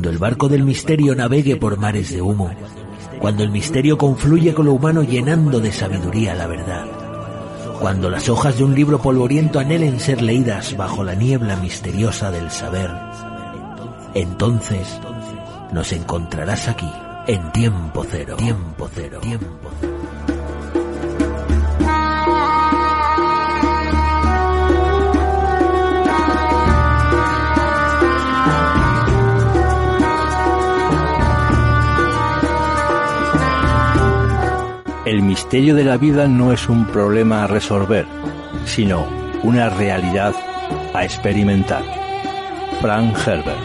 Cuando el barco del misterio navegue por mares de humo, cuando el misterio confluye con lo humano llenando de sabiduría la verdad, cuando las hojas de un libro polvoriento anhelen ser leídas bajo la niebla misteriosa del saber, entonces nos encontrarás aquí en tiempo cero, tiempo cero, tiempo cero. El misterio de la vida no es un problema a resolver, sino una realidad a experimentar. Frank Herbert.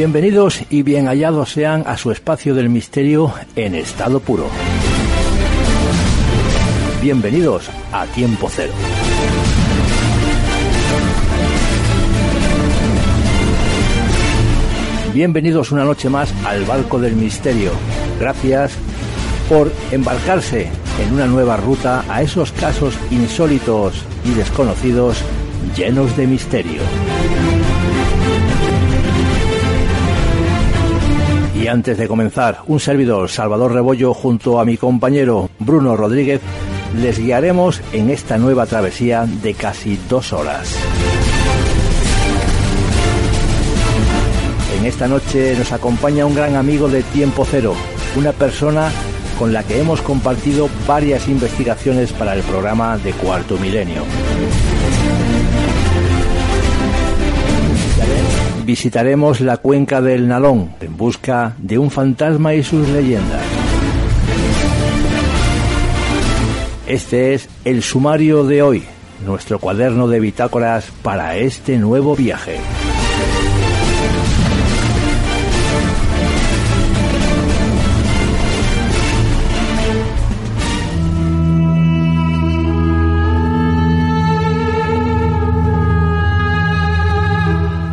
Bienvenidos y bien hallados sean a su espacio del misterio en estado puro. Bienvenidos a Tiempo Cero. Bienvenidos una noche más al barco del misterio. Gracias por embarcarse en una nueva ruta a esos casos insólitos y desconocidos llenos de misterio. Antes de comenzar, un servidor, Salvador Rebollo, junto a mi compañero Bruno Rodríguez, les guiaremos en esta nueva travesía de casi dos horas. En esta noche nos acompaña un gran amigo de Tiempo Cero, una persona con la que hemos compartido varias investigaciones para el programa de Cuarto Milenio. Visitaremos la cuenca del Nalón en busca de un fantasma y sus leyendas. Este es el sumario de hoy, nuestro cuaderno de bitácoras para este nuevo viaje.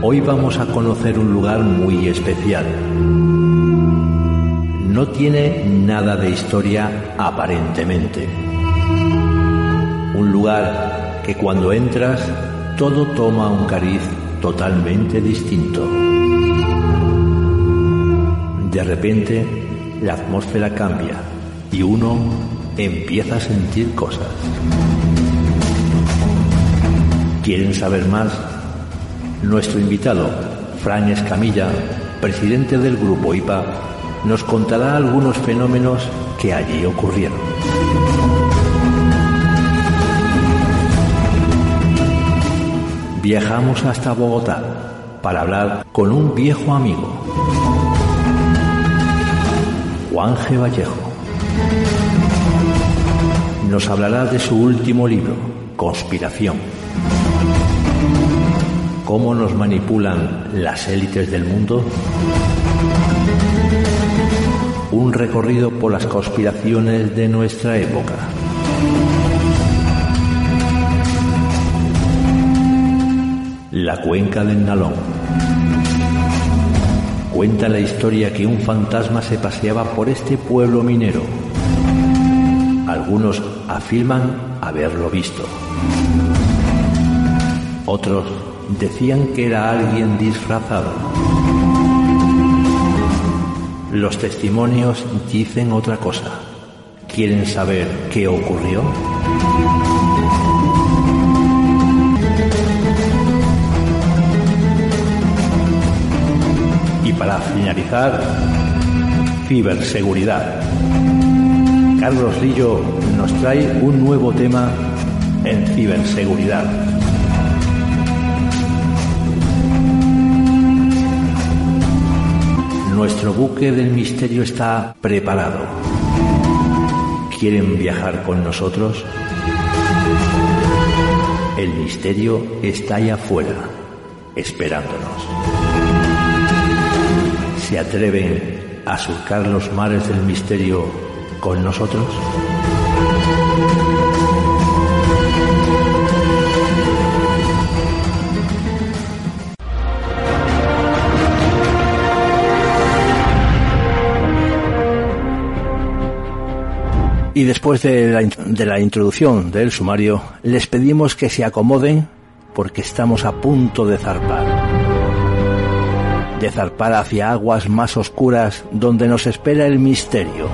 Hoy vamos a conocer un lugar muy especial. No tiene nada de historia aparentemente. Un lugar que cuando entras todo toma un cariz totalmente distinto. De repente la atmósfera cambia y uno empieza a sentir cosas. ¿Quieren saber más? Nuestro invitado, Fran Escamilla, presidente del grupo IPA, nos contará algunos fenómenos que allí ocurrieron. Viajamos hasta Bogotá para hablar con un viejo amigo, Juan G. Vallejo. Nos hablará de su último libro, Conspiración cómo nos manipulan las élites del mundo? Un recorrido por las conspiraciones de nuestra época. La cuenca del Nalón. Cuenta la historia que un fantasma se paseaba por este pueblo minero. Algunos afirman haberlo visto. Otros decían que era alguien disfrazado. Los testimonios dicen otra cosa. ¿Quieren saber qué ocurrió? Y para finalizar, ciberseguridad. Carlos Lillo nos trae un nuevo tema en ciberseguridad. Nuestro buque del misterio está preparado. ¿Quieren viajar con nosotros? El misterio está allá afuera, esperándonos. ¿Se atreven a surcar los mares del misterio con nosotros? Y después de la, de la introducción del sumario, les pedimos que se acomoden porque estamos a punto de zarpar. De zarpar hacia aguas más oscuras donde nos espera el misterio.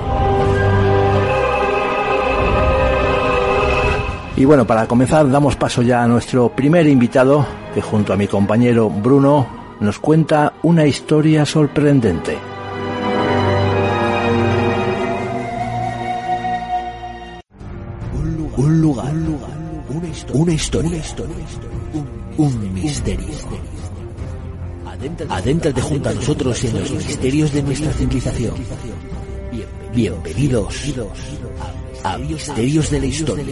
Y bueno, para comenzar damos paso ya a nuestro primer invitado, que junto a mi compañero Bruno nos cuenta una historia sorprendente. Un lugar, una historia, un, misterio. Adéntrate junto a nosotros en los misterios de nuestra civilización. Bienvenidos a Misterios de la Historia.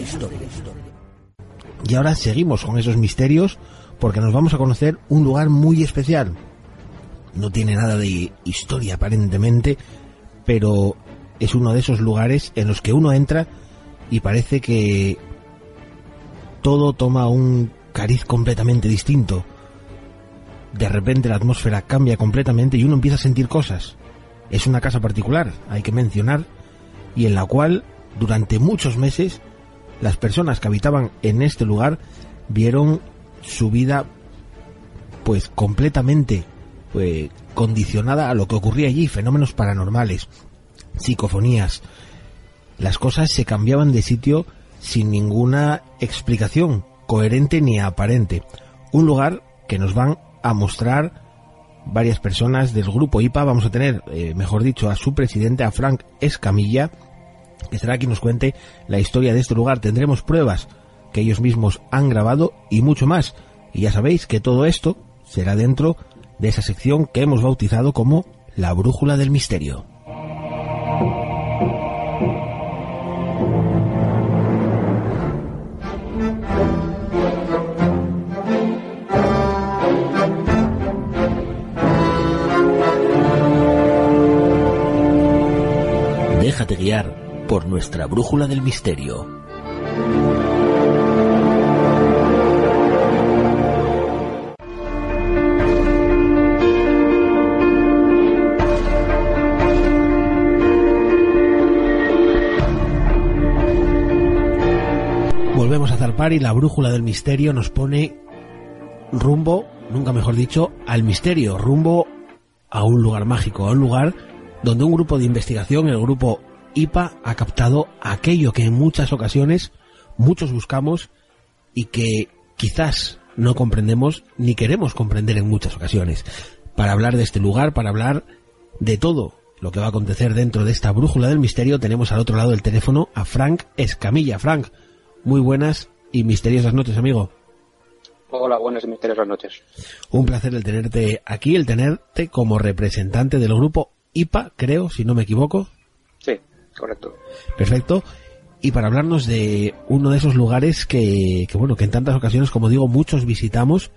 Y ahora seguimos con esos misterios porque nos vamos a conocer un lugar muy especial. No tiene nada de historia aparentemente, pero es uno de esos lugares en los que uno entra y parece que todo toma un cariz completamente distinto. De repente la atmósfera cambia completamente y uno empieza a sentir cosas. Es una casa particular, hay que mencionar, y en la cual durante muchos meses las personas que habitaban en este lugar vieron su vida pues completamente pues, condicionada a lo que ocurría allí, fenómenos paranormales, psicofonías, las cosas se cambiaban de sitio sin ninguna explicación coherente ni aparente. Un lugar que nos van a mostrar varias personas del grupo IPA. Vamos a tener, eh, mejor dicho, a su presidente, a Frank Escamilla, que será quien nos cuente la historia de este lugar. Tendremos pruebas que ellos mismos han grabado y mucho más. Y ya sabéis que todo esto será dentro de esa sección que hemos bautizado como la brújula del misterio. Nuestra brújula del misterio. Volvemos a zarpar y la brújula del misterio nos pone rumbo, nunca mejor dicho, al misterio, rumbo a un lugar mágico, a un lugar donde un grupo de investigación, el grupo IPA, ha captado aquello que en muchas ocasiones muchos buscamos y que quizás no comprendemos ni queremos comprender en muchas ocasiones. Para hablar de este lugar, para hablar de todo lo que va a acontecer dentro de esta brújula del misterio, tenemos al otro lado del teléfono a Frank Escamilla. Frank, muy buenas y misteriosas noches, amigo. Hola, buenas y misteriosas noches. Un placer el tenerte aquí, el tenerte como representante del grupo IPA, creo, si no me equivoco. Correcto. Perfecto. Y para hablarnos de uno de esos lugares que, que, bueno, que en tantas ocasiones, como digo, muchos visitamos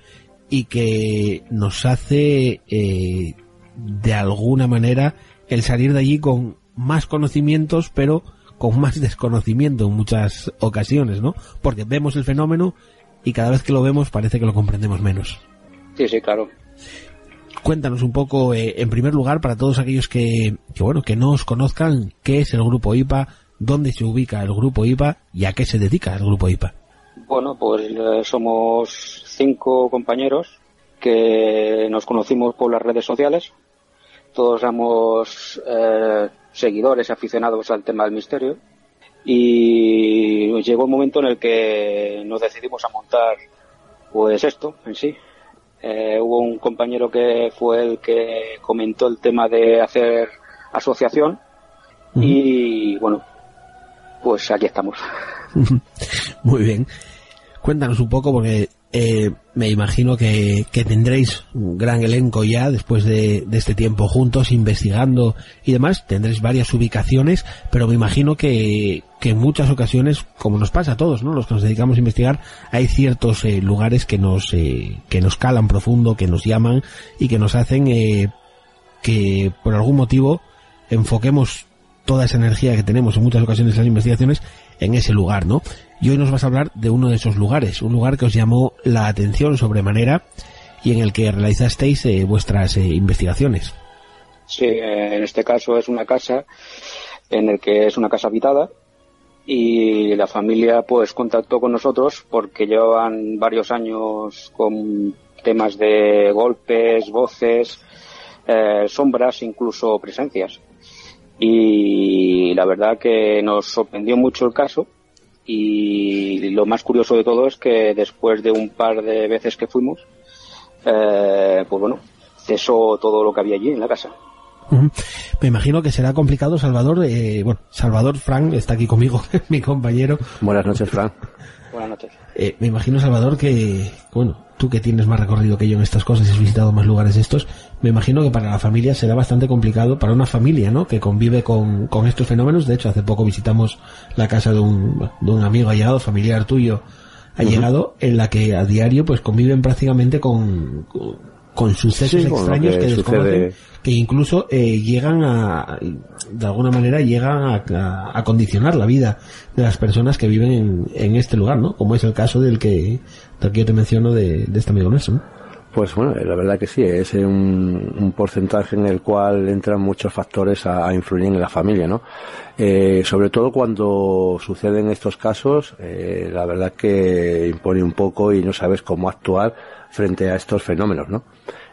y que nos hace, eh, de alguna manera, el salir de allí con más conocimientos, pero con más desconocimiento en muchas ocasiones, ¿no? Porque vemos el fenómeno y cada vez que lo vemos parece que lo comprendemos menos. Sí, sí, claro. Cuéntanos un poco, eh, en primer lugar, para todos aquellos que, bueno, que no os conozcan, qué es el grupo IPA, dónde se ubica el grupo IPA y a qué se dedica el grupo IPA. Bueno, pues eh, somos cinco compañeros que nos conocimos por las redes sociales. Todos somos eh, seguidores, aficionados al tema del misterio. Y llegó un momento en el que nos decidimos a montar pues esto en sí. Eh, hubo un compañero que fue el que comentó el tema de hacer asociación uh -huh. y bueno, pues aquí estamos. Muy bien. Cuéntanos un poco porque eh, me imagino que, tendréis un gran elenco ya después de, este tiempo juntos, investigando y demás. Tendréis varias ubicaciones, pero me imagino que, que en muchas ocasiones, como nos pasa a todos, ¿no? Los que nos dedicamos a investigar, hay ciertos eh, lugares que nos, eh, que nos calan profundo, que nos llaman y que nos hacen eh, que por algún motivo enfoquemos toda esa energía que tenemos en muchas ocasiones en las investigaciones en ese lugar, ¿no? Y hoy nos vas a hablar de uno de esos lugares, un lugar que os llamó la atención sobremanera y en el que realizasteis eh, vuestras eh, investigaciones. Sí, en este caso es una casa en el que es una casa habitada y la familia pues contactó con nosotros porque llevaban varios años con temas de golpes, voces, eh, sombras, incluso presencias. Y la verdad que nos sorprendió mucho el caso y lo más curioso de todo es que después de un par de veces que fuimos, eh, pues bueno, cesó todo lo que había allí en la casa. Me imagino que será complicado, Salvador. Eh, bueno, Salvador Frank está aquí conmigo, mi compañero. Buenas noches, Frank. Buenas noches. Eh, me imagino, Salvador, que, bueno, tú que tienes más recorrido que yo en estas cosas y has visitado más lugares estos, me imagino que para la familia será bastante complicado, para una familia, ¿no? Que convive con, con estos fenómenos. De hecho, hace poco visitamos la casa de un, de un amigo allegado, familiar tuyo, ha llegado, en la que a diario pues conviven prácticamente con, con sucesos extraños que, desconocen, que incluso eh, llegan a, de alguna manera llegan a, a, condicionar la vida de las personas que viven en, en, este lugar, ¿no? Como es el caso del que, del que yo te menciono de, de este amigo Nelson. Pues bueno, la verdad que sí, es un, un porcentaje en el cual entran muchos factores a, a influir en la familia, ¿no? Eh, sobre todo cuando suceden estos casos, eh, la verdad que impone un poco y no sabes cómo actuar frente a estos fenómenos, ¿no?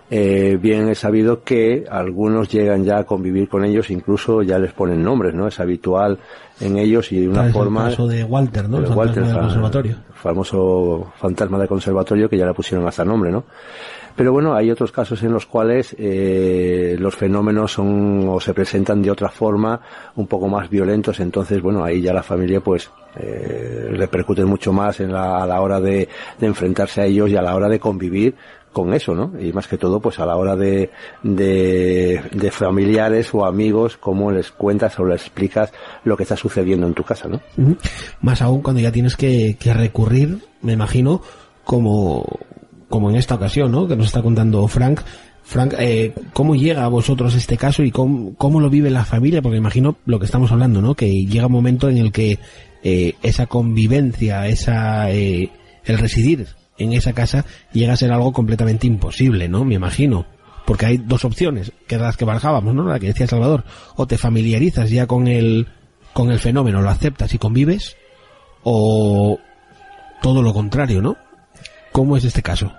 Eh, bien es sabido que algunos llegan ya a convivir con ellos, incluso ya les ponen nombres, ¿no? Es habitual en ellos y de una forma. El caso de Walter, ¿no? El, el Walter, del conservatorio. famoso fantasma del conservatorio que ya le pusieron hasta nombre, ¿no? Pero bueno, hay otros casos en los cuales eh, los fenómenos son o se presentan de otra forma, un poco más violentos. Entonces, bueno, ahí ya la familia pues eh, repercute mucho más en la, a la hora de, de enfrentarse a ellos y a la hora de convivir con eso, ¿no? Y más que todo, pues a la hora de, de, familiares o amigos, cómo les cuentas o les explicas lo que está sucediendo en tu casa, ¿no? Más aún cuando ya tienes que, que recurrir, me imagino, como, como en esta ocasión, ¿no? Que nos está contando Frank. Frank, eh, ¿cómo llega a vosotros este caso y cómo, cómo lo vive la familia? Porque imagino lo que estamos hablando, ¿no? Que llega un momento en el que eh, esa convivencia, esa, eh, el residir en esa casa llega a ser algo completamente imposible, ¿no? Me imagino. Porque hay dos opciones, que eran las que barajábamos, ¿no? La que decía Salvador. O te familiarizas ya con el, con el fenómeno, lo aceptas y convives, o todo lo contrario, ¿no? ¿Cómo es este caso?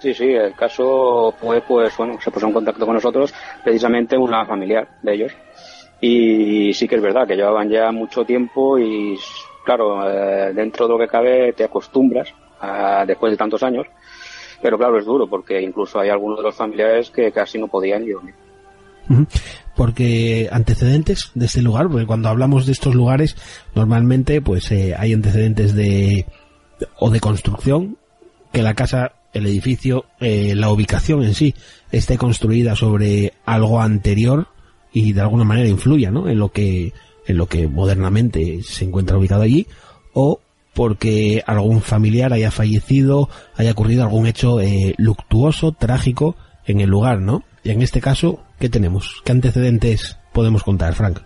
Sí, sí, el caso fue, pues, bueno, se puso en contacto con nosotros precisamente una familiar de ellos. Y sí que es verdad que llevaban ya mucho tiempo y, claro, eh, dentro de lo que cabe te acostumbras a, después de tantos años. Pero claro, es duro porque incluso hay algunos de los familiares que casi no podían dormir. Porque antecedentes de este lugar, porque cuando hablamos de estos lugares, normalmente pues eh, hay antecedentes de o de construcción, que la casa, el edificio, eh, la ubicación en sí esté construida sobre algo anterior y de alguna manera influya, ¿no? En lo que en lo que modernamente se encuentra ubicado allí o porque algún familiar haya fallecido, haya ocurrido algún hecho eh, luctuoso, trágico en el lugar, ¿no? Y en este caso, ¿qué tenemos? ¿Qué antecedentes podemos contar, Frank?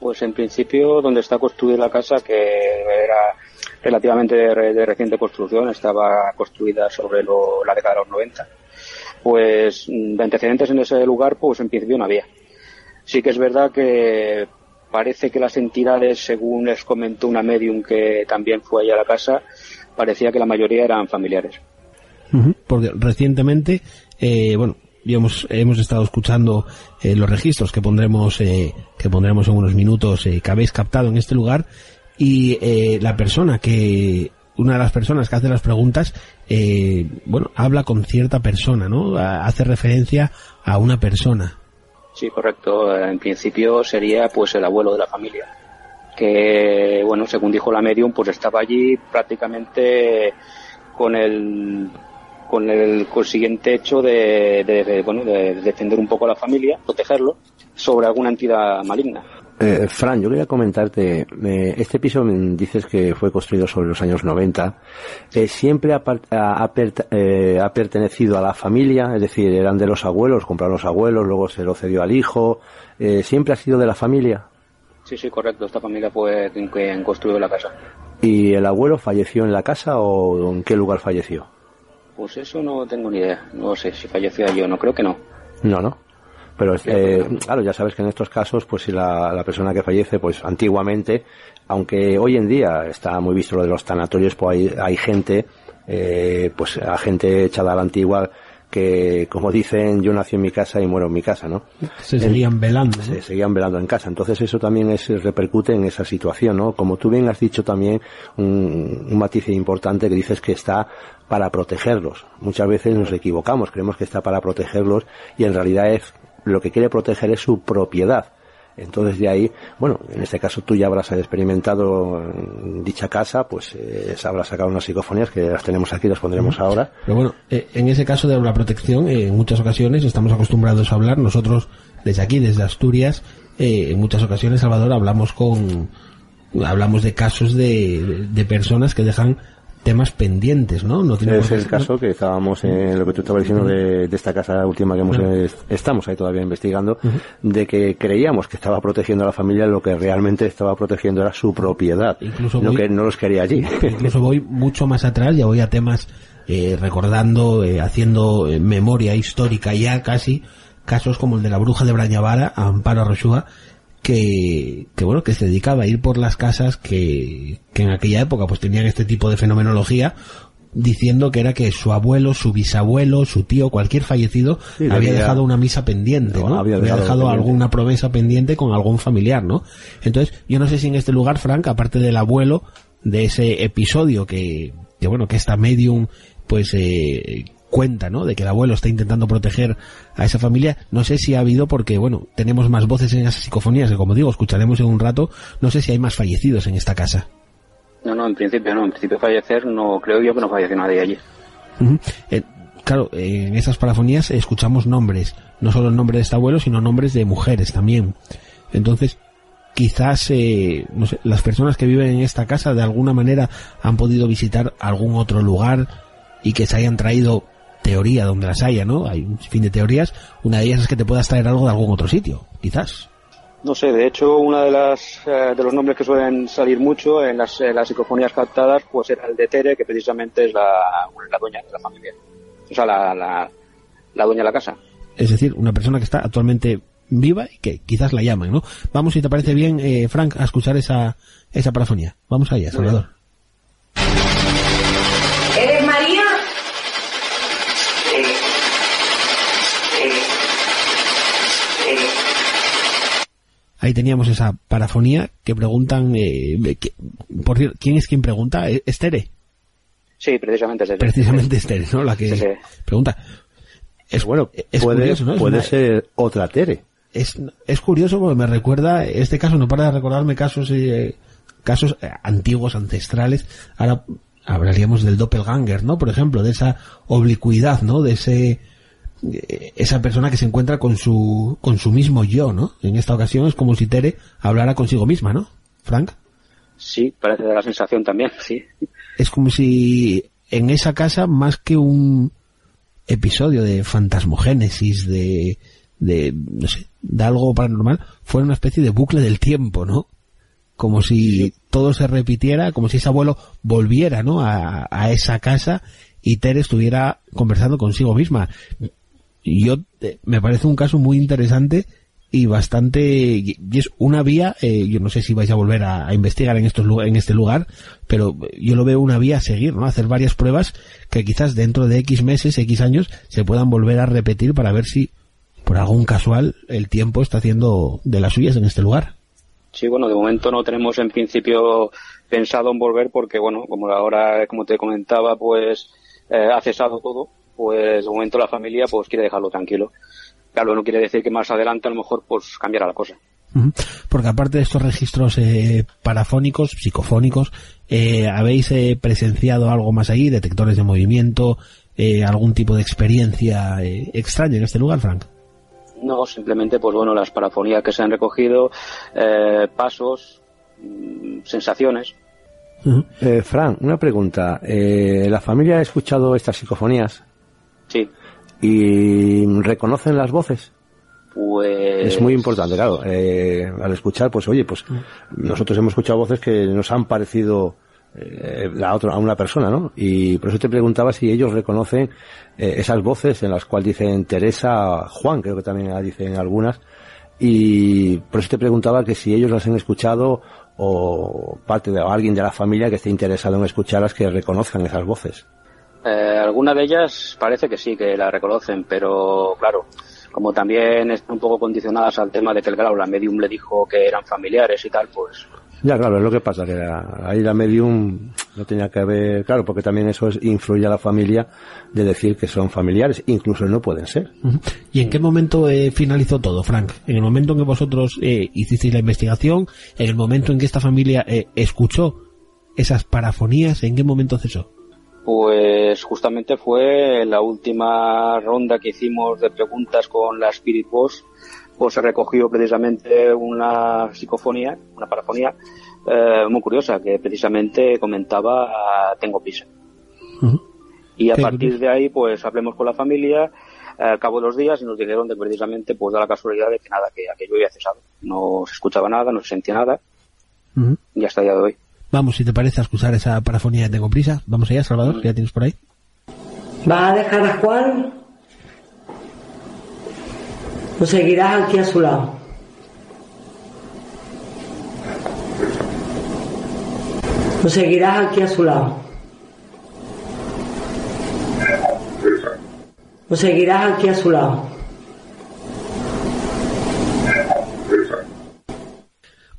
Pues en principio, donde está construida la casa, que era relativamente de, de reciente construcción, estaba construida sobre lo, la década de los 90. Pues de antecedentes en ese lugar, pues en principio no había. Sí que es verdad que parece que las entidades, según les comentó una medium que también fue allá a la casa, parecía que la mayoría eran familiares. Porque recientemente, eh, bueno, hemos, hemos estado escuchando eh, los registros que pondremos, eh, que pondremos en unos minutos, eh, que habéis captado en este lugar, y eh, la persona que, una de las personas que hace las preguntas, eh, bueno, habla con cierta persona, ¿no? Hace referencia a una persona. Sí, correcto. En principio sería pues el abuelo de la familia, que bueno, según dijo la medium, pues estaba allí prácticamente con el con el consiguiente hecho de, bueno de defender un poco a la familia, protegerlo sobre alguna entidad maligna. Eh, Fran, yo quería comentarte, eh, este piso dices que fue construido sobre los años 90, eh, ¿siempre ha, ha, ha, pertenecido a la familia? Es decir, eran de los abuelos, compraron los abuelos, luego se lo cedió al hijo, ¿siempre ha sido de la familia? Sí, sí, correcto, esta familia fue quien construyó la casa. ¿Y el abuelo falleció en la casa o en qué lugar falleció? Pues eso no tengo ni idea, no sé si falleció yo, no creo que no. No, no. Pero, eh, claro, ya sabes que en estos casos, pues si la, la persona que fallece, pues antiguamente, aunque hoy en día está muy visto lo de los tanatorios, pues hay, hay gente, eh, pues a gente echada a la antigua, que, como dicen, yo nací en mi casa y muero en mi casa, ¿no? Se seguían velando. Se seguían velando en casa. Entonces eso también es, repercute en esa situación, ¿no? Como tú bien has dicho también, un, un matiz importante que dices que está para protegerlos. Muchas veces nos equivocamos, creemos que está para protegerlos y en realidad es, lo que quiere proteger es su propiedad. Entonces de ahí, bueno, en este caso tú ya habrás experimentado en dicha casa, pues eh, habrás sacado unas psicofonías que las tenemos aquí, las pondremos ahora. Pero bueno, eh, en ese caso de la protección, eh, en muchas ocasiones estamos acostumbrados a hablar, nosotros desde aquí, desde Asturias, eh, en muchas ocasiones, Salvador, hablamos con, hablamos de casos de, de personas que dejan temas pendientes, ¿no? no tiene es el caso que estábamos en lo que tú estabas diciendo de, de esta casa última que hemos, estamos ahí todavía investigando, de que creíamos que estaba protegiendo a la familia, lo que realmente estaba protegiendo era su propiedad, incluso lo que no los quería allí. Incluso voy mucho más atrás, ya voy a temas eh, recordando, eh, haciendo eh, memoria histórica ya casi, casos como el de la bruja de Brañavara, Amparo Rochúa, que, que bueno, que se dedicaba a ir por las casas que, que en aquella época pues tenían este tipo de fenomenología diciendo que era que su abuelo, su bisabuelo, su tío, cualquier fallecido había dejado una misa pendiente, ¿no? Había, dejado, alguna promesa pendiente con algún familiar, ¿no? Entonces, yo no sé si en este lugar, Frank, aparte del abuelo, de ese episodio que, que bueno, que esta medium, pues, eh, cuenta, ¿no? De que el abuelo está intentando proteger a esa familia. No sé si ha habido porque, bueno, tenemos más voces en esas psicofonías que, como digo, escucharemos en un rato. No sé si hay más fallecidos en esta casa. No, no, en principio no. En principio fallecer, no creo yo que no falleció nadie allí. Eh, claro, en esas parafonías escuchamos nombres. No solo el nombre de este abuelo, sino nombres de mujeres también. Entonces, quizás eh, no sé, las personas que viven en esta casa de alguna manera han podido visitar algún otro lugar y que se hayan traído teoría donde las haya, ¿no? Hay un fin de teorías. Una de ellas es que te puedas traer algo de algún otro sitio, quizás. No sé, de hecho, uno de, las, eh, de los nombres que suelen salir mucho en las, las, psicofonías captadas, pues era el de Tere, que precisamente es la, la dueña de la familia. O sea, la, la, la dueña de la casa. Es decir, una persona que está actualmente viva y que quizás la llaman, ¿no? Vamos, si te parece bien, eh, Frank, a escuchar esa, esa parafonía. Vamos allá, Salvador. Ahí teníamos esa parafonía que preguntan, eh, por cierto, ¿quién es quien pregunta? ¿Estere? Sí, precisamente Estere. Precisamente Estere, ¿no? La que pregunta. Es bueno, es puede, curioso, ¿no? puede ser otra Tere. Es, es curioso porque me recuerda, este caso no para de recordarme casos, eh, casos eh, antiguos, ancestrales. Ahora hablaríamos del doppelganger, ¿no? Por ejemplo, de esa oblicuidad, ¿no? De ese, eh, esa persona que se encuentra con su, con su mismo yo, ¿no? En esta ocasión es como si Tere hablara consigo misma, ¿no? Frank. Sí, parece la sensación también, sí. Es como si en esa casa, más que un episodio de fantasmogénesis, de, de, no sé, de algo paranormal, fuera una especie de bucle del tiempo, ¿no? Como si todo se repitiera, como si ese abuelo volviera, ¿no? A, a esa casa y Tere estuviera conversando consigo misma yo eh, me parece un caso muy interesante y bastante y es una vía eh, yo no sé si vais a volver a, investigar en estos en este lugar pero yo lo veo una vía a seguir no hacer varias pruebas que quizás dentro de x meses x años se puedan volver a repetir para ver si por algún casual el tiempo está haciendo de las suyas en este lugar. Sí bueno de momento no tenemos en principio pensado en volver porque bueno como ahora como te comentaba pues eh, ha cesado todo pues de momento la familia pues quiere dejarlo tranquilo. Claro, no quiere decir que más adelante a lo mejor pues cambiará la cosa. Porque aparte de estos registros eh, parafónicos, psicofónicos, eh, ¿habéis eh, presenciado algo más ahí? ¿Detectores de movimiento? Eh, ¿Algún tipo de experiencia eh, extraña en este lugar, Frank? No, simplemente pues bueno, las parafonías que se han recogido, pasos, mm, sensaciones. Eh, Fran, una pregunta. Eh, ¿La familia ha escuchado estas psicofonías? Sí. ¿Y reconocen las voces? Pues... Es muy importante, claro. Eh, al escuchar, pues oye, pues nosotros hemos escuchado voces que nos han parecido eh, la otra, a una persona, ¿no? Y por eso te preguntaba si ellos reconocen eh, esas voces en las cuales dicen Teresa, Juan, creo que también la dicen algunas, y por eso te preguntaba que si ellos las han escuchado o parte de alguien de la familia que esté interesado en escucharlas que reconozcan esas voces. Eh, algunas de ellas parece que sí, que la reconocen, pero claro, como también están un poco condicionadas al tema de que el grado, la medium le dijo que eran familiares y tal, pues ya, claro, es lo que pasa, que ahí la medium no tenía que ver, claro, porque también eso es, influye a la familia de decir que son familiares, incluso no pueden ser. ¿Y en qué momento eh, finalizó todo, Frank? ¿En el momento en que vosotros eh, hicisteis la investigación? ¿En el momento en que esta familia eh, escuchó esas parafonías? ¿En qué momento cesó? Pues justamente fue la última ronda que hicimos de preguntas con la Spirit Boss pues se recogió precisamente una psicofonía, una parafonía eh, muy curiosa que precisamente comentaba tengo pisa. Y a partir de ahí pues hablemos con la familia al cabo de los días y nos dijeron de precisamente pues da la casualidad de que nada, que aquello había cesado. No se escuchaba nada, no se sentía nada y hasta el día de hoy. Vamos, si te parece, a escuchar esa parafonía de Tengo Prisa. Vamos allá, Salvador, que ya tienes por ahí. ¿Va a dejar a Juan lo seguirás aquí a su lado. Lo seguirás aquí a su lado. Lo seguirás aquí a su lado.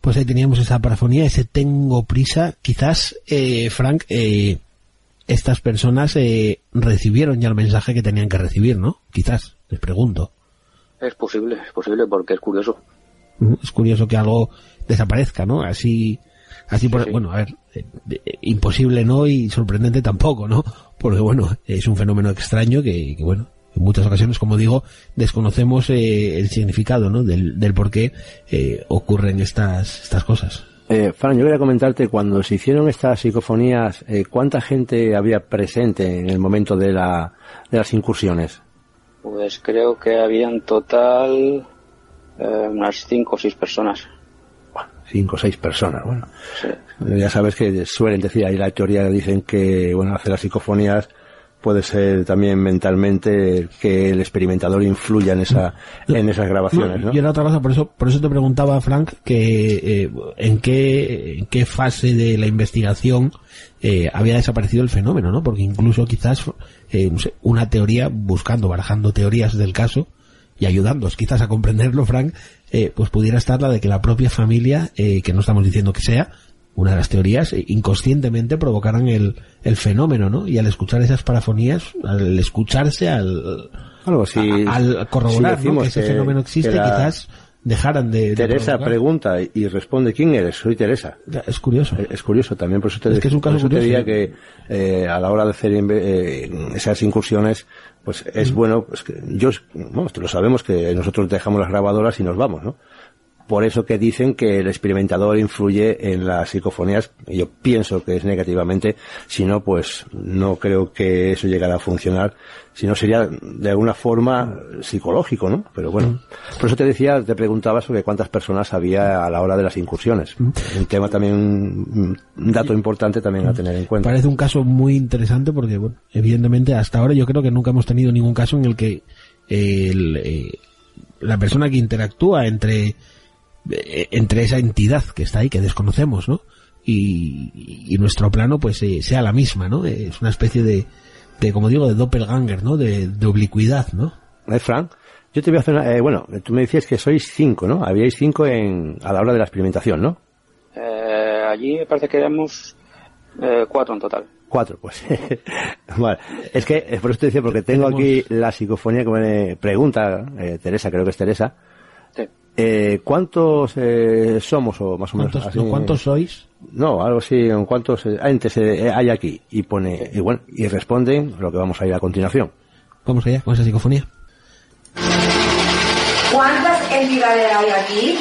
Pues ahí teníamos esa parafonía, ese tengo prisa. Quizás, eh, Frank, eh, estas personas eh, recibieron ya el mensaje que tenían que recibir, ¿no? Quizás, les pregunto. Es posible, es posible porque es curioso. Es curioso que algo desaparezca, ¿no? Así, así por, bueno, a ver, eh, eh, imposible no y sorprendente tampoco, ¿no? Porque bueno, es un fenómeno extraño que, bueno, en muchas ocasiones, como digo, desconocemos eh, el significado, ¿no? Del, del por qué ocurren estas, estas cosas. Eh, Fran, yo quería comentarte, cuando se hicieron estas psicofonías, ¿cuánta gente había presente en el momento de, la, de las incursiones? Pues creo que había en total eh, unas cinco o seis personas. Cinco o seis personas, bueno. Ya sabes que suelen decir, ahí la teoría dicen que, bueno, hacer las psicofonías puede ser también mentalmente que el experimentador influya en esa en esas grabaciones ¿no? y era otra cosa por eso por eso te preguntaba Frank que eh, en qué en qué fase de la investigación eh, había desaparecido el fenómeno no porque incluso quizás eh, una teoría buscando barajando teorías del caso y ayudándonos quizás a comprenderlo Frank pues pudiera estar la de que la propia familia que no estamos diciendo que sea una de las teorías, eh, inconscientemente provocaran el, el fenómeno, ¿no? Y al escuchar esas parafonías, al escucharse, al, al corroborar que ese fenómeno existe, quizás dejaran de... Teresa pregunta y responde, ¿quién eres? Soy Teresa. Es curioso. Es, curioso también, por eso te, es que es un caso curioso, diría que eh, a la hora de hacer eh, esas incursiones, pues es bueno, pues que yo, bueno, lo sabemos que nosotros dejamos las grabadoras y nos vamos, ¿no? Por eso que dicen que el experimentador influye en las psicofonías. Yo pienso que es negativamente, si no, pues no creo que eso llegara a funcionar. Si no, sería de alguna forma psicológico, ¿no? Pero bueno, mm. por eso te decía, te preguntaba sobre cuántas personas había a la hora de las incursiones. Mm. Un tema también, un dato importante también a tener en cuenta. Parece un caso muy interesante porque, bueno, evidentemente hasta ahora yo creo que nunca hemos tenido ningún caso en el que el, eh, la persona que interactúa entre entre esa entidad que está ahí, que desconocemos, ¿no? Y, nuestro plano, pues, eh, sea la misma, ¿no? Es una especie de, de como digo, de doppelganger, ¿no? De, oblicuidad, ¿no? Eh, Frank, yo te voy a hacer una, bueno, tú me decías que sois cinco, ¿no? Habíais cinco en, a la hora de la experimentación, ¿no? allí me parece que éramos cuatro en total. Cuatro, pues. vale. Es que, por eso te decía, porque tengo aquí la psicofonía que me pregunta, Teresa, creo que es Teresa, eh, ¿Cuántos eh, somos o más o menos? ¿Cuántos, sois? No, algo así, ¿cuántos eh, entes eh, hay aquí? Y pone, y bueno, y responden lo que vamos a ir a continuación. Vamos allá con esa psicofonía. ¿Cuántas entidades hay aquí?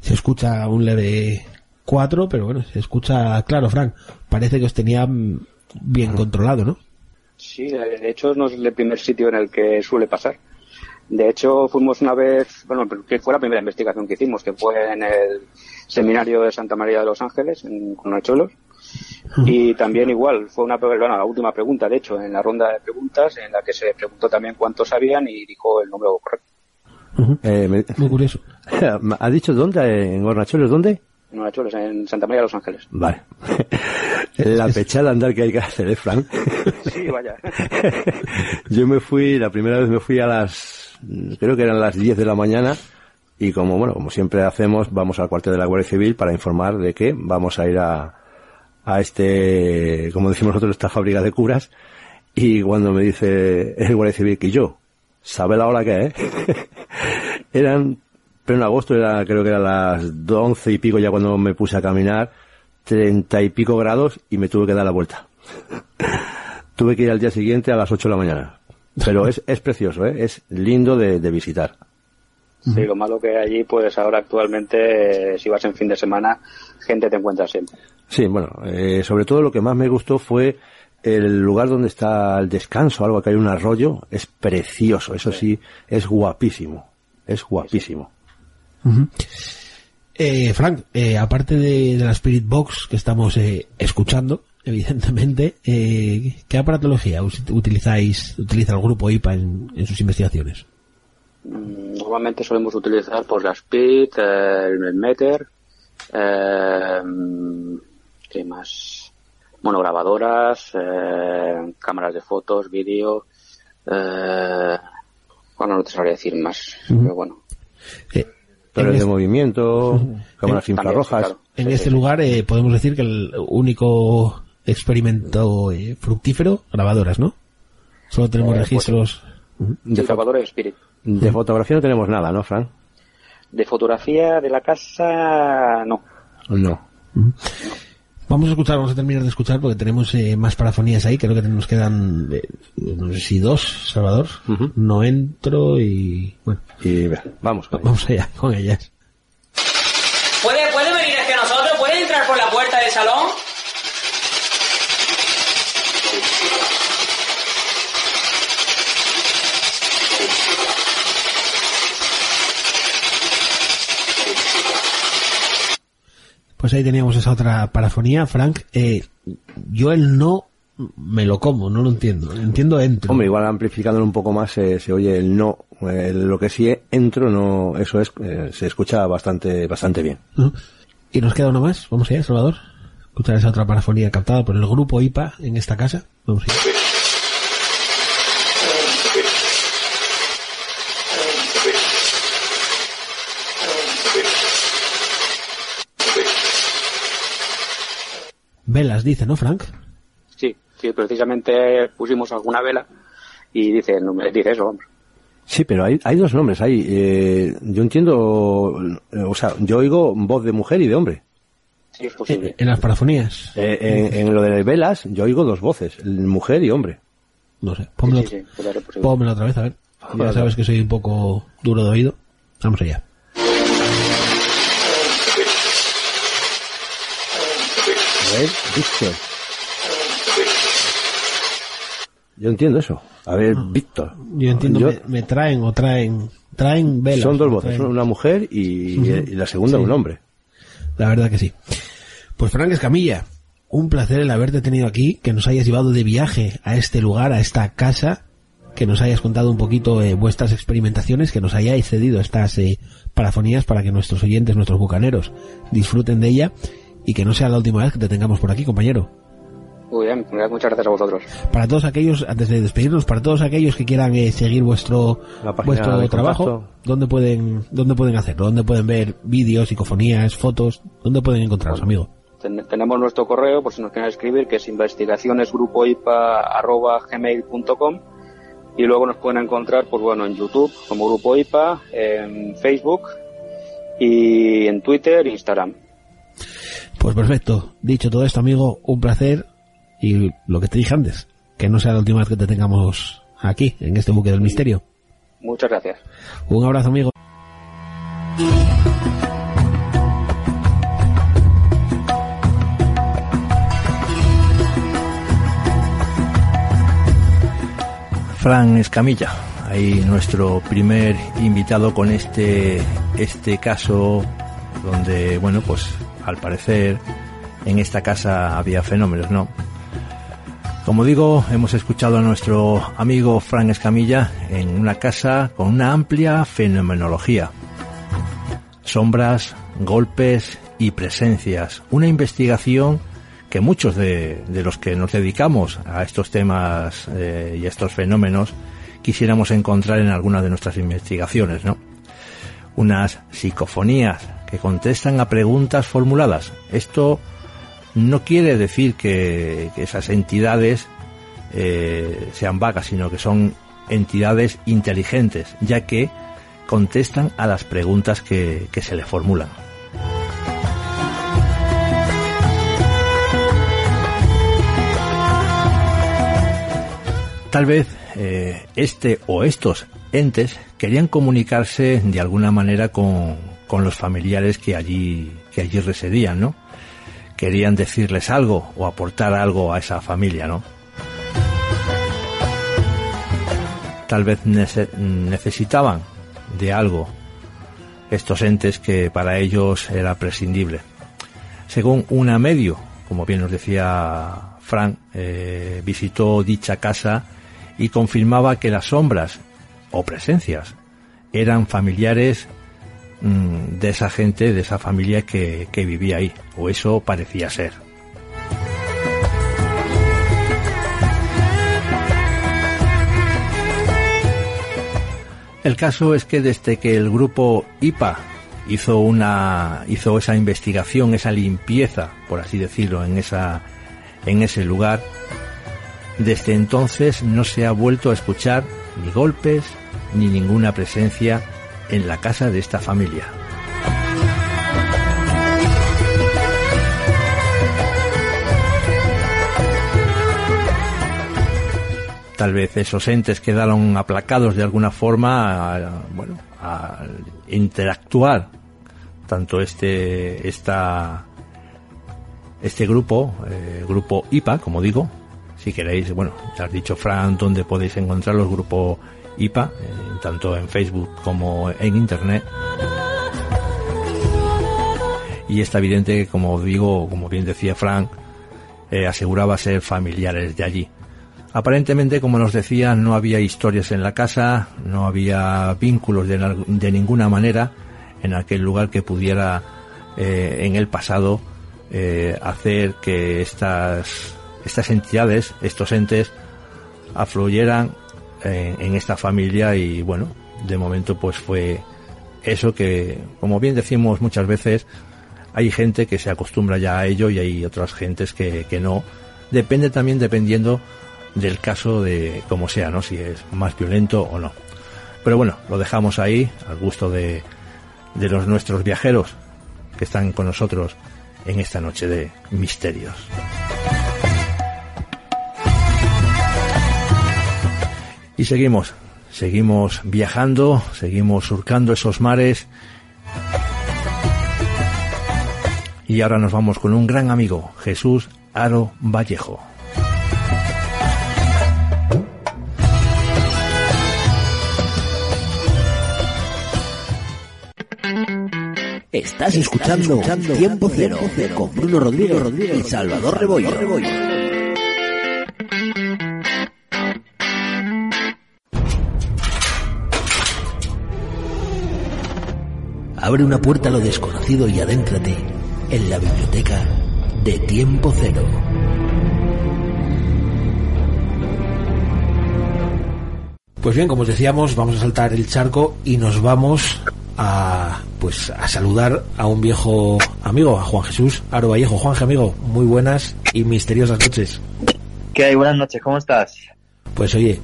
Se escucha un leve cuatro, pero bueno, se escucha claro, Frank. Parece que os tenía bien controlado, ¿no? Sí, de hecho no es el primer sitio en el que suele pasar. De hecho, fuimos una vez, bueno, que fue la primera investigación que hicimos, que fue en el seminario de Santa María de los Ángeles, en Conacholos. Y también igual, fue una, bueno, la última pregunta, de hecho, en la ronda de preguntas, en la que se preguntó también cuántos sabían y dijo el número correcto. Eh, Muy curioso. ¿Ha dicho dónde? ¿En Hornachuelos dónde? En Hornachuelos, en Santa María de los Ángeles. Vale. la pechada andar que hay que hacer, ¿eh, Frank? Sí, vaya. Yo me fui, la primera vez me fui a las, creo que eran las 10 de la mañana, y como, bueno, como siempre hacemos, vamos al cuartel de la Guardia Civil para informar de que vamos a ir a, a este, como decimos nosotros, esta fábrica de curas, y cuando me dice el Guardia Civil que yo, ¿sabe la hora que es? eran, en agosto era, creo que eran las 11 y pico ya cuando me puse a caminar, 30 y pico grados y me tuve que dar la vuelta. tuve que ir al día siguiente a las 8 de la mañana. Pero es, es precioso, ¿eh? es lindo de, de visitar. Sí, lo malo que allí, pues ahora actualmente, eh, si vas en fin de semana, gente te encuentra siempre. Sí, bueno, eh, sobre todo lo que más me gustó fue el lugar donde está el descanso, algo que hay un arroyo, es precioso, eso sí, es guapísimo, es guapísimo. Eh, Frank, eh, aparte de, de la Spirit Box que estamos eh, escuchando, evidentemente, eh, ¿qué aparatología utilizáis, utiliza el grupo IPA en, en sus investigaciones? Mm, Normalmente solemos utilizar pues la Speed, eh, el Meter, eh, ¿qué más? Bueno, grabadoras, eh, cámaras de fotos, vídeo, eh, bueno, no te sabría decir más, pero bueno. Eh, De movimiento, cámaras También, infrarrojas. claro. en Sí, este sí, lugar eh, podemos decir que el único experimento eh, fructífero, grabadoras, ¿no? Solo tenemos Eh, registros. De, Sí, fo- grabadora y Spirit. de fotografía no tenemos nada, ¿no, Fran? De fotografía de la casa, no. No. Vamos a escuchar, vamos a terminar de escuchar porque tenemos eh, más parafonías ahí. Creo que nos quedan, eh, no sé si dos, Salvador. No entro y bueno, Y vamos. con vamos allá con ellas. ¿Puede, ¿Puede venir hacia nosotros? ¿Puede entrar por la puerta del salón? Pues ahí teníamos esa otra parafonía, Frank. Eh, yo el no me lo como, no lo entiendo. Entiendo entro. Hombre, igual amplificándolo un poco más eh, se oye el no. Eh, lo que sí entro, no, eso es, eh, se escucha bastante, bastante bien. Y nos queda uno más. Vamos allá, Salvador. Escuchar esa otra parafonía captada por el grupo IPA en esta casa. Vamos allá. Velas, dice, ¿no, Frank? Sí, sí, precisamente pusimos alguna vela y dice, dice eso, vamos. Sí, pero hay, hay dos nombres. Hay, eh, yo entiendo, eh, o sea, yo oigo voz de mujer y de hombre. Sí, es posible. En, en las parafonías. Eh, en, en lo de velas, yo oigo dos voces, mujer y hombre. No sé. Pónmelo, sí, otra vez, a ver. Ya sabes que soy un poco duro de oído. Vamos allá. Víctor. Yo entiendo eso. A ver, Víctor. Yo entiendo, Yo- me, me traen o traen, traen velas. son dos voces, una mujer y, y la segunda Sí. un hombre. La verdad que sí. Pues Frank Escamilla, un placer el haberte tenido aquí, que nos hayas llevado de viaje a este lugar, a esta casa, que nos hayas contado un poquito eh, vuestras experimentaciones, que nos hayáis cedido estas eh, parafonías para que nuestros oyentes, nuestros bucaneros, disfruten de ella y que no sea la última vez que te tengamos por aquí, compañero. Muy bien, muchas gracias a vosotros. Para todos aquellos, antes de despedirnos, para todos aquellos que quieran eh, seguir vuestro vuestro trabajo, contacto. ¿dónde pueden dónde pueden hacerlo? ¿Dónde pueden ver vídeos, psicofonías, fotos? ¿Dónde pueden encontraros, amigo? Ten- tenemos nuestro correo, por si nos quieren escribir, que es investigacionesgrupoipa.gmail.com y luego nos pueden encontrar, pues bueno, en YouTube como Grupo IPA, en Facebook y en Twitter e Instagram. Pues perfecto. Dicho todo esto, amigo, un placer y lo que te dije antes, que no sea la última vez que te tengamos aquí, en este buque del misterio. Muchas gracias. Un abrazo, amigo. Fran Escamilla, ahí nuestro primer invitado con este, este caso donde, bueno, pues al parecer en esta casa había fenómenos, ¿no? Como digo, hemos escuchado a nuestro amigo Fran Escamilla en una casa con una amplia fenomenología. Sombras, golpes y presencias. Una investigación que muchos de, los que nos dedicamos a estos temas eh, y a estos fenómenos quisiéramos encontrar en alguna de nuestras investigaciones, ¿no? Unas psicofonías que contestan a preguntas formuladas. Esto no quiere decir que, esas entidades eh, sean vagas, sino que son entidades inteligentes, ya que contestan a las preguntas que, se le formulan. Tal vez eh, este o estos entes querían comunicarse de alguna manera con, con los familiares que allí, que allí residían, ¿no? querían decirles algo o aportar algo a esa familia, ¿no? Tal vez necesitaban de algo estos entes que para ellos era prescindible. Según una medio, como bien nos decía Frank, eh, visitó dicha casa y confirmaba que las sombras o presencias eran familiares Mm, de esa gente, de esa familia que, que vivía ahí, o eso parecía ser. El caso es que desde que el grupo IPA hizo una hizo esa investigación, esa limpieza, por así decirlo, en esa en ese lugar, desde entonces no se ha vuelto a escuchar ni golpes ni ninguna presencia en la casa de esta familia. Tal vez esos entes quedaron aplacados de alguna forma, a, bueno, a interactuar tanto este esta este grupo, eh, grupo IPA, como digo, si queréis, bueno, ya has dicho Fran, dónde podéis encontrar los grupos IPA, eh, tanto en Facebook como en Internet. Y está evidente que, como digo, como bien decía Frank, eh, aseguraba ser familiares de allí. Aparentemente, como nos decía, no había historias en la casa, no había vínculos de, ninguna manera en aquel lugar que pudiera eh, en el pasado hacer que estas, estas entidades, estos entes, afluyeran en, esta familia y bueno, de momento pues fue eso que, como bien decimos muchas veces, hay gente que se acostumbra ya a ello y hay otras gentes que, que no. Depende también dependiendo del caso de cómo sea, ¿no? Si es más violento o no. Pero bueno, lo dejamos ahí al gusto de, de los nuestros viajeros que están con nosotros en esta noche de misterios. Y seguimos, seguimos viajando, seguimos surcando esos mares. Y ahora nos vamos con un gran amigo, Jesús Aro Vallejo. Estás escuchando, Tiempo Cero, con Bruno Rodríguez, y Salvador Rebollo. Abre una puerta a lo desconocido y adéntrate en la biblioteca de Tiempo Cero. Pues bien, como os decíamos, vamos a saltar el charco y nos vamos a pues a saludar a un viejo amigo, a Juan Jesús Aro Vallejo. Juan amigo, muy buenas y misteriosas noches. ¿Qué hay? Buenas noches, ¿cómo estás? Pues oye,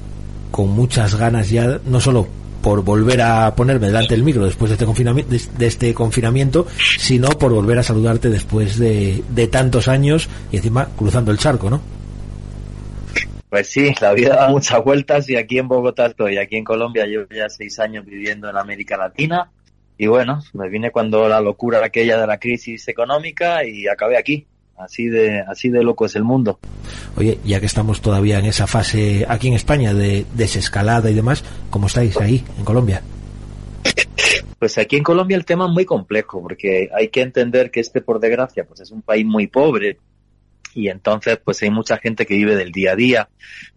con muchas ganas ya, no solo por volver a ponerme delante del micro después de este confinamiento, de este confinamiento sino por volver a saludarte después de, tantos años y encima cruzando el charco, ¿no? Pues sí, la vida da muchas vueltas y aquí en Bogotá estoy, aquí en Colombia llevo ya seis años viviendo en América Latina y bueno, me vine cuando la locura aquella de la crisis económica y acabé aquí. Así de, así de loco es el mundo. Oye, ya que estamos todavía en esa fase aquí en España de desescalada y demás, ¿cómo estáis ahí, en Colombia? Pues aquí en Colombia el tema es muy complejo, porque hay que entender que este, por desgracia, pues es un país muy pobre, y entonces pues hay mucha gente que vive del día a día,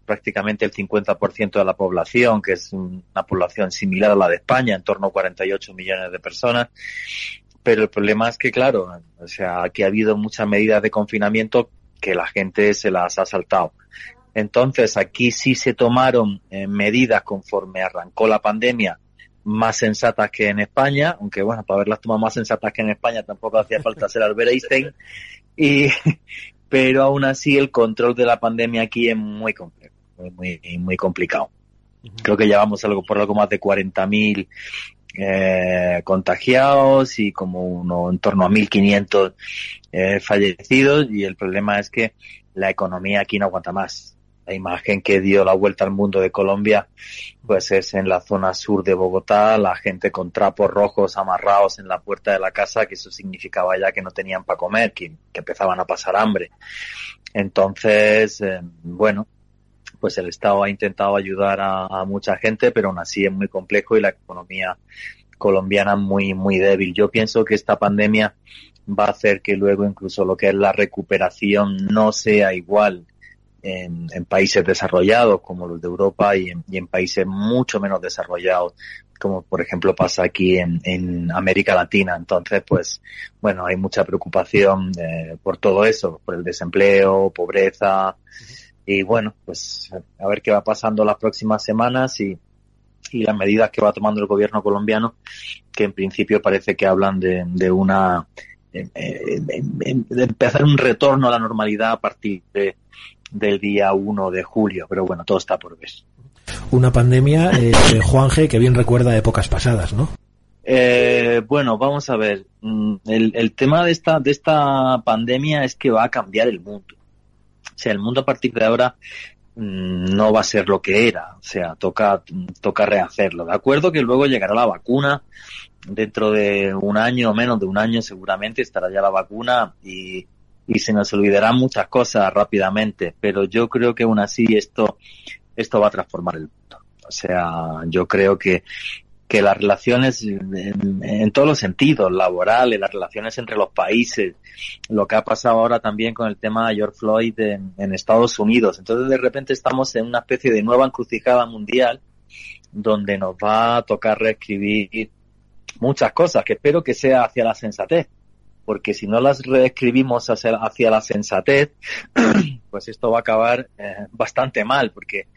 prácticamente el 50% de la población, que es una población similar a la de España, en torno a 48 millones de personas, pero el problema es que, claro, o sea, aquí ha habido muchas medidas de confinamiento que la gente se las ha saltado. Entonces, aquí sí se tomaron eh, medidas conforme arrancó la pandemia más sensatas que en España, aunque bueno, para haberlas tomado más sensatas que en España tampoco hacía falta ser Albert Einstein, y, pero aún así el control de la pandemia aquí es muy complejo, muy, muy, complicado. Creo que llevamos algo por algo más de 40.000 eh, contagiados y como uno en torno a 1.500 eh, fallecidos y el problema es que la economía aquí no aguanta más. La imagen que dio la vuelta al mundo de Colombia, pues es en la zona sur de Bogotá, la gente con trapos rojos amarrados en la puerta de la casa, que eso significaba ya que no tenían para comer, que, empezaban a pasar hambre. Entonces, eh, bueno, pues el Estado ha intentado ayudar a, mucha gente, pero aún así es muy complejo y la economía colombiana muy, muy débil. Yo pienso que esta pandemia va a hacer que luego incluso lo que es la recuperación no sea igual en, países desarrollados como los de Europa y en, países mucho menos desarrollados como por ejemplo pasa aquí en, América Latina. Entonces, pues, bueno, hay mucha preocupación eh, por todo eso, por el desempleo, pobreza, y bueno, pues a ver qué va pasando las próximas semanas y, y las medidas que va tomando el gobierno colombiano, que en principio parece que hablan de, de una de, empezar un retorno a la normalidad a partir de, del día 1 de julio, pero bueno, todo está por ver. Una pandemia, eh, Juan G, que bien recuerda épocas pasadas, ¿no? Eh, bueno, vamos a ver. Mm, el, el tema de esta, de esta pandemia es que va a cambiar el mundo. O sea, el mundo a partir de ahora mm, no va a ser lo que era, o sea, toca, toca rehacerlo. De acuerdo que luego llegará la vacuna, dentro de un año o menos de un año seguramente estará ya la vacuna y, y se nos olvidarán muchas cosas rápidamente, pero yo creo que aún así esto, esto va a transformar el mundo. O sea, yo creo que que las relaciones en, todos los sentidos, laborales, las relaciones entre los países, lo que ha pasado ahora también con el tema de George Floyd en, Estados Unidos. Entonces de repente estamos en una especie de nueva encrucijada mundial donde nos va a tocar reescribir muchas cosas, que espero que sea hacia la sensatez, porque si no las reescribimos hacia, hacia la sensatez, pues esto va a acabar eh, bastante mal, porque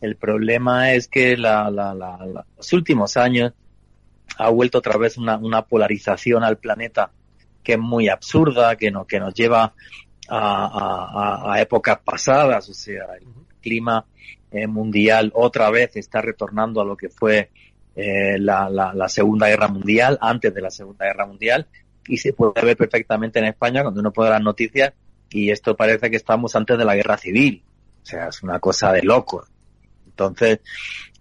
el problema es que la, la, los últimos años ha vuelto otra vez una, una, polarización al planeta que es muy absurda, que, no, que nos lleva a, a, épocas pasadas, o sea, el clima eh, mundial otra vez está retornando a lo que fue eh, la, la, la, Segunda Guerra Mundial, antes de la Segunda Guerra Mundial, y se puede ver perfectamente en España cuando uno puede las noticias y esto parece que estamos antes de la guerra civil. O sea, es una cosa de loco. Entonces,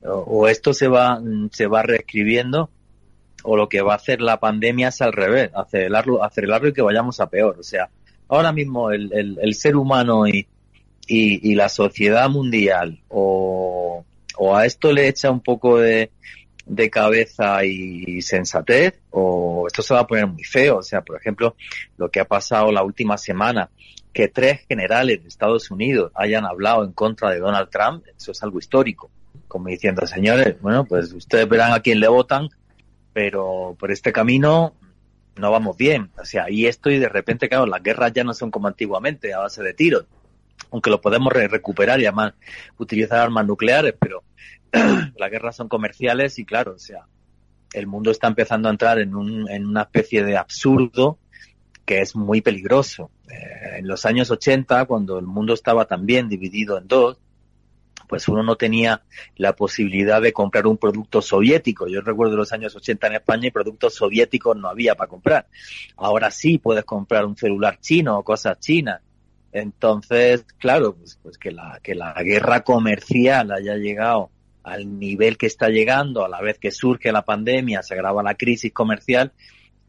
o, esto se va, se va reescribiendo o lo que va a hacer la pandemia es al revés, acelerarlo, acelerarlo y que vayamos a peor. O sea, ahora mismo el, el, ser humano y, y, y, la sociedad mundial o, o a esto le echa un poco de, de cabeza y sensatez o esto se va a poner muy feo. O sea, por ejemplo, lo que ha pasado la última semana, que tres generales de Estados Unidos hayan hablado en contra de Donald Trump, eso es algo histórico. Como diciendo, señores, bueno, pues ustedes verán a quién le votan, pero por este camino no vamos bien. O sea, y esto y de repente, claro, las guerras ya no son como antiguamente, a base de tiros. Aunque lo podemos recuperar y además utilizar armas nucleares, pero las guerras son comerciales y claro, o sea, el mundo está empezando a entrar en, un, en una especie de absurdo que es muy peligroso. Eh, en los años 80, cuando el mundo estaba también dividido en dos, pues uno no tenía la posibilidad de comprar un producto soviético. Yo recuerdo los años 80 en España y productos soviéticos no había para comprar. Ahora sí puedes comprar un celular chino o cosas chinas. Entonces, claro, pues, pues que, la, que la guerra comercial haya llegado al nivel que está llegando, a la vez que surge la pandemia, se agrava la crisis comercial,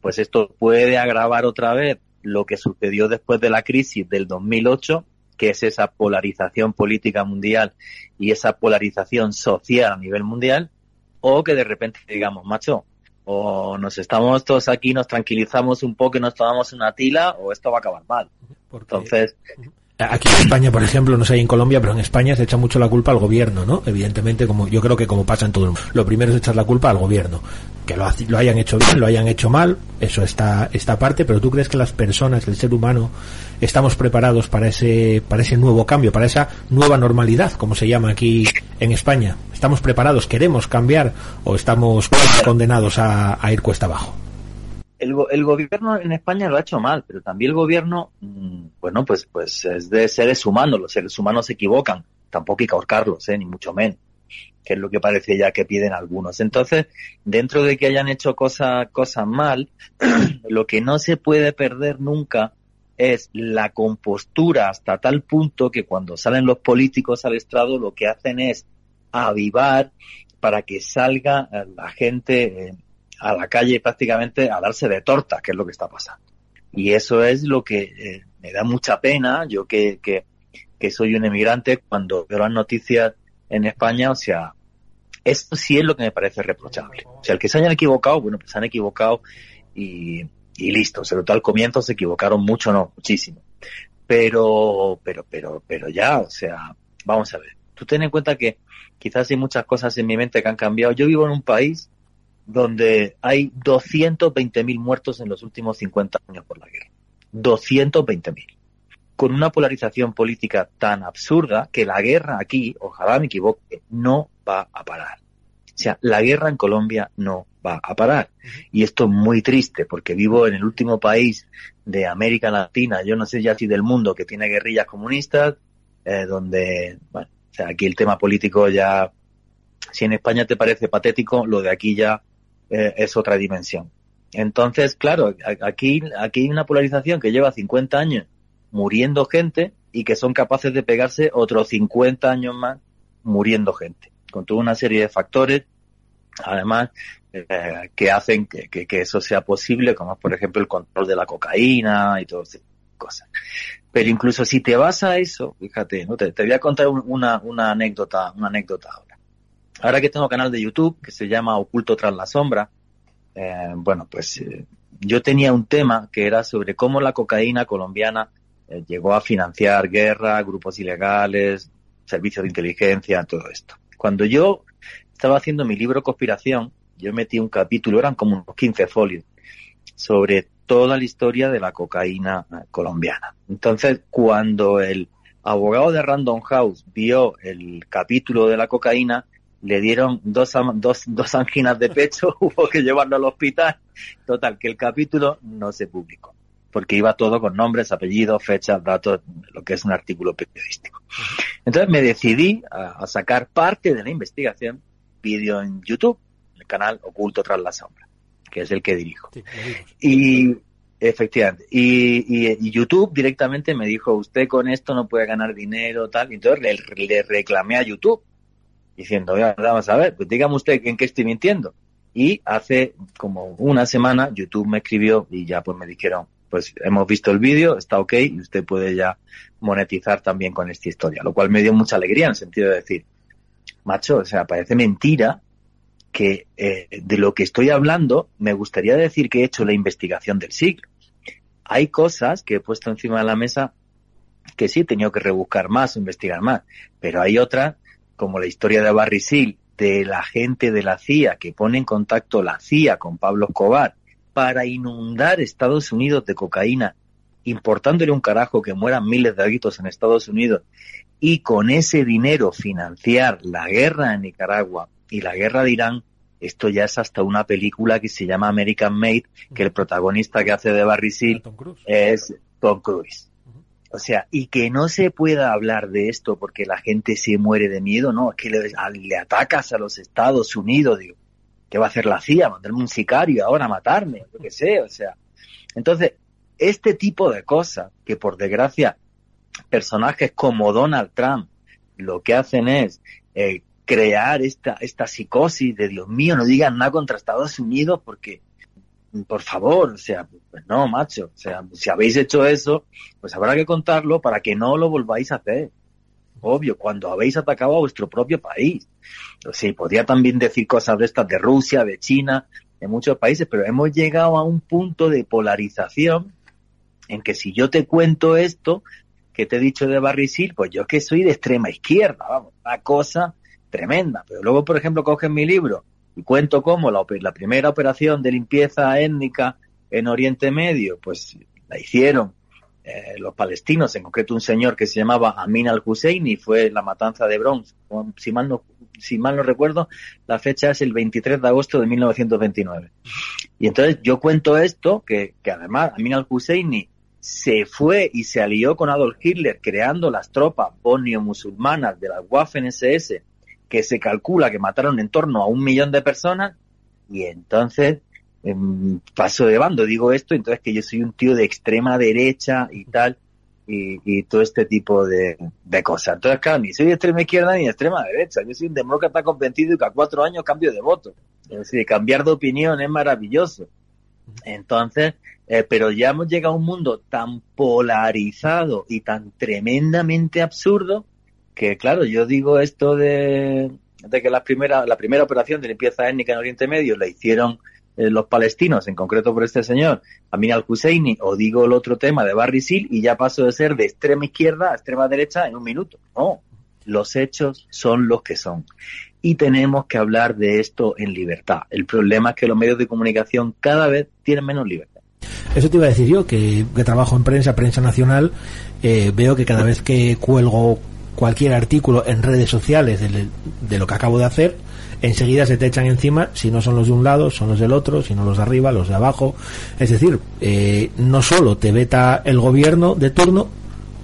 pues esto puede agravar otra vez lo que sucedió después de la crisis del 2008, que es esa polarización política mundial y esa polarización social a nivel mundial, o que de repente digamos, macho, o nos estamos todos aquí, nos tranquilizamos un poco y nos tomamos una tila, o esto va a acabar mal. Entonces, Aquí en España, por ejemplo, no sé en Colombia, pero en España se echa mucho la culpa al gobierno, ¿no? Evidentemente, como yo creo que como pasa en todo el mundo. Lo primero es echar la culpa al gobierno. Que lo, lo hayan hecho bien, lo hayan hecho mal, eso está esta parte, pero tú crees que las personas, el ser humano, estamos preparados para ese para ese nuevo cambio, para esa nueva normalidad, como se llama aquí en España. ¿Estamos preparados? ¿Queremos cambiar o estamos condenados a, a ir cuesta abajo? El, el, gobierno en España lo ha hecho mal, pero también el gobierno, mm, bueno, pues, pues es de seres humanos, los seres humanos se equivocan, tampoco hay que ahorcarlos, ¿eh? ni mucho menos, que es lo que parece ya que piden algunos. Entonces, dentro de que hayan hecho cosas cosas mal, lo que no se puede perder nunca es la compostura hasta tal punto que cuando salen los políticos al estrado lo que hacen es avivar para que salga la gente eh, a la calle prácticamente a darse de torta, que es lo que está pasando. Y eso es lo que eh, me da mucha pena, yo que, que, que, soy un emigrante, cuando veo las noticias en España, o sea, esto sí es lo que me parece reprochable. O sea, el que se hayan equivocado, bueno, pues se han equivocado y, y listo. Sobre todo al comienzo se equivocaron mucho, no, muchísimo. Pero, pero, pero, pero ya, o sea, vamos a ver. Tú ten en cuenta que quizás hay muchas cosas en mi mente que han cambiado. Yo vivo en un país donde hay 220.000 muertos en los últimos 50 años por la guerra. 220.000. Con una polarización política tan absurda que la guerra aquí, ojalá me equivoque, no va a parar. O sea, la guerra en Colombia no va a parar. Y esto es muy triste porque vivo en el último país de América Latina, yo no sé ya si del mundo, que tiene guerrillas comunistas, eh, donde, bueno, o sea, aquí el tema político ya, si en España te parece patético, lo de aquí ya eh, es otra dimensión. Entonces, claro, aquí, aquí hay una polarización que lleva 50 años muriendo gente y que son capaces de pegarse otros 50 años más muriendo gente, con toda una serie de factores, además, eh, que hacen que, que, eso sea posible, como por ejemplo el control de la cocaína y todas esas cosas. Pero incluso si te vas a eso, fíjate, ¿no? te, te voy a contar una, una anécdota, una anécdota ahora. Que tengo canal de YouTube que se llama Oculto tras la sombra, eh, bueno, pues eh, yo tenía un tema que era sobre cómo la cocaína colombiana eh, llegó a financiar guerra, grupos ilegales, servicios de inteligencia, todo esto. Cuando yo estaba haciendo mi libro Conspiración, yo metí un capítulo, eran como unos 15 folios, sobre toda la historia de la cocaína eh, colombiana. Entonces, cuando el abogado de Random House vio el capítulo de la cocaína, le dieron dos, dos, dos anginas de pecho, hubo que llevarlo al hospital. Total, que el capítulo no se publicó, porque iba todo con nombres, apellidos, fechas, datos, lo que es un artículo periodístico. Entonces me decidí a, sacar parte de la investigación, vídeo en YouTube, el canal Oculto tras la sombra, que es el que dirijo. y efectivamente, y, y, YouTube directamente me dijo, usted con esto no puede ganar dinero, tal, y entonces le, le reclamé a YouTube diciendo, vamos a ver, pues dígame usted en qué estoy mintiendo. Y hace como una semana YouTube me escribió y ya pues me dijeron, pues hemos visto el vídeo, está ok y usted puede ya monetizar también con esta historia, lo cual me dio mucha alegría en el sentido de decir, macho, o sea, parece mentira que eh, de lo que estoy hablando me gustaría decir que he hecho la investigación del siglo. Hay cosas que he puesto encima de la mesa que sí he tenido que rebuscar más, investigar más, pero hay otras como la historia de Barry Seal, de la gente de la CIA que pone en contacto la CIA con Pablo Escobar para inundar Estados Unidos de cocaína, importándole un carajo que mueran miles de adictos en Estados Unidos y con ese dinero financiar la guerra en Nicaragua y la guerra de Irán, esto ya es hasta una película que se llama American Made, que el protagonista que hace de Barry Seal es Tom Cruise. O sea, y que no se pueda hablar de esto porque la gente se muere de miedo, no, es que le, le atacas a los Estados Unidos, digo, ¿qué va a hacer la CIA? Mandarme un sicario ahora a matarme, lo que sé, o sea. Entonces, este tipo de cosas, que por desgracia, personajes como Donald Trump, lo que hacen es eh, crear esta, esta psicosis de Dios mío, no digan nada contra Estados Unidos porque por favor, o sea, pues no, macho, o sea, si habéis hecho eso, pues habrá que contarlo para que no lo volváis a hacer. Obvio, cuando habéis atacado a vuestro propio país. O sea, podría también decir cosas de estas de Rusia, de China, de muchos países, pero hemos llegado a un punto de polarización en que si yo te cuento esto que te he dicho de Barrisil, pues yo que soy de extrema izquierda, vamos, una cosa tremenda. Pero luego, por ejemplo, cogen mi libro y cuento cómo la, la primera operación de limpieza étnica en Oriente Medio, pues la hicieron eh, los palestinos, en concreto un señor que se llamaba Amin al-Husseini, fue la matanza de Bronx, si mal, no, si mal no recuerdo, la fecha es el 23 de agosto de 1929. Y entonces yo cuento esto, que, que además Amin al-Husseini se fue y se alió con Adolf Hitler creando las tropas bonio-musulmanas de la Waffen-SS que se calcula que mataron en torno a un millón de personas y entonces em, paso de bando, digo esto, entonces que yo soy un tío de extrema derecha y tal, y, todo este tipo de, cosas. Entonces, claro, ni soy de extrema izquierda ni de extrema derecha, yo soy un demócrata convencido y que a cuatro años cambio de voto. Es decir, cambiar de opinión es maravilloso. Entonces, eh, pero ya hemos llegado a un mundo tan polarizado y tan tremendamente absurdo que claro, yo digo esto de, que la primera, la primera operación de limpieza étnica en Oriente Medio la hicieron eh, los palestinos, en concreto por este señor, Amin al-Husseini, o digo el otro tema de Barry Seal y ya paso de ser de extrema izquierda a extrema derecha en un minuto. No, los hechos son los que son. Y tenemos que hablar de esto en libertad. El problema es que los medios de comunicación cada vez tienen menos libertad. Eso te iba a decir yo, que, trabajo en prensa, prensa nacional, eh, veo que cada vez que cuelgo cualquier artículo en redes sociales de, lo que acabo de hacer, enseguida se te echan encima si no son los de un lado, son los del otro, si no los de arriba, los de abajo. Es decir, eh, no solo te veta el gobierno de turno,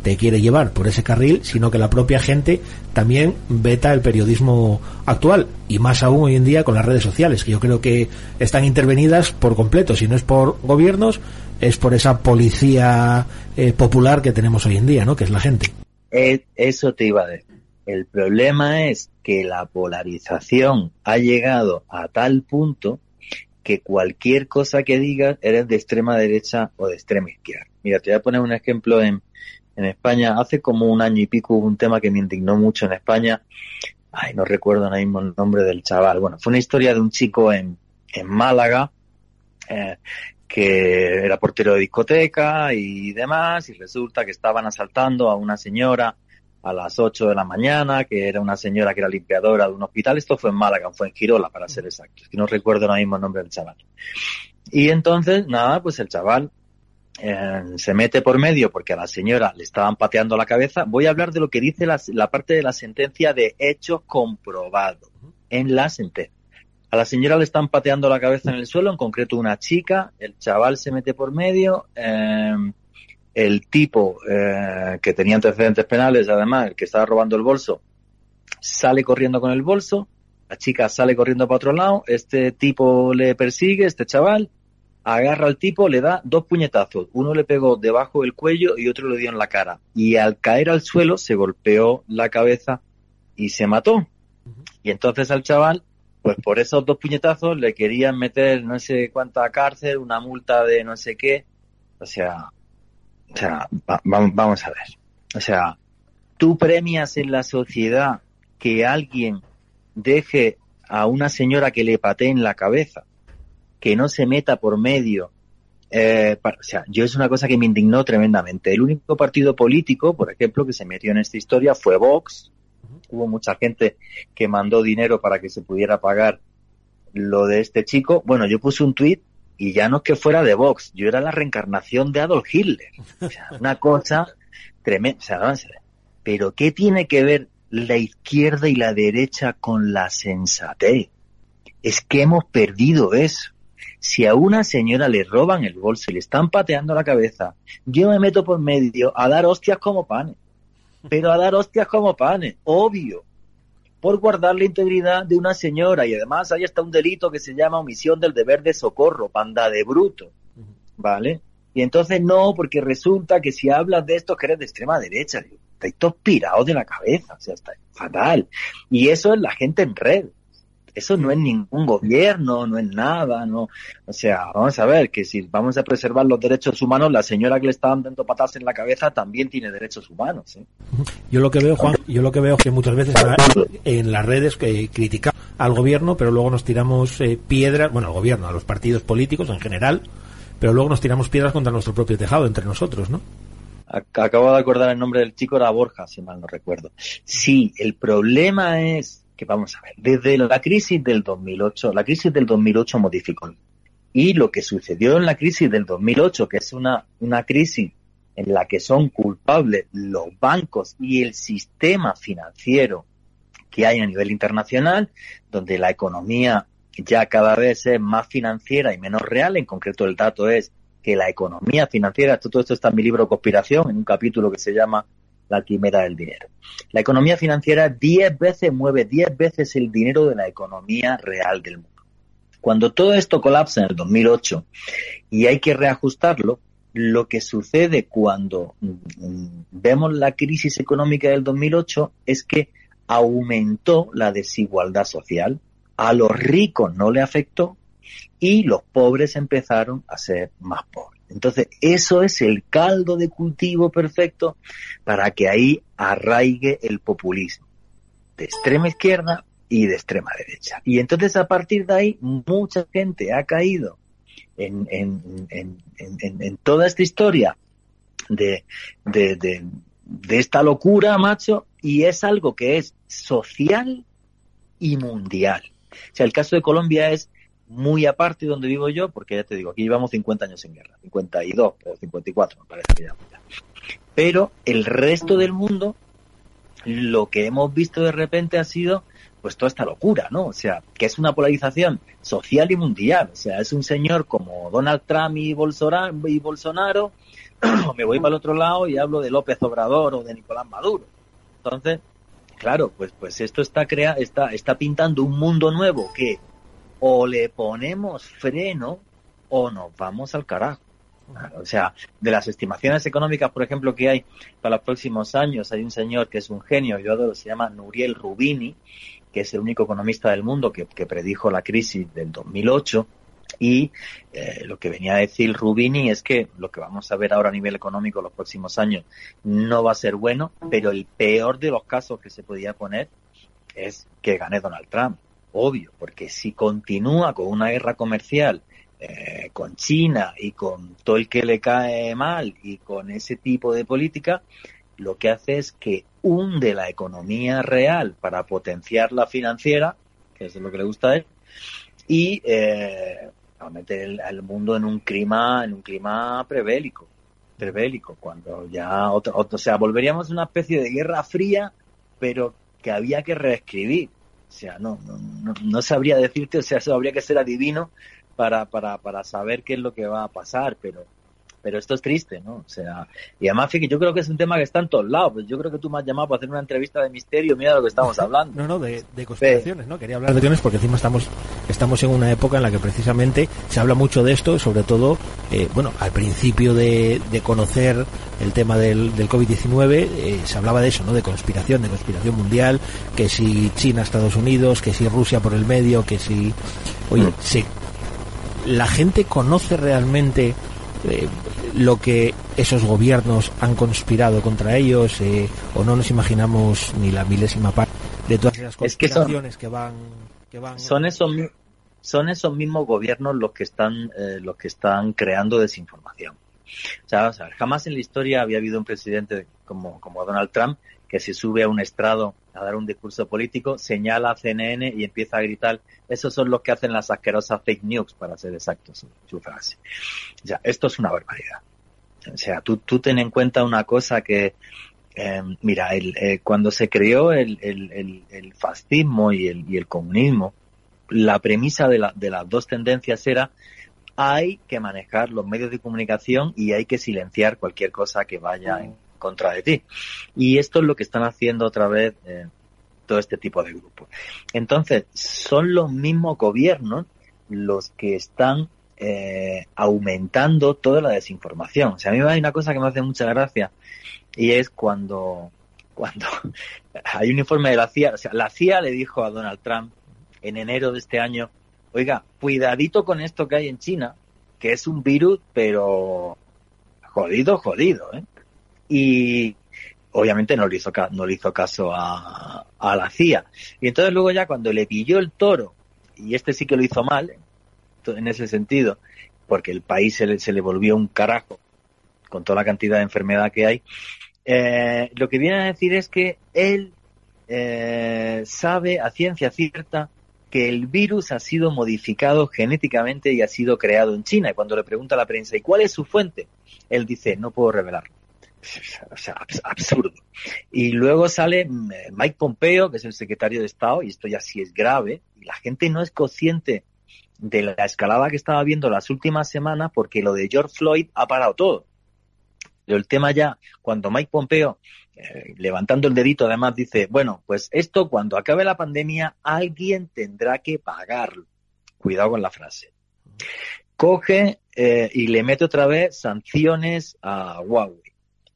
te quiere llevar por ese carril, sino que la propia gente también veta el periodismo actual y más aún hoy en día con las redes sociales, que yo creo que están intervenidas por completo, si no es por gobiernos, es por esa policía eh, popular que tenemos hoy en día, ¿no? Que es la gente. Eso te iba a decir. El problema es que la polarización ha llegado a tal punto que cualquier cosa que digas eres de extrema derecha o de extrema izquierda. Mira, te voy a poner un ejemplo en, en España. Hace como un año y pico hubo un tema que me indignó mucho en España. Ay, no recuerdo ahora mismo el nombre del chaval. Bueno, fue una historia de un chico en, en Málaga eh, que era portero de discoteca y demás, y resulta que estaban asaltando a una señora a las 8 de la mañana, que era una señora que era limpiadora de un hospital. Esto fue en Málaga, fue en Girola, para ser exacto. que no recuerdo ahora mismo el nombre del chaval. Y entonces, nada, pues el chaval eh, se mete por medio porque a la señora le estaban pateando la cabeza. Voy a hablar de lo que dice la, la parte de la sentencia de hecho comprobado en la sentencia. A la señora le están pateando la cabeza en el suelo, en concreto una chica, el chaval se mete por medio, eh, el tipo eh, que tenía antecedentes penales, además, el que estaba robando el bolso, sale corriendo con el bolso, la chica sale corriendo para otro lado, este tipo le persigue, este chaval, agarra al tipo, le da dos puñetazos, uno le pegó debajo del cuello y otro le dio en la cara, y al caer al suelo se golpeó la cabeza y se mató. Y entonces al chaval pues por esos dos puñetazos le querían meter no sé cuánta cárcel, una multa de no sé qué. O sea, o sea, vamos a ver. O sea, tú premias en la sociedad que alguien deje a una señora que le patee en la cabeza, que no se meta por medio. Eh, o sea, yo es una cosa que me indignó tremendamente. El único partido político, por ejemplo, que se metió en esta historia fue Vox, hubo mucha gente que mandó dinero para que se pudiera pagar lo de este chico. Bueno, yo puse un tuit y ya no es que fuera de Vox, yo era la reencarnación de Adolf Hitler. O sea, una cosa tremenda. Pero ¿qué tiene que ver la izquierda y la derecha con la sensatez? Es que hemos perdido eso. Si a una señora le roban el bolso y le están pateando la cabeza, yo me meto por medio a dar hostias como panes pero a dar hostias como panes, obvio, por guardar la integridad de una señora. Y además ahí está un delito que se llama omisión del deber de socorro, panda de bruto, ¿vale? Y entonces no, porque resulta que si hablas de esto que eres de extrema derecha, estáis todos pirados de la cabeza, o sea, está fatal. Y eso es la gente en red. Eso no es ningún gobierno, no es nada, no. O sea, vamos a ver que si vamos a preservar los derechos humanos, la señora que le estaban dando patas en la cabeza también tiene derechos humanos. ¿eh? Yo lo que veo, Juan, yo lo que veo es que muchas veces en las redes que criticamos al gobierno, pero luego nos tiramos eh, piedras, bueno, al gobierno, a los partidos políticos en general, pero luego nos tiramos piedras contra nuestro propio tejado entre nosotros, ¿no? Acabo de acordar el nombre del chico, era Borja, si mal no recuerdo. Sí, el problema es que vamos a ver, desde la crisis del 2008, la crisis del 2008 modificó. Y lo que sucedió en la crisis del 2008, que es una, una crisis en la que son culpables los bancos y el sistema financiero que hay a nivel internacional, donde la economía ya cada vez es más financiera y menos real. En concreto, el dato es que la economía financiera, todo esto está en mi libro Conspiración, en un capítulo que se llama la quimera del dinero. La economía financiera 10 veces mueve 10 veces el dinero de la economía real del mundo. Cuando todo esto colapsa en el 2008 y hay que reajustarlo, lo que sucede cuando mm, vemos la crisis económica del 2008 es que aumentó la desigualdad social, a los ricos no le afectó y los pobres empezaron a ser más pobres. Entonces, eso es el caldo de cultivo perfecto para que ahí arraigue el populismo de extrema izquierda y de extrema derecha. Y entonces, a partir de ahí, mucha gente ha caído en, toda esta historia de, de esta locura, macho, y es algo que es social y mundial. O sea, el caso de Colombia es muy aparte donde vivo yo, porque ya te digo, aquí llevamos 50 años en guerra, 52 o 54 me parece que ya. Pero el resto del mundo, lo que hemos visto de repente ha sido pues toda esta locura, ¿no? O sea, que es una polarización social y mundial. O sea, es un señor como Donald Trump y Bolsonaro, y Bolsonaro me voy para el otro lado y hablo de López Obrador o de Nicolás Maduro. Entonces, claro, pues, pues esto está, crea, está, está pintando un mundo nuevo que o le ponemos freno o nos vamos al carajo. O sea, de las estimaciones económicas, por ejemplo, que hay para los próximos años, hay un señor que es un genio, yo adoro, se llama Nuriel Rubini, que es el único economista del mundo que, predijo la crisis del 2008. Y eh, lo que venía a decir Rubini es que lo que vamos a ver ahora a nivel económico los próximos años no va a ser bueno, pero el peor de los casos que se podía poner es que gane Donald Trump obvio, porque si continúa con una guerra comercial eh, con China y con todo el que le cae mal y con ese tipo de política, lo que hace es que hunde la economía real para potenciar la financiera, que es lo que le gusta a él, y eh, a meter al mundo en un clima, en un clima prebélico, prebélico, cuando ya o sea, volveríamos a una especie de guerra fría, pero que había que reescribir o sea, no, no, no, sabría decirte, o sea, eso habría que ser adivino para, para, para saber qué es lo que va a pasar, pero pero esto es triste, ¿no? O sea, y además, que yo creo que es un tema que está en todos lados. Pues yo creo que tú me has llamado para hacer una entrevista de misterio, mira lo que estamos hablando. No, no, de, de conspiraciones, ¿no? Quería hablar de conspiraciones porque encima estamos, estamos en una época en la que precisamente se habla mucho de esto, sobre todo, eh, bueno, al principio de, de conocer el tema del, del COVID-19, eh, se hablaba de eso, ¿no? De conspiración, de conspiración mundial, que si China, Estados Unidos, que si Rusia por el medio, que si... Oye, mm. se, la gente conoce realmente eh, lo que esos gobiernos han conspirado contra ellos eh, o no nos imaginamos ni la milésima parte de todas esas conspiraciones que, van que van son esos son esos mismos gobiernos los que están eh, los que están creando desinformación. O sea, jamás en la historia había habido un presidente como, como Donald Trump que se sube a un estrado a dar un discurso político, señala a CNN y empieza a gritar, esos son los que hacen las asquerosas fake news, para ser exactos su frase. O sea, esto es una barbaridad. O sea, tú, tú ten en cuenta una cosa que, em, mira, el, eh, cuando se creó el, el, el, fascismo y el, y el comunismo, la premisa de, la, de las dos tendencias era hay que manejar los medios de comunicación y hay que silenciar cualquier cosa que vaya en contra de ti. Y esto es lo que están haciendo otra vez eh, todo este tipo de grupos. Entonces, son los mismos gobiernos los que están eh, aumentando toda la desinformación. O sea, a mí hay una cosa que me hace mucha gracia y es cuando, cuando hay un informe de la CIA, o sea, la CIA le dijo a Donald Trump en enero de este año, oiga, cuidadito con esto que hay en China, que es un virus, pero jodido, jodido, ¿eh? Y obviamente no le hizo, no le hizo caso a, a la CIA. Y entonces luego ya cuando le pilló el toro, y este sí que lo hizo mal, en ese sentido, porque el país se le, se le volvió un carajo con toda la cantidad de enfermedad que hay, eh, lo que viene a decir es que él eh, sabe a ciencia cierta que el virus ha sido modificado genéticamente y ha sido creado en China. Y cuando le pregunta a la prensa, ¿y cuál es su fuente? Él dice, no puedo revelarlo. O sea, absurdo. Y luego sale mm, Mike Pompeo, que es el secretario de Estado, y esto ya sí es grave, y la gente no es consciente de la escalada que estaba viendo las últimas semanas porque lo de George Floyd ha parado todo. Pero el tema ya, cuando Mike Pompeo, eh, levantando el dedito, además dice, bueno, pues esto cuando acabe la pandemia, alguien tendrá que pagarlo. Cuidado con la frase. Coge eh, y le mete otra vez sanciones a Huawei.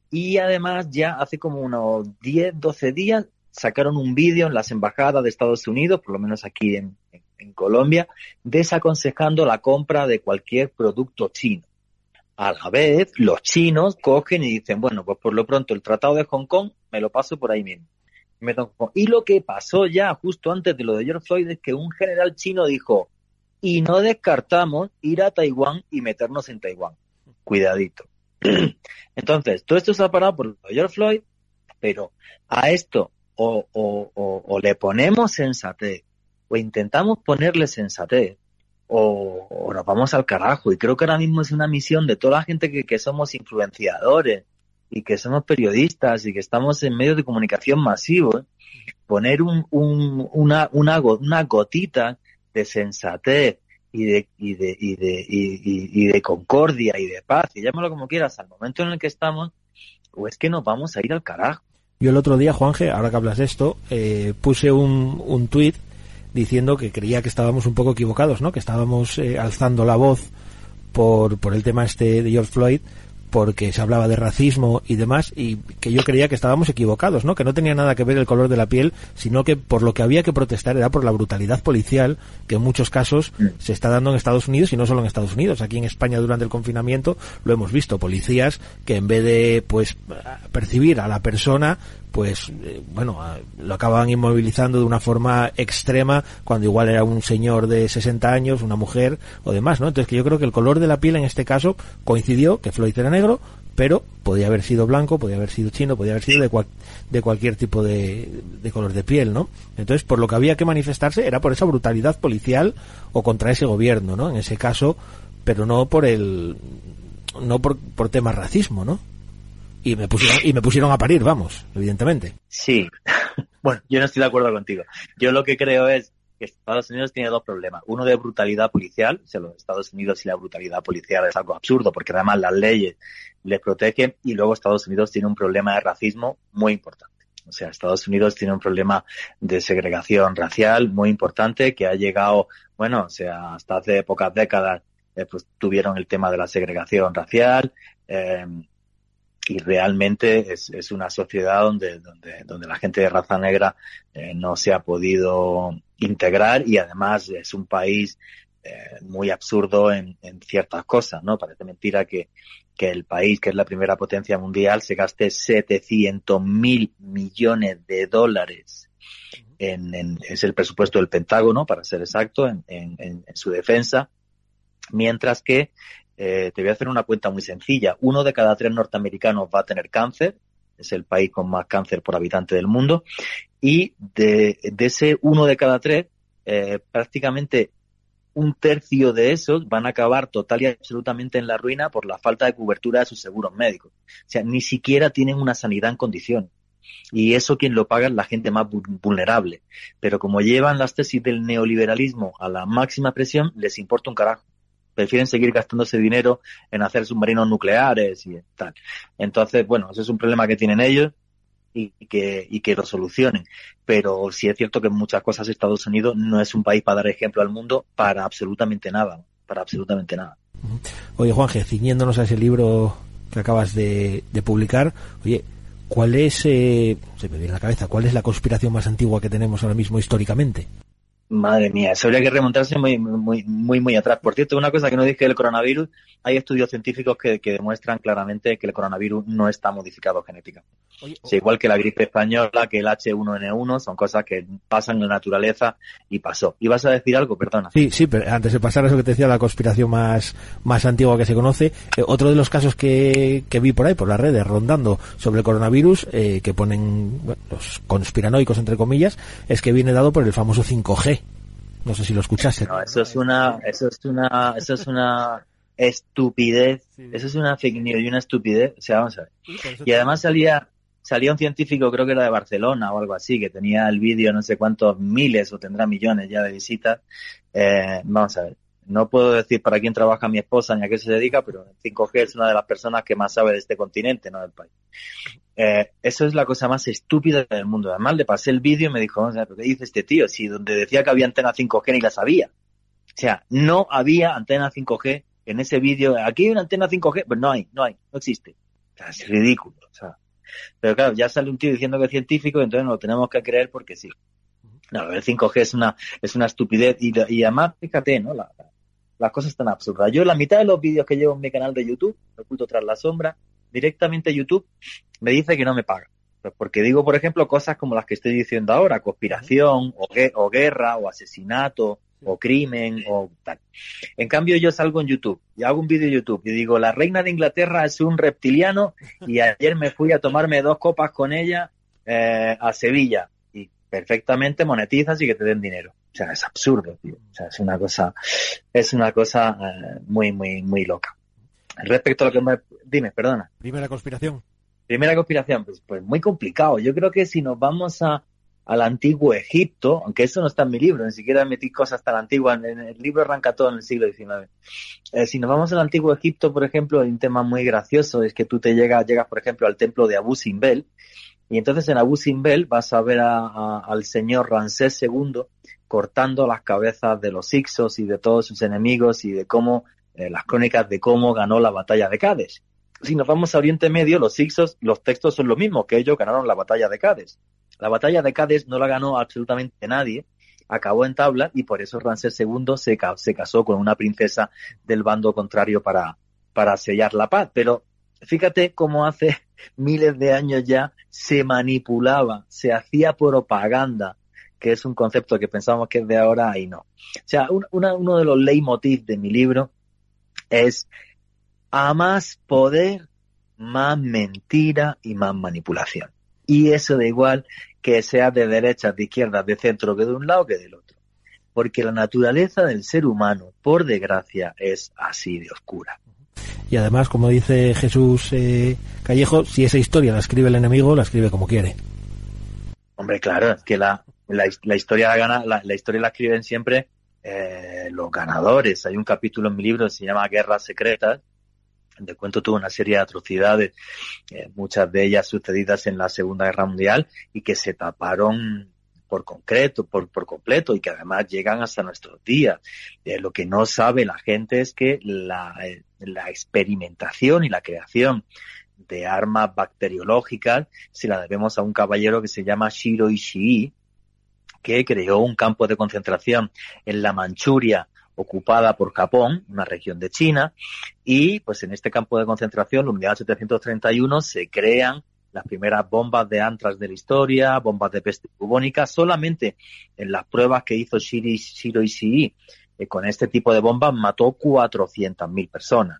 Y además ya hace como unos 10, 12 días sacaron un vídeo en las embajadas de Estados Unidos, por lo menos aquí en, en Colombia, desaconsejando la compra de cualquier producto chino. A la vez, los chinos cogen y dicen, bueno, pues por lo pronto el Tratado de Hong Kong me lo paso por ahí mismo. Y lo que pasó ya justo antes de lo de George Floyd es que un general chino dijo, y no descartamos ir a Taiwán y meternos en Taiwán. Cuidadito. Entonces, todo esto ha parado por George Floyd, pero a esto o, o, o, o le ponemos sensatez o intentamos ponerle sensatez o, nos vamos al carajo. Y creo que ahora mismo es una misión de toda la gente que, que somos influenciadores y que somos periodistas y que estamos en medios de comunicación masivos, poner un, un, una, una gotita de sensatez y de, y de, y de, y, de concordia y de paz, y llámalo como quieras, al momento en el que estamos, o es que nos vamos a ir al carajo. Yo el otro día, Juanje, ahora que hablas de esto, eh, puse un, un tuit diciendo que creía que estábamos un poco equivocados, ¿no? Que estábamos eh, alzando la voz por, por el tema este de George Floyd, porque se hablaba de racismo y demás, y que yo creía que estábamos equivocados, ¿no? Que no tenía nada que ver el color de la piel, sino que por lo que había que protestar era por la brutalidad policial que en muchos casos mm. se está dando en Estados Unidos y no solo en Estados Unidos. Aquí en España durante el confinamiento lo hemos visto, policías que en vez de pues percibir a la persona pues eh, bueno, lo acababan inmovilizando de una forma extrema cuando igual era un señor de 60 años, una mujer o demás, ¿no? Entonces que yo creo que el color de la piel en este caso coincidió, que Floyd era negro, pero podía haber sido blanco, podía haber sido chino, podía haber sido de, de cualquier tipo de, de, color de piel, ¿no? Entonces, por lo que había que manifestarse era por esa brutalidad policial o contra ese gobierno, ¿no? En ese caso, pero no por el, no por, por temas racismo, ¿no? Y me pusieron, y me pusieron a parir, vamos, evidentemente. Sí. bueno, yo no estoy de acuerdo contigo. Yo lo que creo es que Estados Unidos tiene dos problemas. Uno de brutalidad policial, o sea, los Estados Unidos y la brutalidad policial es algo absurdo porque además las leyes les protegen y luego Estados Unidos tiene un problema de racismo muy importante. O sea, Estados Unidos tiene un problema de segregación racial muy importante que ha llegado, bueno, o sea, hasta hace pocas décadas eh, pues tuvieron el tema de la segregación racial, eh, y realmente es, es una sociedad donde, donde, donde la gente de raza negra eh, no se ha podido integrar y además es un país eh, muy absurdo en, en, ciertas cosas, ¿no? Parece mentira que, que el país, que es la primera potencia mundial, se gaste 700 mil millones de dólares en, en, es el presupuesto del Pentágono, para ser exacto, en, en, en su defensa, mientras que eh, te voy a hacer una cuenta muy sencilla. Uno de cada tres norteamericanos va a tener cáncer. Es el país con más cáncer por habitante del mundo. Y de, de ese uno de cada tres, eh, prácticamente un tercio de esos van a acabar total y absolutamente en la ruina por la falta de cobertura de sus seguros médicos. O sea, ni siquiera tienen una sanidad en condiciones. Y eso quien lo paga es la gente más vulnerable. Pero como llevan las tesis del neoliberalismo a la máxima presión, les importa un carajo prefieren seguir gastándose dinero en hacer submarinos nucleares y tal. Entonces, bueno, ese es un problema que tienen ellos y, que, y que lo solucionen. Pero sí es cierto que en muchas cosas Estados Unidos no es un país para dar ejemplo al mundo para absolutamente nada, para absolutamente nada. Oye, Juanje, ciñéndonos a ese libro que acabas de, de publicar, oye, ¿cuál es, eh, se me viene a la cabeza, cuál es la conspiración más antigua que tenemos ahora mismo históricamente? Madre mía, eso habría que remontarse muy, muy, muy, muy atrás. Por cierto, una cosa que no dije del coronavirus, hay estudios científicos que, que demuestran claramente que el coronavirus no está modificado genéticamente. igual que la gripe española, que el H1N1, son cosas que pasan en la naturaleza y pasó. ¿Y vas a decir algo? Perdona. Sí, sí, pero antes de pasar a eso que te decía, la conspiración más, más antigua que se conoce, eh, otro de los casos que, que vi por ahí, por las redes, rondando sobre el coronavirus, eh, que ponen los conspiranoicos, entre comillas, es que viene dado por el famoso 5G no sé si lo escuchaste. No, eso es una, eso es una, eso es una estupidez. Eso es una fake news y una estupidez. O sea, vamos a ver. Y además salía, salía un científico, creo que era de Barcelona o algo así, que tenía el vídeo no sé cuántos miles o tendrá millones ya de visitas. Eh, vamos a ver. No puedo decir para quién trabaja mi esposa ni a qué se dedica, pero 5G es una de las personas que más sabe de este continente, no del país. Eh, eso es la cosa más estúpida del mundo. Además, le pasé el vídeo y me dijo, ¿qué dice este tío? Si donde decía que había antena 5G ni la sabía. O sea, no había antena 5G en ese vídeo. Aquí hay una antena 5G, pues no hay, no hay, no existe. O sea, es ridículo. Pero claro, ya sale un tío diciendo que es científico, entonces no lo tenemos que creer porque sí. No, el 5G es una, es una estupidez y, y además, fíjate, ¿no? La, las cosas están absurdas. Yo la mitad de los vídeos que llevo en mi canal de YouTube, oculto tras la sombra, directamente YouTube me dice que no me paga. Pues porque digo, por ejemplo, cosas como las que estoy diciendo ahora, conspiración, o, o guerra, o asesinato, o crimen, o tal. En cambio, yo salgo en YouTube y hago un vídeo en YouTube y digo, la reina de Inglaterra es un reptiliano y ayer me fui a tomarme dos copas con ella eh, a Sevilla y perfectamente monetizas y que te den dinero. O sea, es absurdo, tío. O sea, es una cosa, es una cosa eh, muy, muy, muy loca. Respecto a lo que me... Dime, perdona. Primera conspiración. Primera conspiración, pues, pues muy complicado. Yo creo que si nos vamos a, al antiguo Egipto, aunque eso no está en mi libro, ni siquiera metí cosas tan antiguas, en el libro arranca todo en el siglo XIX. Eh, si nos vamos al antiguo Egipto, por ejemplo, hay un tema muy gracioso, es que tú te llegas, llegas, por ejemplo, al templo de Abu Simbel, y entonces en Abu Simbel vas a ver a, al señor Ramsés II cortando las cabezas de los Ixos y de todos sus enemigos y de cómo eh, las crónicas de cómo ganó la batalla de Cádiz. Si nos vamos a Oriente Medio, los Ixos, los textos son los mismos, que ellos ganaron la batalla de Cádiz. La batalla de Cádiz no la ganó absolutamente nadie, acabó en tabla y por eso Ramsés II se, se casó con una princesa del bando contrario para, para sellar la paz. Pero fíjate cómo hace miles de años ya se manipulaba, se hacía propaganda, que es un concepto que pensamos que es de ahora y no. O sea, uno de los leitmotiv de mi libro es a más poder, más mentira y más manipulación. Y eso da igual que sea de derechas, de izquierdas, de centro, que de un lado que del otro. Porque la naturaleza del ser humano, por desgracia, es así de oscura. Y además, como dice Jesús eh, Callejo, si esa historia la escribe el enemigo, la escribe como quiere. Hombre, claro, es que la, la, historia la, gana, la, la historia la escriben siempre eh, los ganadores. Hay un capítulo en mi libro que se llama Guerras Secretas, donde cuento tuvo una serie de atrocidades, eh, muchas de ellas sucedidas en la Segunda Guerra Mundial y que se taparon por concreto, por, por completo y que además llegan hasta nuestros días. Eh, lo que no sabe la gente es que la, la experimentación y la creación de armas bacteriológicas se la debemos a un caballero que se llama Shiro Ishii, que creó un campo de concentración en la Manchuria ocupada por Japón, una región de China, y pues en este campo de concentración, en 1731, se crean las primeras bombas de antras de la historia, bombas de peste bubónica, solamente en las pruebas que hizo Shiro Ishii eh, con este tipo de bombas mató 400.000 personas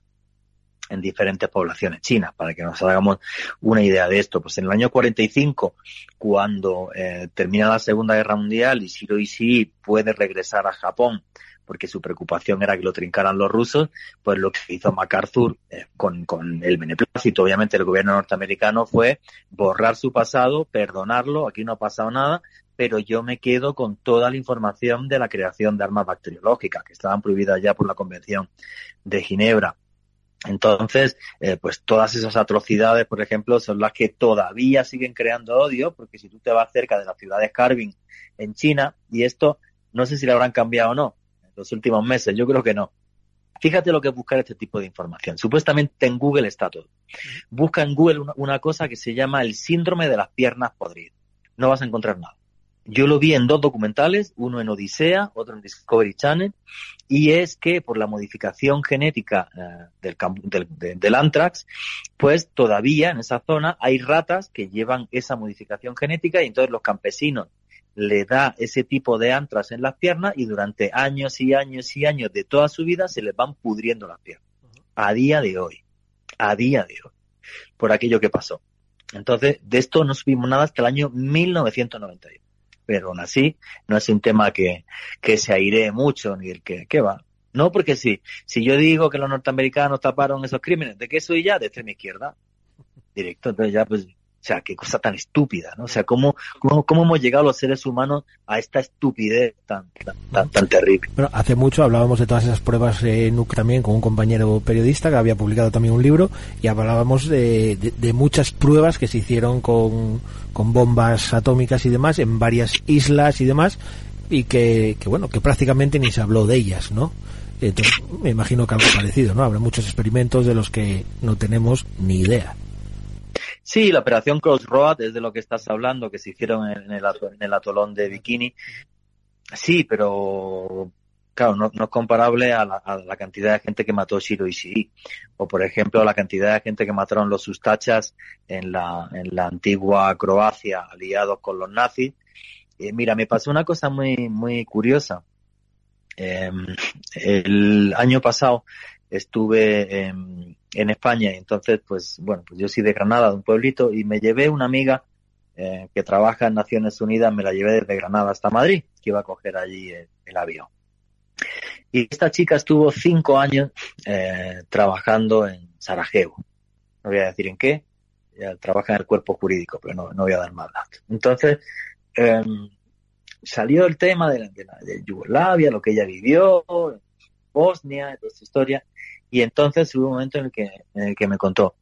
en diferentes poblaciones chinas, para que nos hagamos una idea de esto. Pues en el año 45, cuando eh, termina la Segunda Guerra Mundial y Shiro Ishii puede regresar a Japón porque su preocupación era que lo trincaran los rusos, pues lo que hizo MacArthur eh, con, con el beneplácito, obviamente, el gobierno norteamericano fue borrar su pasado, perdonarlo, aquí no ha pasado nada, pero yo me quedo con toda la información de la creación de armas bacteriológicas, que estaban prohibidas ya por la Convención de Ginebra. Entonces, eh, pues todas esas atrocidades, por ejemplo, son las que todavía siguen creando odio, porque si tú te vas cerca de la ciudad de Harbin en China, y esto no sé si lo habrán cambiado o no en los últimos meses, yo creo que no. Fíjate lo que es buscar este tipo de información. Supuestamente en Google está todo. Busca en Google una, una cosa que se llama el síndrome de las piernas podridas. No vas a encontrar nada. Yo lo vi en dos documentales, uno en Odisea, otro en Discovery Channel, y es que por la modificación genética eh, del, del, del, anthrax, pues todavía en esa zona hay ratas que llevan esa modificación genética y entonces los campesinos le da ese tipo de anthrax en las piernas y durante años y años y años de toda su vida se les van pudriendo las piernas. A día de hoy, a día de hoy, por aquello que pasó. Entonces, de esto no supimos nada hasta el año 1991 pero aún así no es un tema que, que se airee mucho ni el que, ¿qué va? No, porque sí, si yo digo que los norteamericanos taparon esos crímenes, ¿de qué soy ya? De extrema izquierda. Directo, entonces ya pues o sea, qué cosa tan estúpida, ¿no? O sea, ¿cómo, cómo, cómo hemos llegado los seres humanos a esta estupidez tan, tan, tan, terrible? Bueno, hace mucho hablábamos de todas esas pruebas eh, también con un compañero periodista que había publicado también un libro y hablábamos de, de, muchas pruebas que se hicieron con, con bombas atómicas y demás en varias islas y demás y que, que bueno, que prácticamente ni se habló de ellas, ¿no? Entonces, me imagino que algo parecido, ¿no? Habrá muchos experimentos de los que no tenemos ni idea. Sí, la operación Crossroad es de lo que estás hablando, que se hicieron en el, en el atolón de Bikini. Sí, pero claro, no, es comparable a la, a la, cantidad de gente que mató Shiro Ishii. O, por ejemplo, la cantidad de gente que mataron los sustachas en la, en la antigua Croacia, aliados con los nazis. Eh, mira, me pasó una cosa muy, muy curiosa. Eh, el año pasado estuve en, en España y entonces, pues bueno, pues yo soy de Granada, de un pueblito, y me llevé una amiga eh, que trabaja en Naciones Unidas, me la llevé desde Granada hasta Madrid, que iba a coger allí el, avión. Y esta chica estuvo cinco años eh, trabajando en Sarajevo. No voy a decir en qué, trabaja en el cuerpo jurídico, pero no, no voy a dar más datos. Entonces, eh, salió el tema de, de, de, Yugoslavia, lo que ella vivió, Bosnia, toda esta historia, y entonces hubo un momento en el que, en el que me contó,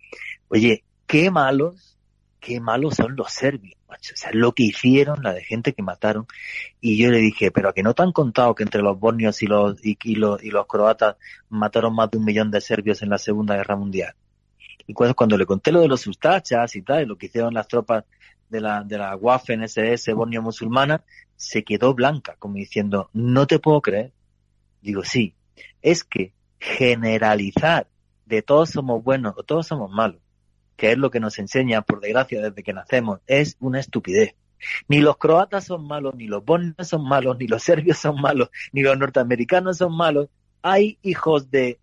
oye, qué malos, qué malos son los serbios, macho. O sea, lo que hicieron, la de gente que mataron. Y yo le dije, pero a que no te han contado que entre los bosnios y los, y, los, y los croatas mataron más de un millón de serbios en la Segunda Guerra Mundial. Y cuando, cuando le conté lo de los ustachas y tal, lo que hicieron las tropas de la, de la Waffen SS bosnio musulmana, se quedó blanca, como diciendo, no te puedo creer. Digo, sí, es que generalizar de todos somos buenos o todos somos malos, que es lo que nos enseña, por desgracia, desde que nacemos, es una estupidez. Ni los croatas son malos, ni los bosnios son malos, ni los serbios son malos, ni los norteamericanos son malos. Hay hijos de,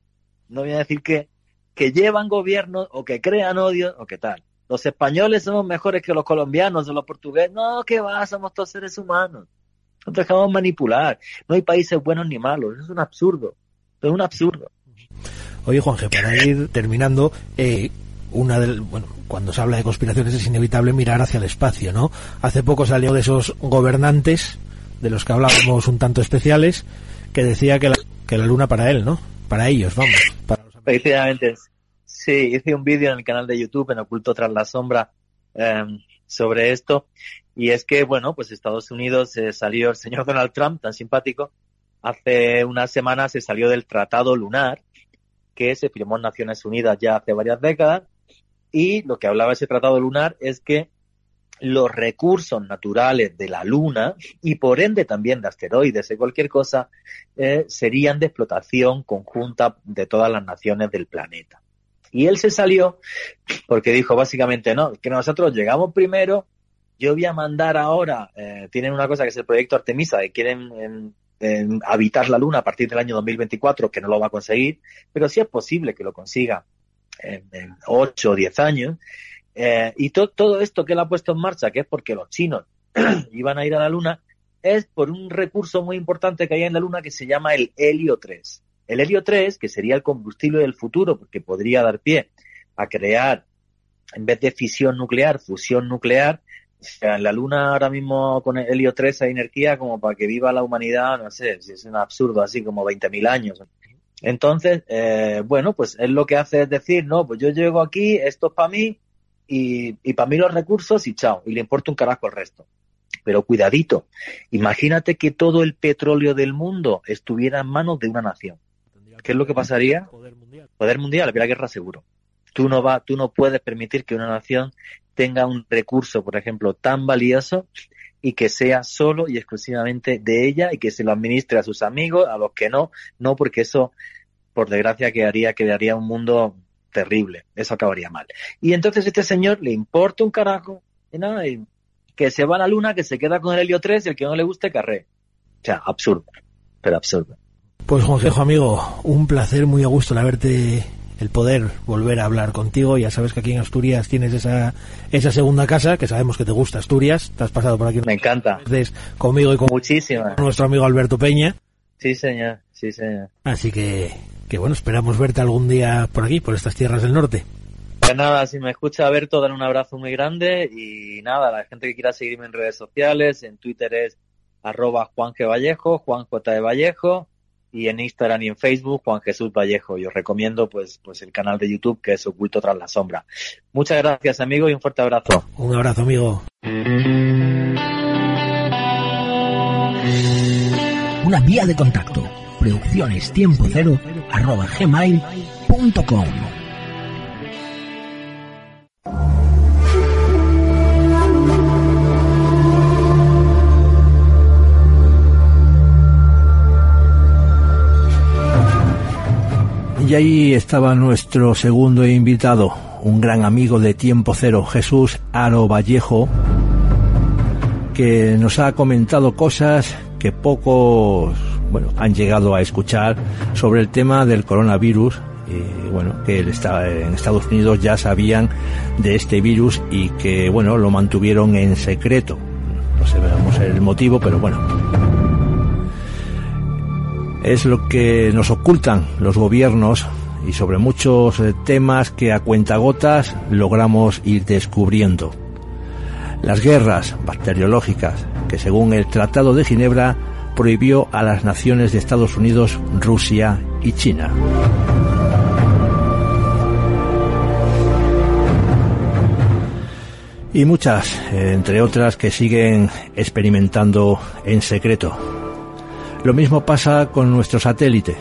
no voy a decir que, que llevan gobierno o que crean odio o que tal. Los españoles somos mejores que los colombianos o los portugueses. No, que va, somos todos seres humanos. Nos dejamos manipular. No hay países buenos ni malos. Es un absurdo. Es un absurdo. Oye, Juanje, para ir terminando, eh, una del, bueno, cuando se habla de conspiraciones es inevitable mirar hacia el espacio, ¿no? Hace poco salió de esos gobernantes de los que hablábamos un tanto especiales que decía que la, que la luna para él, ¿no? Para ellos, vamos. Para los Precisamente, sí, hice un vídeo en el canal de YouTube en Oculto tras la sombra eh, sobre esto y es que, bueno, pues Estados Unidos eh, salió el señor Donald Trump, tan simpático, hace unas semanas se salió del Tratado Lunar, que se firmó en Naciones Unidas ya hace varias décadas, y lo que hablaba ese Tratado Lunar es que los recursos naturales de la Luna y por ende también de asteroides y cualquier cosa eh, serían de explotación conjunta de todas las naciones del planeta. Y él se salió porque dijo básicamente, no, que nosotros llegamos primero, yo voy a mandar ahora, eh, tienen una cosa que es el proyecto Artemisa, que quieren habitar la Luna a partir del año 2024, que no lo va a conseguir, pero sí es posible que lo consiga en, en 8 o 10 años. Eh, y to, todo esto que él ha puesto en marcha, que es porque los chinos iban a ir a la Luna, es por un recurso muy importante que hay en la Luna que se llama el helio 3. El helio 3, que sería el combustible del futuro, porque podría dar pie a crear, en vez de fisión nuclear, fusión nuclear, o sea, en la Luna ahora mismo con el helio 3 hay energía como para que viva la humanidad, no sé, es un absurdo, así como 20.000 años. Entonces, eh, bueno, pues es lo que hace es decir, no, pues yo llego aquí, esto es para mí y, y para mí los recursos y chao, y le importa un carajo el resto. Pero cuidadito, imagínate que todo el petróleo del mundo estuviera en manos de una nación. ¿Qué es lo que pasaría? Poder mundial. Poder mundial, habría guerra seguro. Tú no va, tú no puedes permitir que una nación tenga un recurso, por ejemplo, tan valioso y que sea solo y exclusivamente de ella y que se lo administre a sus amigos, a los que no, no porque eso, por desgracia, quedaría, quedaría un mundo terrible, eso acabaría mal. Y entonces este señor le importa un carajo, y nada, que se va a la luna, que se queda con el helio 3 y el que no le guste carré. O sea, absurdo, pero absurdo. Pues Juanjejo, amigo, un placer muy a gusto el haberte el poder volver a hablar contigo. Ya sabes que aquí en Asturias tienes esa, esa segunda casa, que sabemos que te gusta Asturias. Te has pasado por aquí. Me encanta. Conmigo y con nuestro amigo Alberto Peña. Sí, señor. Sí, señor. Así que, que bueno, esperamos verte algún día por aquí, por estas tierras del norte. Pues nada, si me escucha Alberto, dan un abrazo muy grande y nada, la gente que quiera seguirme en redes sociales, en Twitter es arroba Juan G. Vallejo, Juan J. de Vallejo, y en Instagram y en Facebook Juan Jesús Vallejo. Y os recomiendo pues, pues el canal de YouTube que es Oculto tras la sombra. Muchas gracias amigo y un fuerte abrazo. Un abrazo amigo. Una vía de contacto. Producciones tiempo cero arroba gmail.com. Y ahí estaba nuestro segundo invitado, un gran amigo de Tiempo Cero, Jesús Aro Vallejo, que nos ha comentado cosas que pocos bueno, han llegado a escuchar sobre el tema del coronavirus. Bueno, que él en Estados Unidos ya sabían de este virus y que bueno, lo mantuvieron en secreto. No sabemos el motivo, pero bueno, es lo que nos ocultan los gobiernos y sobre muchos eh, temas que a cuentagotas logramos ir descubriendo. Las guerras bacteriológicas que según el Tratado de Ginebra prohibió a las naciones de Estados Unidos, Rusia y China. Y muchas, eh, entre otras, que siguen experimentando en secreto. Lo mismo pasa con nuestro satélite.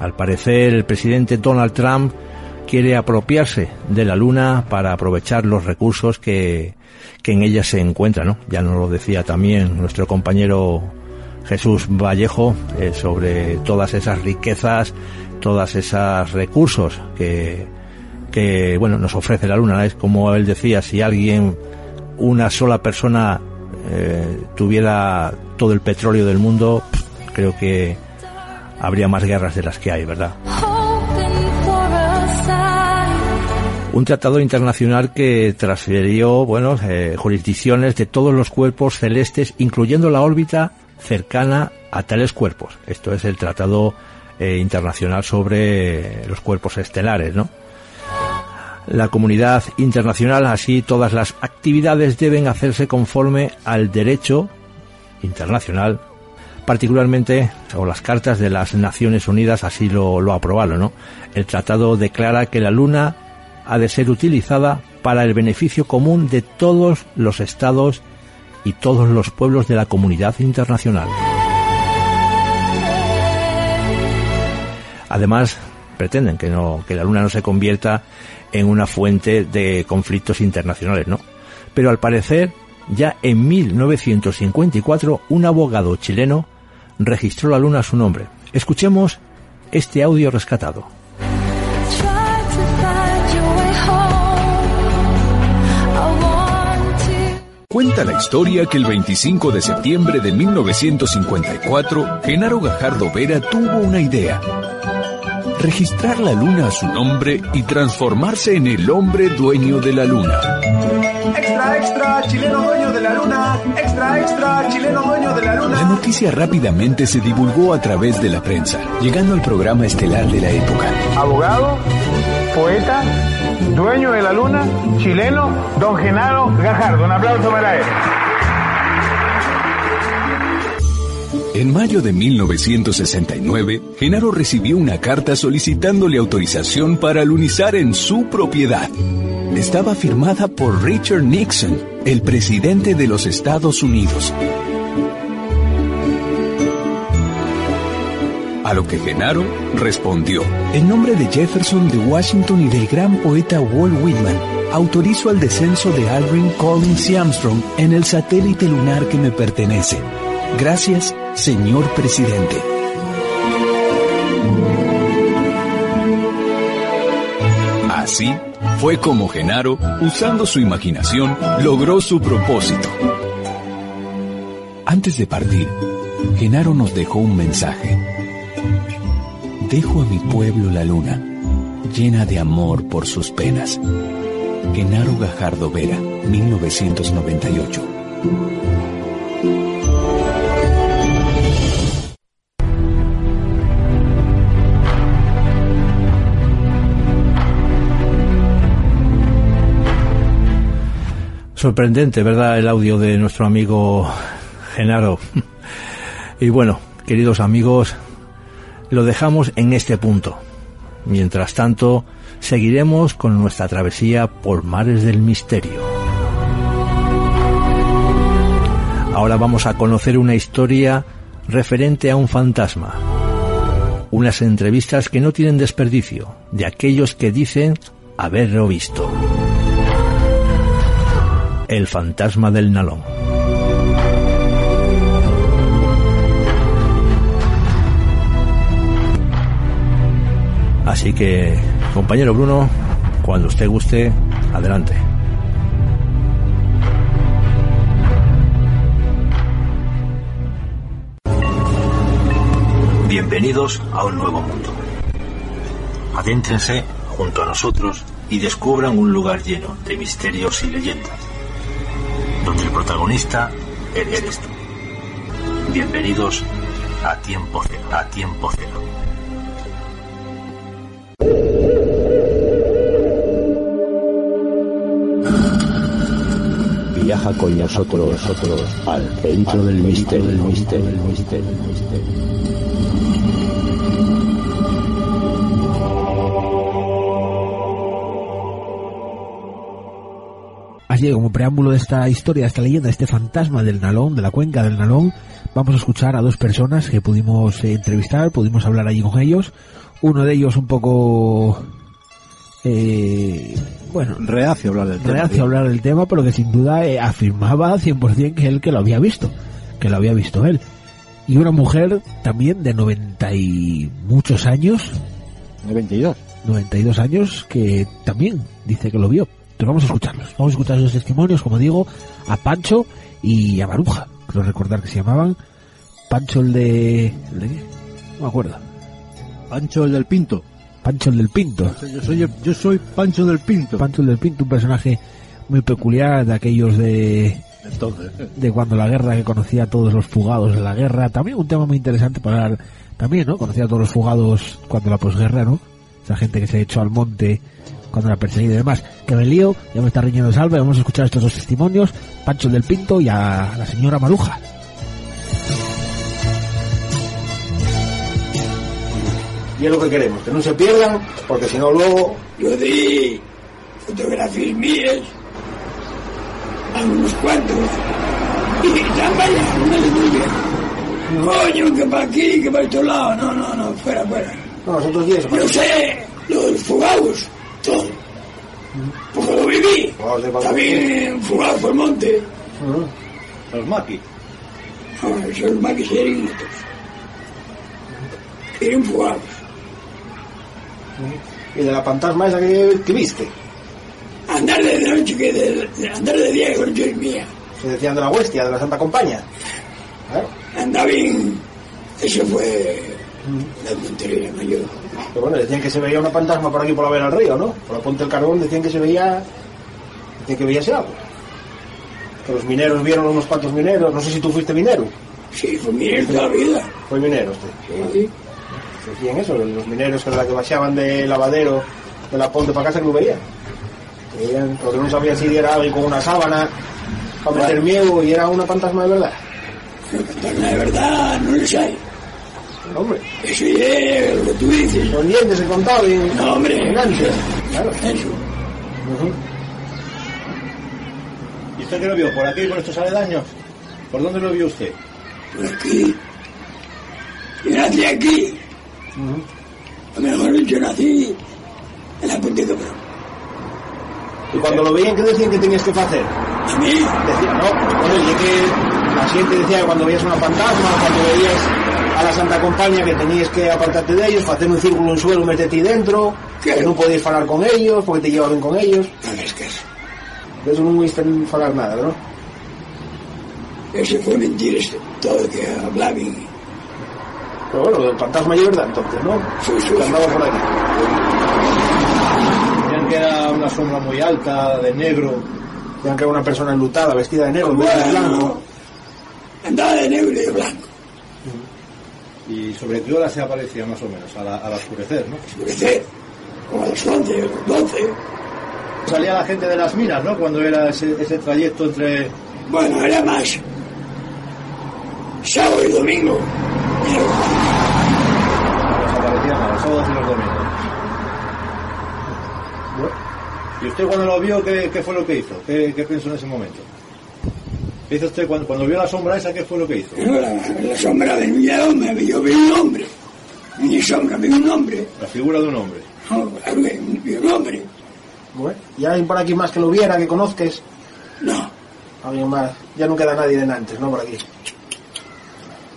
Al parecer, el presidente Donald Trump quiere apropiarse de la Luna para aprovechar los recursos que, que en ella se encuentran, ¿no? Ya nos lo decía también nuestro compañero Jesús Vallejo eh, sobre todas esas riquezas, todas esos recursos que, que, bueno, nos ofrece la Luna. Es como él decía, si alguien, una sola persona eh, tuviera todo el petróleo del mundo, creo que habría más guerras de las que hay, ¿verdad? Un tratado internacional que transfirió, bueno, eh, jurisdicciones de todos los cuerpos celestes, incluyendo la órbita cercana a tales cuerpos. Esto es el tratado eh, internacional sobre los cuerpos estelares, ¿no? La comunidad internacional, así todas las actividades deben hacerse conforme al derecho internacional particularmente, o las cartas de las Naciones Unidas así lo, lo aprobaron, ¿no? El tratado declara que la Luna ha de ser utilizada para el beneficio común de todos los estados y todos los pueblos de la comunidad internacional. Además, pretenden que no que la luna no se convierta en una fuente de conflictos internacionales, ¿no? Pero al parecer, ya en 1954 un abogado chileno registró la luna su nombre. Escuchemos este audio rescatado. Cuenta la historia que el 25 de septiembre de 1954, Genaro Gajardo Vera tuvo una idea. Registrar la luna a su nombre y transformarse en el hombre dueño de la luna. Extra, extra, chileno dueño de la luna. Extra, extra, chileno dueño de la luna. La noticia rápidamente se divulgó a través de la prensa, llegando al programa estelar de la época. Abogado, poeta, dueño de la luna, chileno, don Genaro Gajardo. Un aplauso para él. En mayo de 1969, Genaro recibió una carta solicitándole autorización para lunizar en su propiedad. Estaba firmada por Richard Nixon, el presidente de los Estados Unidos. A lo que Genaro respondió, en nombre de Jefferson de Washington y del gran poeta Walt Whitman, autorizo el descenso de Aldrin, Collins y Armstrong en el satélite lunar que me pertenece. Gracias, señor presidente. Así fue como Genaro, usando su imaginación, logró su propósito. Antes de partir, Genaro nos dejó un mensaje. Dejo a mi pueblo la luna, llena de amor por sus penas. Genaro Gajardo Vera, 1998. Sorprendente, ¿verdad? El audio de nuestro amigo Genaro. Y bueno, queridos amigos, lo dejamos en este punto. Mientras tanto, seguiremos con nuestra travesía por mares del misterio. Ahora vamos a conocer una historia referente a un fantasma. Unas entrevistas que no tienen desperdicio, de aquellos que dicen haberlo visto. El fantasma del Nalón. Así que, compañero Bruno, cuando usted guste, adelante. Bienvenidos a un nuevo mundo. Adéntrense junto a nosotros y descubran un lugar lleno de misterios y leyendas, donde el protagonista eres tú. Bienvenidos a Tiempo Cero, a Tiempo Cero. Viaja con nosotros, nosotros al centro del misterio, del misterio, del misterio, como preámbulo de esta historia, de esta leyenda, de este fantasma del Nalón, de la cuenca del Nalón, vamos a escuchar a dos personas que pudimos eh, entrevistar, pudimos hablar allí con ellos. Uno de ellos un poco... Eh, bueno, reacio a hablar del tema. reacio a hablar del tema, pero que sin duda eh, afirmaba 100% que él que lo había visto, que lo había visto él. Y una mujer también de 90 y muchos años, 92. 92 años, que también dice que lo vio. Entonces vamos a escucharlos. Vamos a escuchar los testimonios, como digo, a Pancho y a Maruja. Creo recordar que se llamaban. Pancho el de... ¿el de qué? No me acuerdo. Pancho el del Pinto. Pancho el del Pinto. Yo soy, yo soy Pancho del Pinto. Pancho el del Pinto, un personaje muy peculiar de aquellos de... Entonces, de cuando la guerra que conocía a todos los fugados de la guerra. También un tema muy interesante para hablar también, ¿no? Conocía a todos los fugados cuando la posguerra, ¿no? Esa gente que se echó al monte cuando la perseguida y demás. Que me lío, ya me está riñendo salve, vamos a escuchar estos dos testimonios, Pancho el del Pinto y a la señora Maruja. Y es lo que queremos, que no se pierdan, porque si no luego... Yo di fotografías mías a unos cuantos y están bien. Coño, que para aquí, que para otro lado. No, no, no, fuera, fuera. No, nosotros días... Yo sé, los fugados, todo. Porque lo viví. También fugado por el monte. Los maquis. No, esos maquis eran otros. Eran fugados. Y de la fantasma esa que, que viste. Andar de noche, que de, andar de día, no es mía. Se decían de la huestia, de la Santa Compañía. Claro. Andaba bien. Eso fue la tontería mayor. Pero bueno, decían que se veía una fantasma por aquí por la vera del río, ¿no? Por la Ponte del Carbón decían que se veía... Decían que veíase algo. Que los mineros vieron unos cuantos mineros. No sé si tú fuiste minero. Sí, fue minero toda la vida. Fue minero usted. Sí. Decían eso, los mineros que la que baixaban de lavadero de la Ponte para casa que lo veían. Veían, porque no sabían si era alguien con una sábana para meter miedo y era una fantasma de verdad. Fantasma de verdad, no les hay. Hombre. Eso es lo que tú dices. Los dientes se contaban. No, hombre. En ancho. Claro. Eso. ¿Y usted qué lo vio? ¿Por aquí, por estos aledaños? ¿Por dónde lo vio usted? Por aquí. Yo nací aquí. A lo mejor yo nací en la Ponte Cabrón. Y cuando lo veían, ¿qué decían que tenías que hacer? A mí, Decían, no, bueno, y es que la gente decía que cuando veías una fantasma, cuando veías a la Santa Compañía que tenías que apartarte de ellos, para hacer un círculo en suelo, meterte dentro, que no podías hablar con ellos, porque te llevaban con ellos. sabes que eso. De eso no me gusta hablar nada, ¿no? Eso fue mentira, este, todo lo que hablaban. Pero bueno, el fantasma es verdad, entonces, ¿no? Sí, sí, Que andaba por aquí. Decían que era una sombra muy alta, de negro. Decían que era una persona enlutada, vestida de negro, vestida de blanco. Andaba de negro y de blanco. ¿Y sobre qué hora se aparecía más o menos? A la- al oscurecer, ¿no? Oscurecer, como a las 11, a las 12. Salía la gente de las minas, ¿no? Cuando era ese, ese trayecto entre... Bueno, era más sábado y domingo. Desaparecían a los sábados y los domingos. ¿Y usted cuando lo vio, qué, qué fue lo que hizo? ¿Qué, qué pensó en ese momento? ¿Qué hizo usted cuando, cuando vio la sombra esa? ¿Qué fue lo que hizo? No, la, la sombra del hombre, yo vi un hombre. Mi sombra, vi un hombre. La figura de un hombre. No, vi un hombre. Bueno, ¿y hay por aquí más que lo viera, que conozques? No, Alguien más. Ya no queda nadie de antes, ¿no? Por aquí.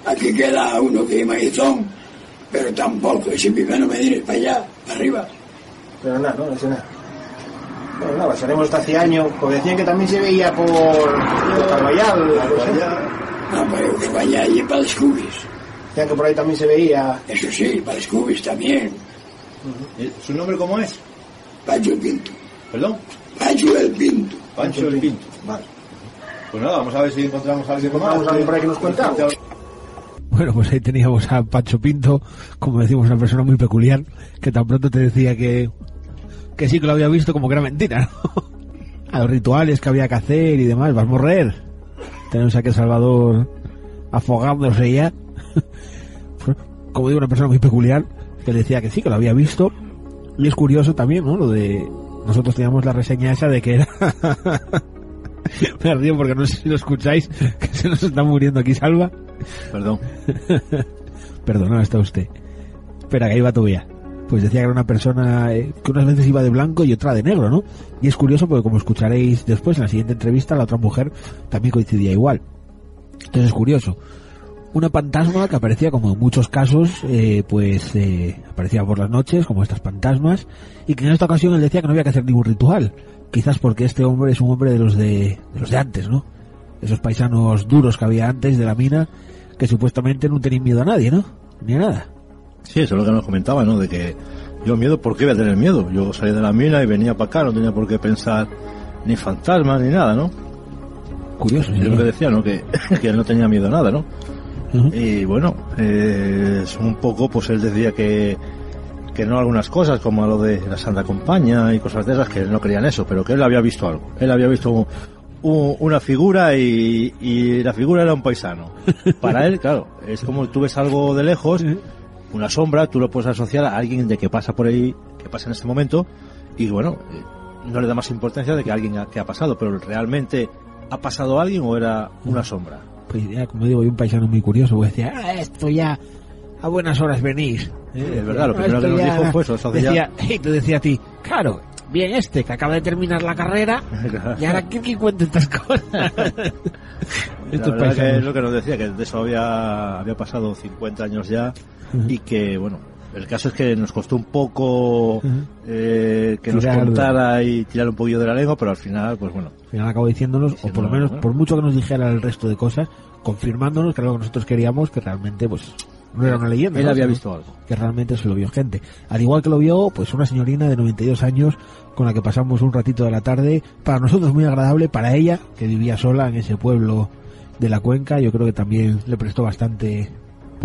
aquí queda uno que es maizón, pero tampoco, ese pibe no me diré para allá, para arriba. Pero nada, ¿no? Ese nada. Bueno, nada, pasaremos hasta hace años, porque decían que también se veía por. No, pero que vaya allí para los cubis. Decían que por ahí también se veía. Eso sí, para los cubis también. ¿Y ¿Su nombre cómo es? Pancho el Pinto. ¿Perdón? Pancho el Pinto. Pancho el Pinto. Vale. Pues nada, vamos a ver si encontramos a alguien más. Encontramos a alguien por ahí que nos cuente algo. Bueno, pues ahí teníamos a Pancho Pinto, como decimos, una persona muy peculiar, que tan pronto te decía que, que sí que lo había visto como que era mentira, ¿no? A los rituales que había que hacer y demás, vas a morrer. Tenemos aquí a Salvador afogándose ya. Como digo, una persona muy peculiar, que le decía que sí, que lo había visto. Y es curioso también, ¿no? Lo de... Nosotros teníamos la reseña esa de que era... Me río porque no sé si lo escucháis, que se nos está muriendo aquí Salva. Perdón. Perdona, está usted. Espera, que ahí va todavía. Pues decía que era una persona eh, que unas veces iba de blanco y otra de negro, ¿no? Y es curioso porque como escucharéis después en la siguiente entrevista, la otra mujer también coincidía igual. Entonces es curioso. Una fantasma que aparecía como en muchos casos, eh, pues eh, aparecía por las noches, como estas fantasmas, y que en esta ocasión él decía que no había que hacer ningún ritual. Quizás porque este hombre es un hombre de los de, de los de antes, ¿no? Esos paisanos duros que había antes de la mina, que supuestamente no tenían miedo a nadie, ¿no? Ni a nada. Sí, eso es lo que nos comentaba, ¿no? De que yo miedo, ¿por qué voy a tener miedo? Yo salí de la mina y venía para acá, no tenía por qué pensar ni fantasmas ni nada, ¿no? Curioso. Es lo que decía, ¿no? Que, que él no tenía miedo a nada, ¿no? Y bueno, eh, es un poco, pues él decía que, que no algunas cosas, como lo de la Santa Compañía y cosas de esas, que no creían eso, pero que él había visto algo. Él había visto un- un- una figura y, y la figura era un paisano. Para él, claro, es como tú ves algo de lejos, una sombra, tú lo puedes asociar a alguien de que pasa por ahí, que pasa en este momento, y bueno, eh, no le da más importancia de que alguien ha, que ha pasado, pero realmente ha pasado alguien o era una sombra. Pues ya, como digo, hay un paisano muy curioso, pues decía, ah, esto ya, a buenas horas venís. Eh, es verdad, lo "Ah, primero que nos ya-". dijo fue eso, eso hace ya- Decía, y te decía a ti, claro, bien este, que acaba de terminar la carrera, y ahora ¿quién que cuenta estas cosas? La Estos que es lo que nos decía, que de eso había, había pasado 50 años ya y que, bueno, el caso es que nos costó un poco eh, que Tirar- nos contara y tirar un poquillo de la lengua, pero al final, pues bueno. Al final acabó diciéndonos, o por lo menos, bueno. por mucho que nos dijera el resto de cosas, confirmándonos que era lo que nosotros queríamos, que realmente, pues, no era una leyenda. Él ¿no? había visto algo. Que realmente se lo vio gente. Al igual que lo vio, pues, una señorina de 92 años con la que pasamos un ratito de la tarde, para nosotros muy agradable, para ella, que vivía sola en ese pueblo de la cuenca, yo creo que también le prestó bastante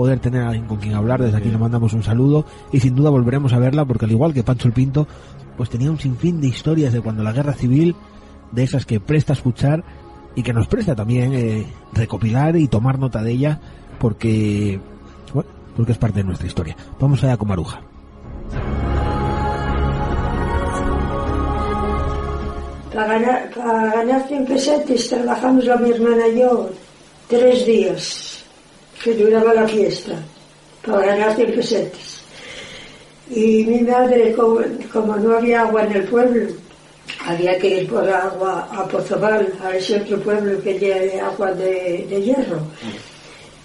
poder tener a alguien con quien hablar, desde aquí le mandamos un saludo y sin duda volveremos a verla porque al igual que Pancho el Pinto, pues tenía un sinfín de historias de cuando la guerra civil, de esas que presta a escuchar y que nos presta también eh, recopilar y tomar nota de ella porque, bueno, porque es parte de nuestra historia. Vamos allá con Maruja. Para ganar, para ganar 100 pesetes trabajamos la mi hermana y yo tres días que duraba la fiesta para ganar 100 pesetes. Y mi madre, como, como no había agua en el pueblo, había que ir por agua a Pozobal, a ese otro pueblo que lleva agua de, de hierro.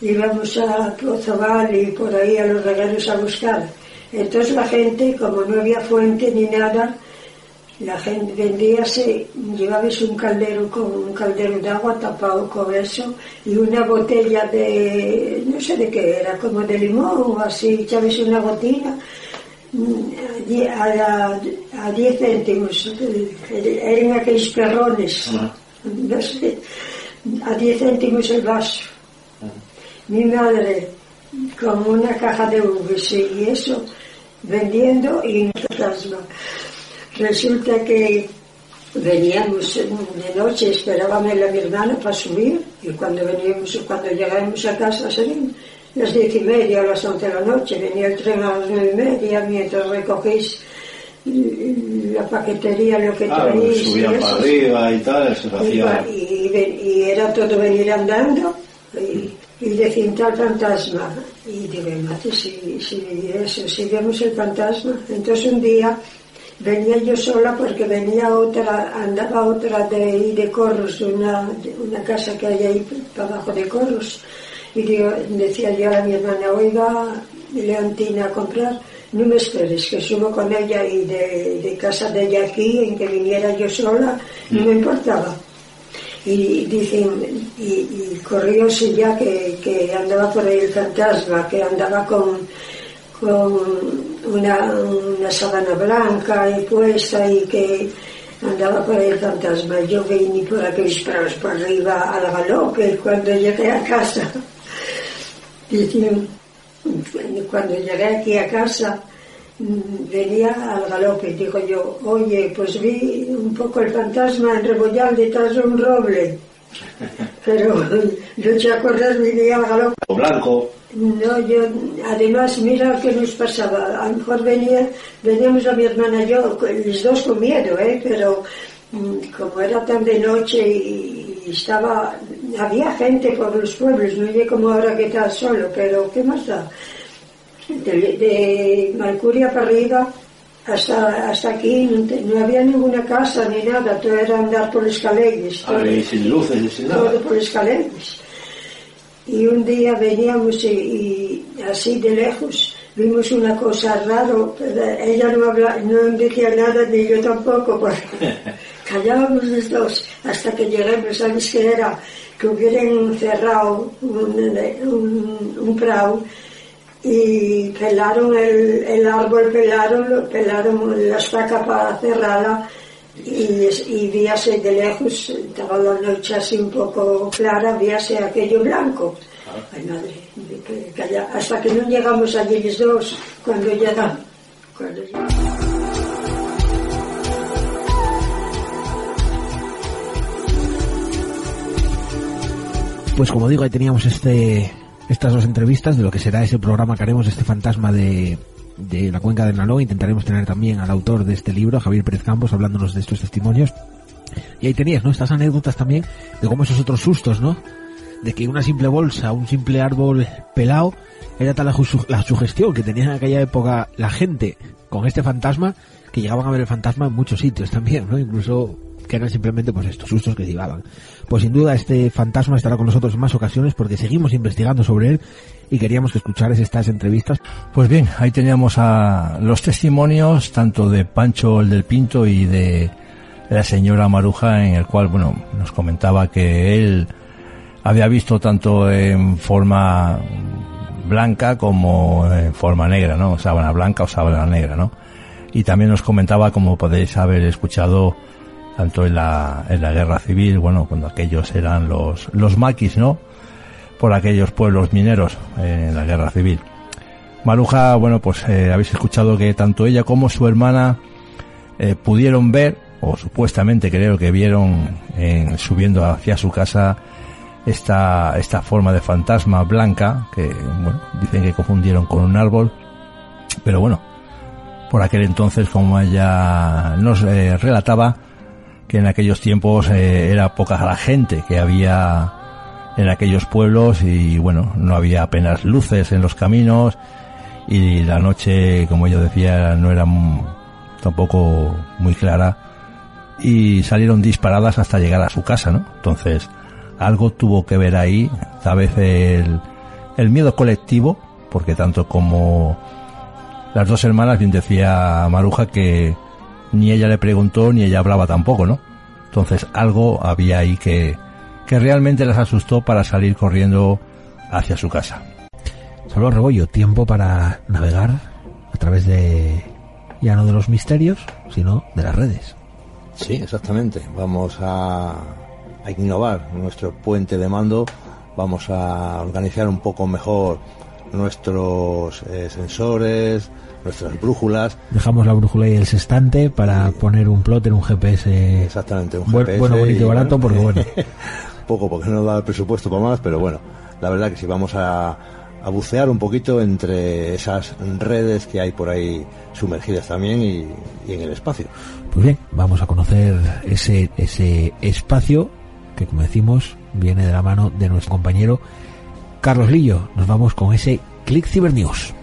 Íbamos a Pozobal y por ahí a los regalos a buscar. Entonces la gente, como no había fuente ni nada, la gente vendíase, llevabas un caldero con un caldero de agua tapado con eso y una botella de, no sé de qué era, como de limón o así, echabas una gotina mm, a a 10 céntimos, eran aquellos perrones, no sé, a 10 céntimos el vaso. Mi madre con una caja de uvas y eso, vendiendo y en fantasma. Resulta que veníamos de noche, esperábamos a mi hermana para subir y cuando veníamos, cuando llegábamos a casa serían las diez y media o las once de la noche, venía el tren a las nueve y media mientras recogéis la paquetería, lo que Claro, traéis. subían y para eso. arriba y tal, se Y, hacía... y ven- y era todo venir andando y, y decir tal fantasma. Y digo, mate, si, si eso, si vemos el fantasma. Entonces un día venía yo sola porque venía otra, andaba otra de ahí de Corros, una, una casa que hay ahí para abajo de Corros. Y decía yo a mi hermana, oiga, Leontina, a comprar, no me esperes, que subo con ella y de, de casa de ella aquí, en que viniera yo sola, no me importaba. Y dicen, y, y corrióse ya que, que andaba por ahí el fantasma, que andaba con, con una, una sábana blanca y puesta y que andaba por el fantasma. Yo vine por aquellos prados por arriba al galope cuando llegué a casa. Cuando llegué aquí a casa, venía al galope, digo yo, oye, pues vi un poco el fantasma en Rebollal detrás de un roble. Pero yo eché a venía al galope. Blanco. No, yo, además, mira qué nos pasaba. A lo mejor venía, veníamos a mi hermana y yo, los dos con miedo, ¿eh? Pero mm, como era tan de noche y, y estaba, había gente por los pueblos, no llegué como ahora que está solo, pero ¿qué más da? De, de Malcuria para arriba hasta, hasta aquí no, no había ninguna casa ni nada, todo era andar por los calles. todo- sin luces y sin nada. todo por los calles. Y un día veníamos y, y así de lejos vimos una cosa raro, pero ella no, habla, no decía nada ni yo tampoco, porque callábamos los dos hasta que lleguemos, ¿sabes qué era? Que hubieran cerrado un, un, un prau y pelaron el, el árbol, pelaron, pelaron la estaca para cerrarla y, y víase de lejos, estaba la noche así un poco clara, víase aquello blanco. Ay madre, de que- calla- hasta que no llegamos allí los dos, cuando llegamos. Cuando llegamos. Pues como digo, ahí teníamos este estas dos entrevistas de lo que será ese programa que haremos, este fantasma de, de la cuenca del Naló. Intentaremos tener también al autor de este libro, Javier Pérez Campos, hablándonos de estos testimonios. Y ahí tenías, ¿no? Estas anécdotas también de cómo esos otros sustos, ¿no? De que una simple bolsa, un simple árbol pelado, era tal la, la sugestión que tenía en aquella época la gente con este fantasma que llegaban a ver el fantasma en muchos sitios también, ¿no? Incluso que eran simplemente pues estos sustos que llevaban. Pues sin duda este fantasma estará con nosotros en más ocasiones porque seguimos investigando sobre él y queríamos que escucharas estas entrevistas. Pues bien, ahí teníamos a los testimonios tanto de Pancho el del Pinto y de la señora Maruja en el cual, bueno, nos comentaba que él había visto tanto en forma blanca como en forma negra, ¿no? Sábana blanca o sábana negra, ¿no? Y también nos comentaba, como podéis haber escuchado, tanto en la, en la guerra civil, bueno, cuando aquellos eran los, los maquis, ¿no? Por aquellos pueblos mineros en la guerra civil. Maruja, bueno, pues eh, habéis escuchado que tanto ella como su hermana eh, pudieron ver, o supuestamente creo que vieron en- subiendo hacia su casa esta, esta forma de fantasma blanca, que bueno, dicen que confundieron con un árbol, pero bueno, por aquel entonces, como ella nos eh, relataba, que en aquellos tiempos eh, era poca la gente que había en aquellos pueblos y bueno, no había apenas luces en los caminos y la noche, como ella decía, no era tampoco muy clara y salieron disparadas hasta llegar a su casa, ¿no? Entonces, algo tuvo que ver ahí, tal vez el, el miedo colectivo, porque tanto como las dos hermanas, bien decía Maruja que ni ella le preguntó ni ella hablaba tampoco, ¿no? Entonces algo había ahí que, que realmente las asustó para salir corriendo hacia su casa. Solo Rebollo, tiempo para navegar a través de ya no de los misterios, sino de las redes. Sí, exactamente. Vamos a, a innovar nuestro puente de mando, vamos a organizar un poco mejor nuestros eh, sensores, nuestras brújulas. Dejamos la brújula y el sextante para poner un plotter, un GPS. Exactamente, un GPS bueno, bonito y barato, porque bueno. Poco, porque no da el presupuesto para más, pero bueno, la verdad que sí, vamos a, a bucear un poquito entre esas redes que hay por ahí sumergidas también y, y en el espacio. Pues bien, vamos a conocer ese, ese espacio que, como decimos, viene de la mano de nuestro compañero Carlos Lillo. Nos vamos con ese Click Cyber News.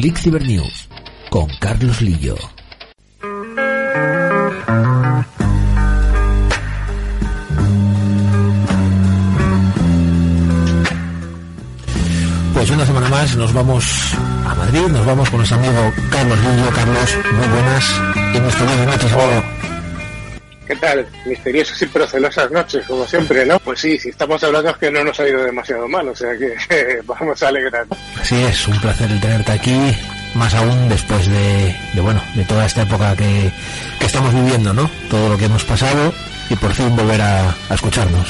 Click Cyber News con Carlos Lillo. Pues una semana más nos vamos a Madrid, nos vamos con nuestro amigo Carlos Lillo. Carlos, muy buenas y nuestro buenas noches. ¿Qué tal? Misteriosas y procelosas noches, como siempre, ¿no? Pues sí, si estamos hablando es que no nos ha ido demasiado mal, o sea que vamos a alegrar. Así es, un placer el tenerte aquí, más aún después de, de, bueno, de toda esta época que, que estamos viviendo, ¿no? Todo lo que hemos pasado y por fin volver a, a escucharnos.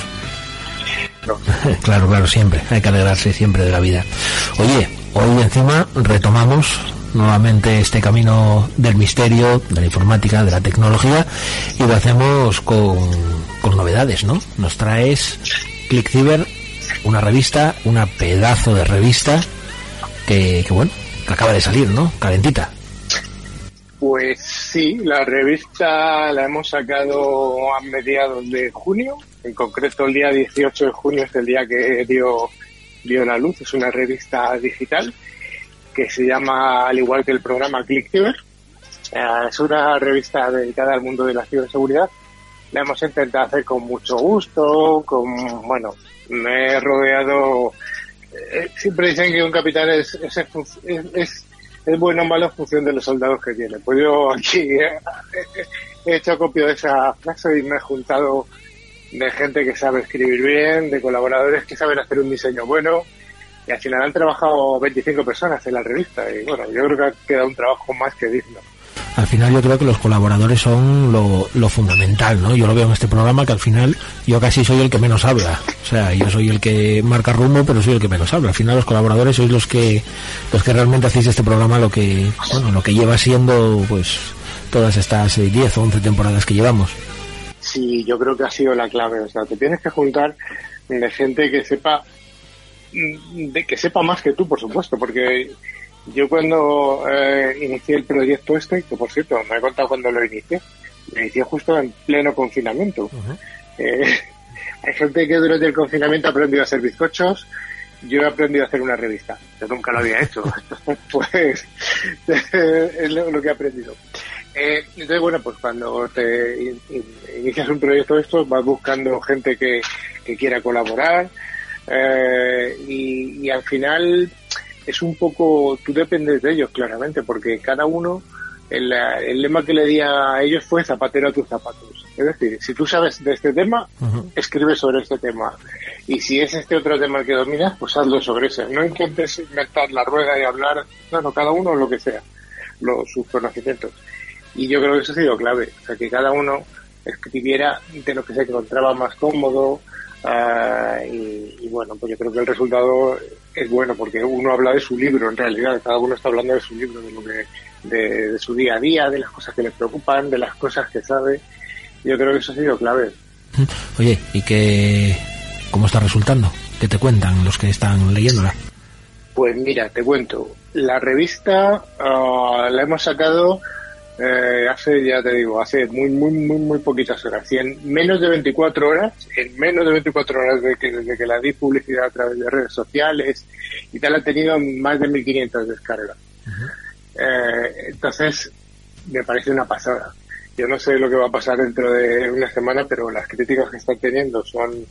claro, claro, siempre, hay que alegrarse siempre de la vida. Oye, hoy encima retomamos nuevamente este camino del misterio, de la informática, de la tecnología y lo hacemos con, con novedades, ¿no? Nos traes ClickCyber, una revista, una pedazo de revista que, que bueno, que acaba de salir, ¿no? Calentita. Pues sí, la revista la hemos sacado a mediados de junio, en concreto el día 18 de junio es el día que dio, dio la luz, es una revista digital que se llama, al igual que el programa ClickCyber, eh, es una revista dedicada al mundo de la ciberseguridad. La hemos intentado hacer con mucho gusto, con, bueno, me he rodeado, eh, siempre dicen que un capitán es, es, es, es es bueno o malo en función de los soldados que tiene. Pues yo aquí he, he hecho copia de esa frase y me he juntado de gente que sabe escribir bien, de colaboradores que saben hacer un diseño bueno. Y al final han trabajado 25 personas en la revista. Y bueno, yo creo que ha quedado un trabajo más que digno. Al final yo creo que los colaboradores son lo, lo, fundamental, ¿no? Yo lo veo en este programa que al final yo casi soy el que menos habla. O sea, yo soy el que marca rumbo, pero soy el que menos habla. Al final los colaboradores sois los que los que realmente hacéis este programa lo que bueno, lo que lleva siendo pues todas estas eh, 10 o 11 temporadas que llevamos. Sí, yo creo que ha sido la clave. O sea, te tienes que juntar de gente que sepa de que sepa más que tú, por supuesto, porque yo cuando eh, inicié el proyecto este, que por cierto, me he contado cuando lo inicié, lo inicié justo en pleno confinamiento. Uh -huh. eh, hay gente que durante el confinamiento ha aprendido a hacer bizcochos, yo he aprendido a hacer una revista. Yo nunca lo había hecho. pues es lo, lo, que he aprendido. Eh, entonces, bueno, pues cuando te in, in, inicias un proyecto de estos, vas buscando gente que, que quiera colaborar eh, y, y al final es un poco, tú dependes de ellos claramente, porque cada uno, el, el, lema que le di a ellos fue zapatero a tus zapatos. Es decir, si tú sabes de este tema, uh -huh. escribe sobre este tema. Y si es este otro tema el que dominas, pues hazlo sobre ese. No intentes inventar la rueda y hablar, no, no, cada uno lo que sea, los, sus conocimientos. Y yo creo que eso ha sido clave, o sea, que cada uno escribiera de lo que se encontraba más cómodo, Uh, y, y, bueno, pues yo creo que el resultado es bueno porque uno habla de su libro en realidad, cada uno está hablando de su libro, de lo que, de, de, su día a día, de las cosas que le preocupan, de las cosas que sabe. Yo creo que eso ha sido clave. Oye, ¿y qué, cómo está resultando? ¿Qué te cuentan los que están leyéndola? Pues mira, te cuento. La revista uh, la hemos sacado eh, hace, ya te digo, hace muy, muy, muy, muy poquitas horas. Y en menos de 24 horas, en menos de 24 horas de que, desde que la di publicidad a través de redes sociales y tal, ha tenido más de 1.500 descargas. Uh -huh. eh, entonces, me parece una pasada. Yo no sé lo que va a pasar dentro de una semana, pero las críticas que están teniendo son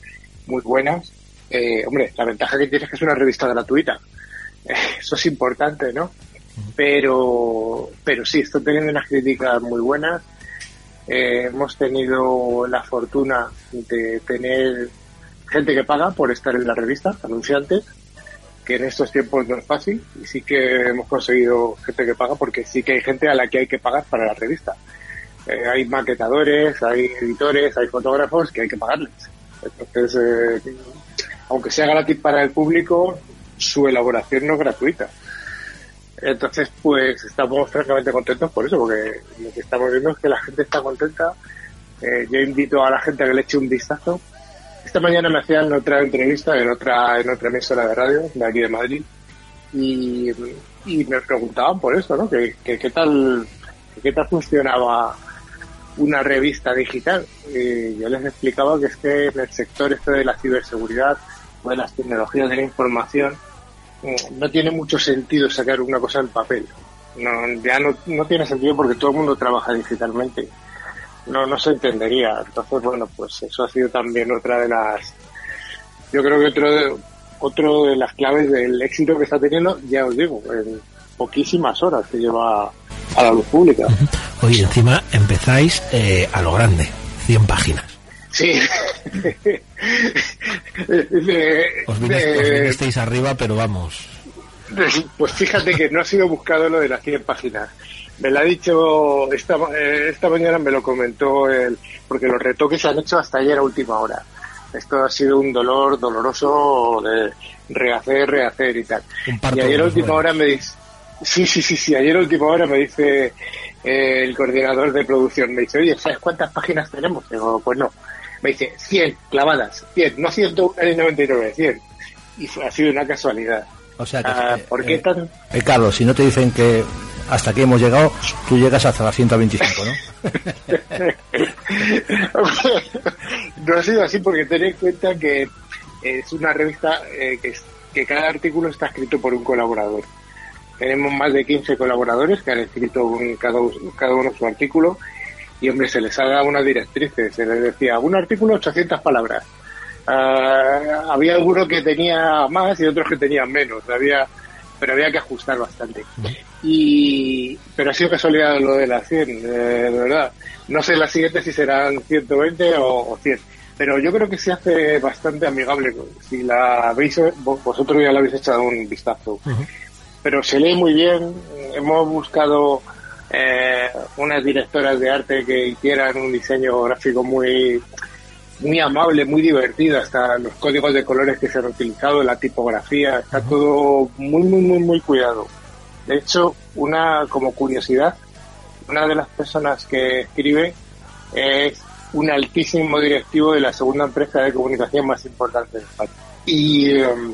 muy buenas. Eh, hombre, la ventaja que tiene es que es una revista gratuita. Eso es importante, ¿no? Pero, pero sí, estoy teniendo unas críticas muy buenas. Eh, hemos tenido la fortuna de tener gente que paga por estar en la revista, anunciantes, que en estos tiempos no es fácil y sí que hemos conseguido gente que paga porque sí que hay gente a la que hay que pagar para la revista. Eh, hay maquetadores, hay editores, hay fotógrafos que hay que pagarles. Entonces, eh, aunque sea gratis para el público, su elaboración no es gratuita. Entonces, pues estamos francamente contentos por eso, porque lo que estamos viendo es que la gente está contenta. Eh, yo invito a la gente a que le eche un vistazo. Esta mañana me hacían otra entrevista en otra en otra emisora de radio de aquí de Madrid y, me preguntaban por eso, ¿no? Que, que qué tal qué tal funcionaba una revista digital. Y yo les explicaba que es que en el sector este de la ciberseguridad o de las tecnologías de la información no tiene mucho sentido sacar una cosa en papel. No, ya no, no tiene sentido porque todo el mundo trabaja digitalmente. No, no se entendería. Entonces, bueno, pues eso ha sido también otra de las, yo creo que otro de, otro de las claves del éxito que está teniendo, ya os digo, en poquísimas horas que lleva a la luz pública. Oye, encima empezáis eh, a lo grande, 100 páginas. Sí. Os vinisteis arriba, pero vamos. Pues fíjate que no ha sido buscado lo de las 100 páginas. Me lo ha dicho esta, eh, esta mañana, me lo comentó él, porque los retoques se han hecho hasta ayer a última hora. Esto ha sido un dolor doloroso de rehacer, rehacer y tal. Y ayer a última hora me dice, sí, sí, sí, sí, ayer a última hora me dice eh, el coordinador de producción, me dice, oye, ¿sabes cuántas páginas tenemos? Digo, pues no. Me dice, 100 clavadas, 100, no 199, 100. Y fue, ha sido una casualidad. O sea que, Ah, ¿Por qué eh, tan...? eh, Carlos, si no te dicen que hasta aquí hemos llegado, tú llegas hasta las 125, ¿no? no ha sido así porque ten en cuenta que es una revista eh, que, es- que cada artículo está escrito por un colaborador. Tenemos más de 15 colaboradores que han escrito un- cada, cada uno su artículo y hombre, se les ha dado unas directrices. Se les decía, un artículo 800 palabras. Ah, había algunos que tenía más y otros que tenían menos. Había, pero había que ajustar bastante. Y, pero ha sido casualidad lo de las 100, eh, de verdad. No sé las siguientes si serán 120 o, o 100. Pero yo creo que se hace bastante amigable. Si la vos- vosotros ya la habéis echado un vistazo. Pero se lee muy bien. Hemos buscado eh, unas directoras de arte que hicieran un diseño gráfico muy muy amable, muy divertido, hasta los códigos de colores que se han utilizado, la tipografía, está todo muy, muy, muy, muy cuidado. De hecho, una como curiosidad, una de las personas que escribe es un altísimo directivo de la segunda empresa de comunicación más importante de España. Y, em,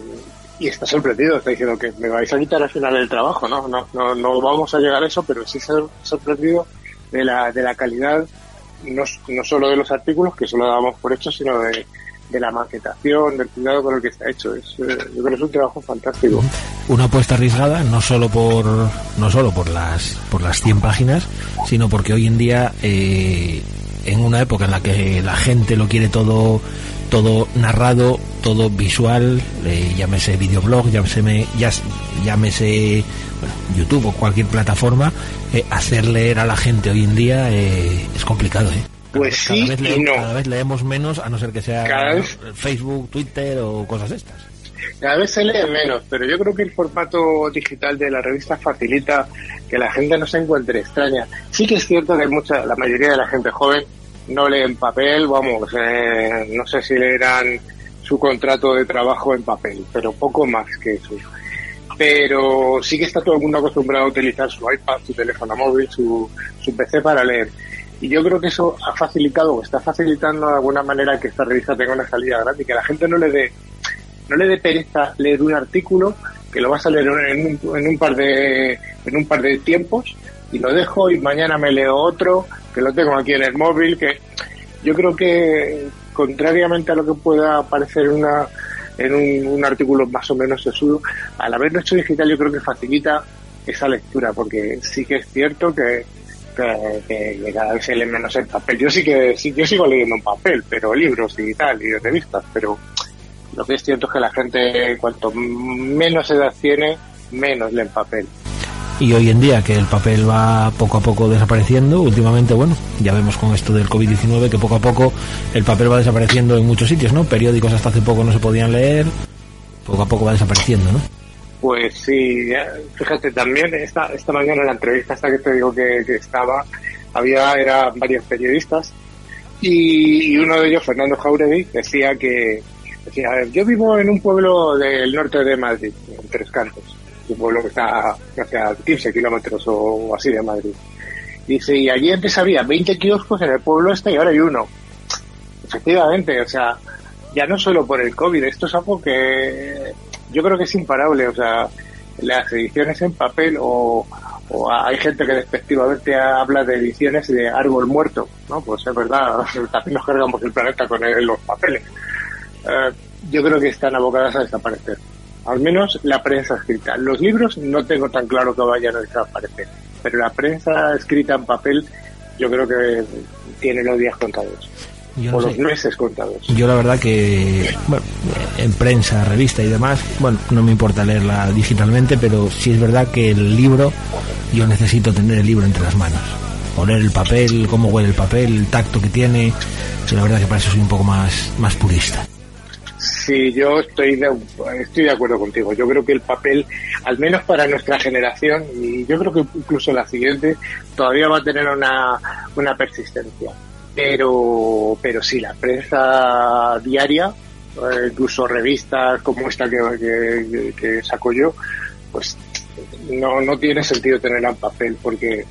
y está sorprendido, está diciendo que me vais a quitar al final el trabajo, ¿no? No, no, no vamos a llegar a eso, pero sí se sorprendido de la, de la calidad, no, no solo de los artículos, que eso lo damos por hecho, sino de, de la maquetación, del cuidado con el que está hecho. Es, eh, yo creo que es un trabajo fantástico. Una apuesta arriesgada, no solo por no solo por las por las 100 páginas, sino porque hoy en día eh, en una época en la que la gente lo quiere todo todo narrado, todo visual, eh, llámese videoblog, llámese, llámese bueno, YouTube o cualquier plataforma, eh, hacer leer a la gente hoy en día eh, es complicado, ¿eh? Pues Cada sí vez y leemos- no. Cada vez leemos menos, a no ser que sea Cada vez- Facebook, Twitter o cosas estas. Cada vez se lee menos, pero yo creo que el formato digital de la revista facilita que la gente no se encuentre extraña. Sí que es cierto que hay mucha, la mayoría de la gente joven no lee en papel, vamos, eh, no sé si leerán su contrato de trabajo en papel, pero poco más que eso. Pero sí que está todo el mundo acostumbrado a utilizar su iPad, su teléfono móvil, su, su PC para leer. Y yo creo que eso ha facilitado está facilitando de alguna manera que esta revista tenga una salida grande y que la gente no le dé no le dé pereza leer un artículo que lo vas a leer en un, en un par de en un par de tiempos y lo dejo y mañana me leo otro que lo tengo aquí en el móvil que yo creo que contrariamente a lo que pueda parecer una en un, artículo más o menos sesudo al haberlo hecho digital yo creo que facilita esa lectura porque sí que es cierto que que, cada vez se lee menos en papel. Yo sí que sí, yo sigo leyendo en papel, pero libros y tal, y revistas, pero lo que es cierto es que la gente, cuanto menos edad tiene, menos lee en papel. Y hoy en día que el papel va poco a poco desapareciendo, últimamente, bueno, ya vemos con esto del COVID-19 que poco a poco el papel va desapareciendo en muchos sitios, ¿no? Periódicos hasta hace poco no se podían leer, poco a poco va desapareciendo, ¿no? Pues sí, fíjate, también esta, esta mañana en la entrevista esta que te digo que, que estaba, había, eran varios periodistas y, y uno de ellos, Fernando Jauregui, decía que, decía, a ver, yo vivo en un pueblo del norte de Madrid, en Tres Cantos, un pueblo que está a 15 kilómetros o así de Madrid. Dice, y allí antes había 20 kioscos en el pueblo este y ahora hay uno. Efectivamente, o sea, ya no solo por el COVID, esto es algo que yo creo que es imparable, o sea, las ediciones en papel o, hay gente que despectivamente habla de ediciones de árbol muerto, ¿no? Pues es verdad, también nos cargamos el planeta con los papeles. Eh, yo creo que están abocadas a desaparecer. Al menos la prensa escrita. Los libros no tengo tan claro que vayan a desaparecer, pero la prensa escrita en papel yo creo que tiene los días contados. Yo no o sé. los meses contados. Yo la verdad que, bueno, en prensa, revista y demás, bueno, no me importa leerla digitalmente, pero sí es verdad que el libro, yo necesito tener el libro entre las manos. Oler el papel, cómo huele el papel, el tacto que tiene. La verdad que para eso soy un poco más, más purista. Sí, yo estoy de, estoy de acuerdo contigo. Yo creo que el papel, al menos para nuestra generación, y yo creo que incluso la siguiente, todavía va a tener una, una persistencia. Pero, pero sí, la prensa diaria, eh, incluso revistas como esta que, que, saco yo, pues no, no tiene sentido tenerla en papel porque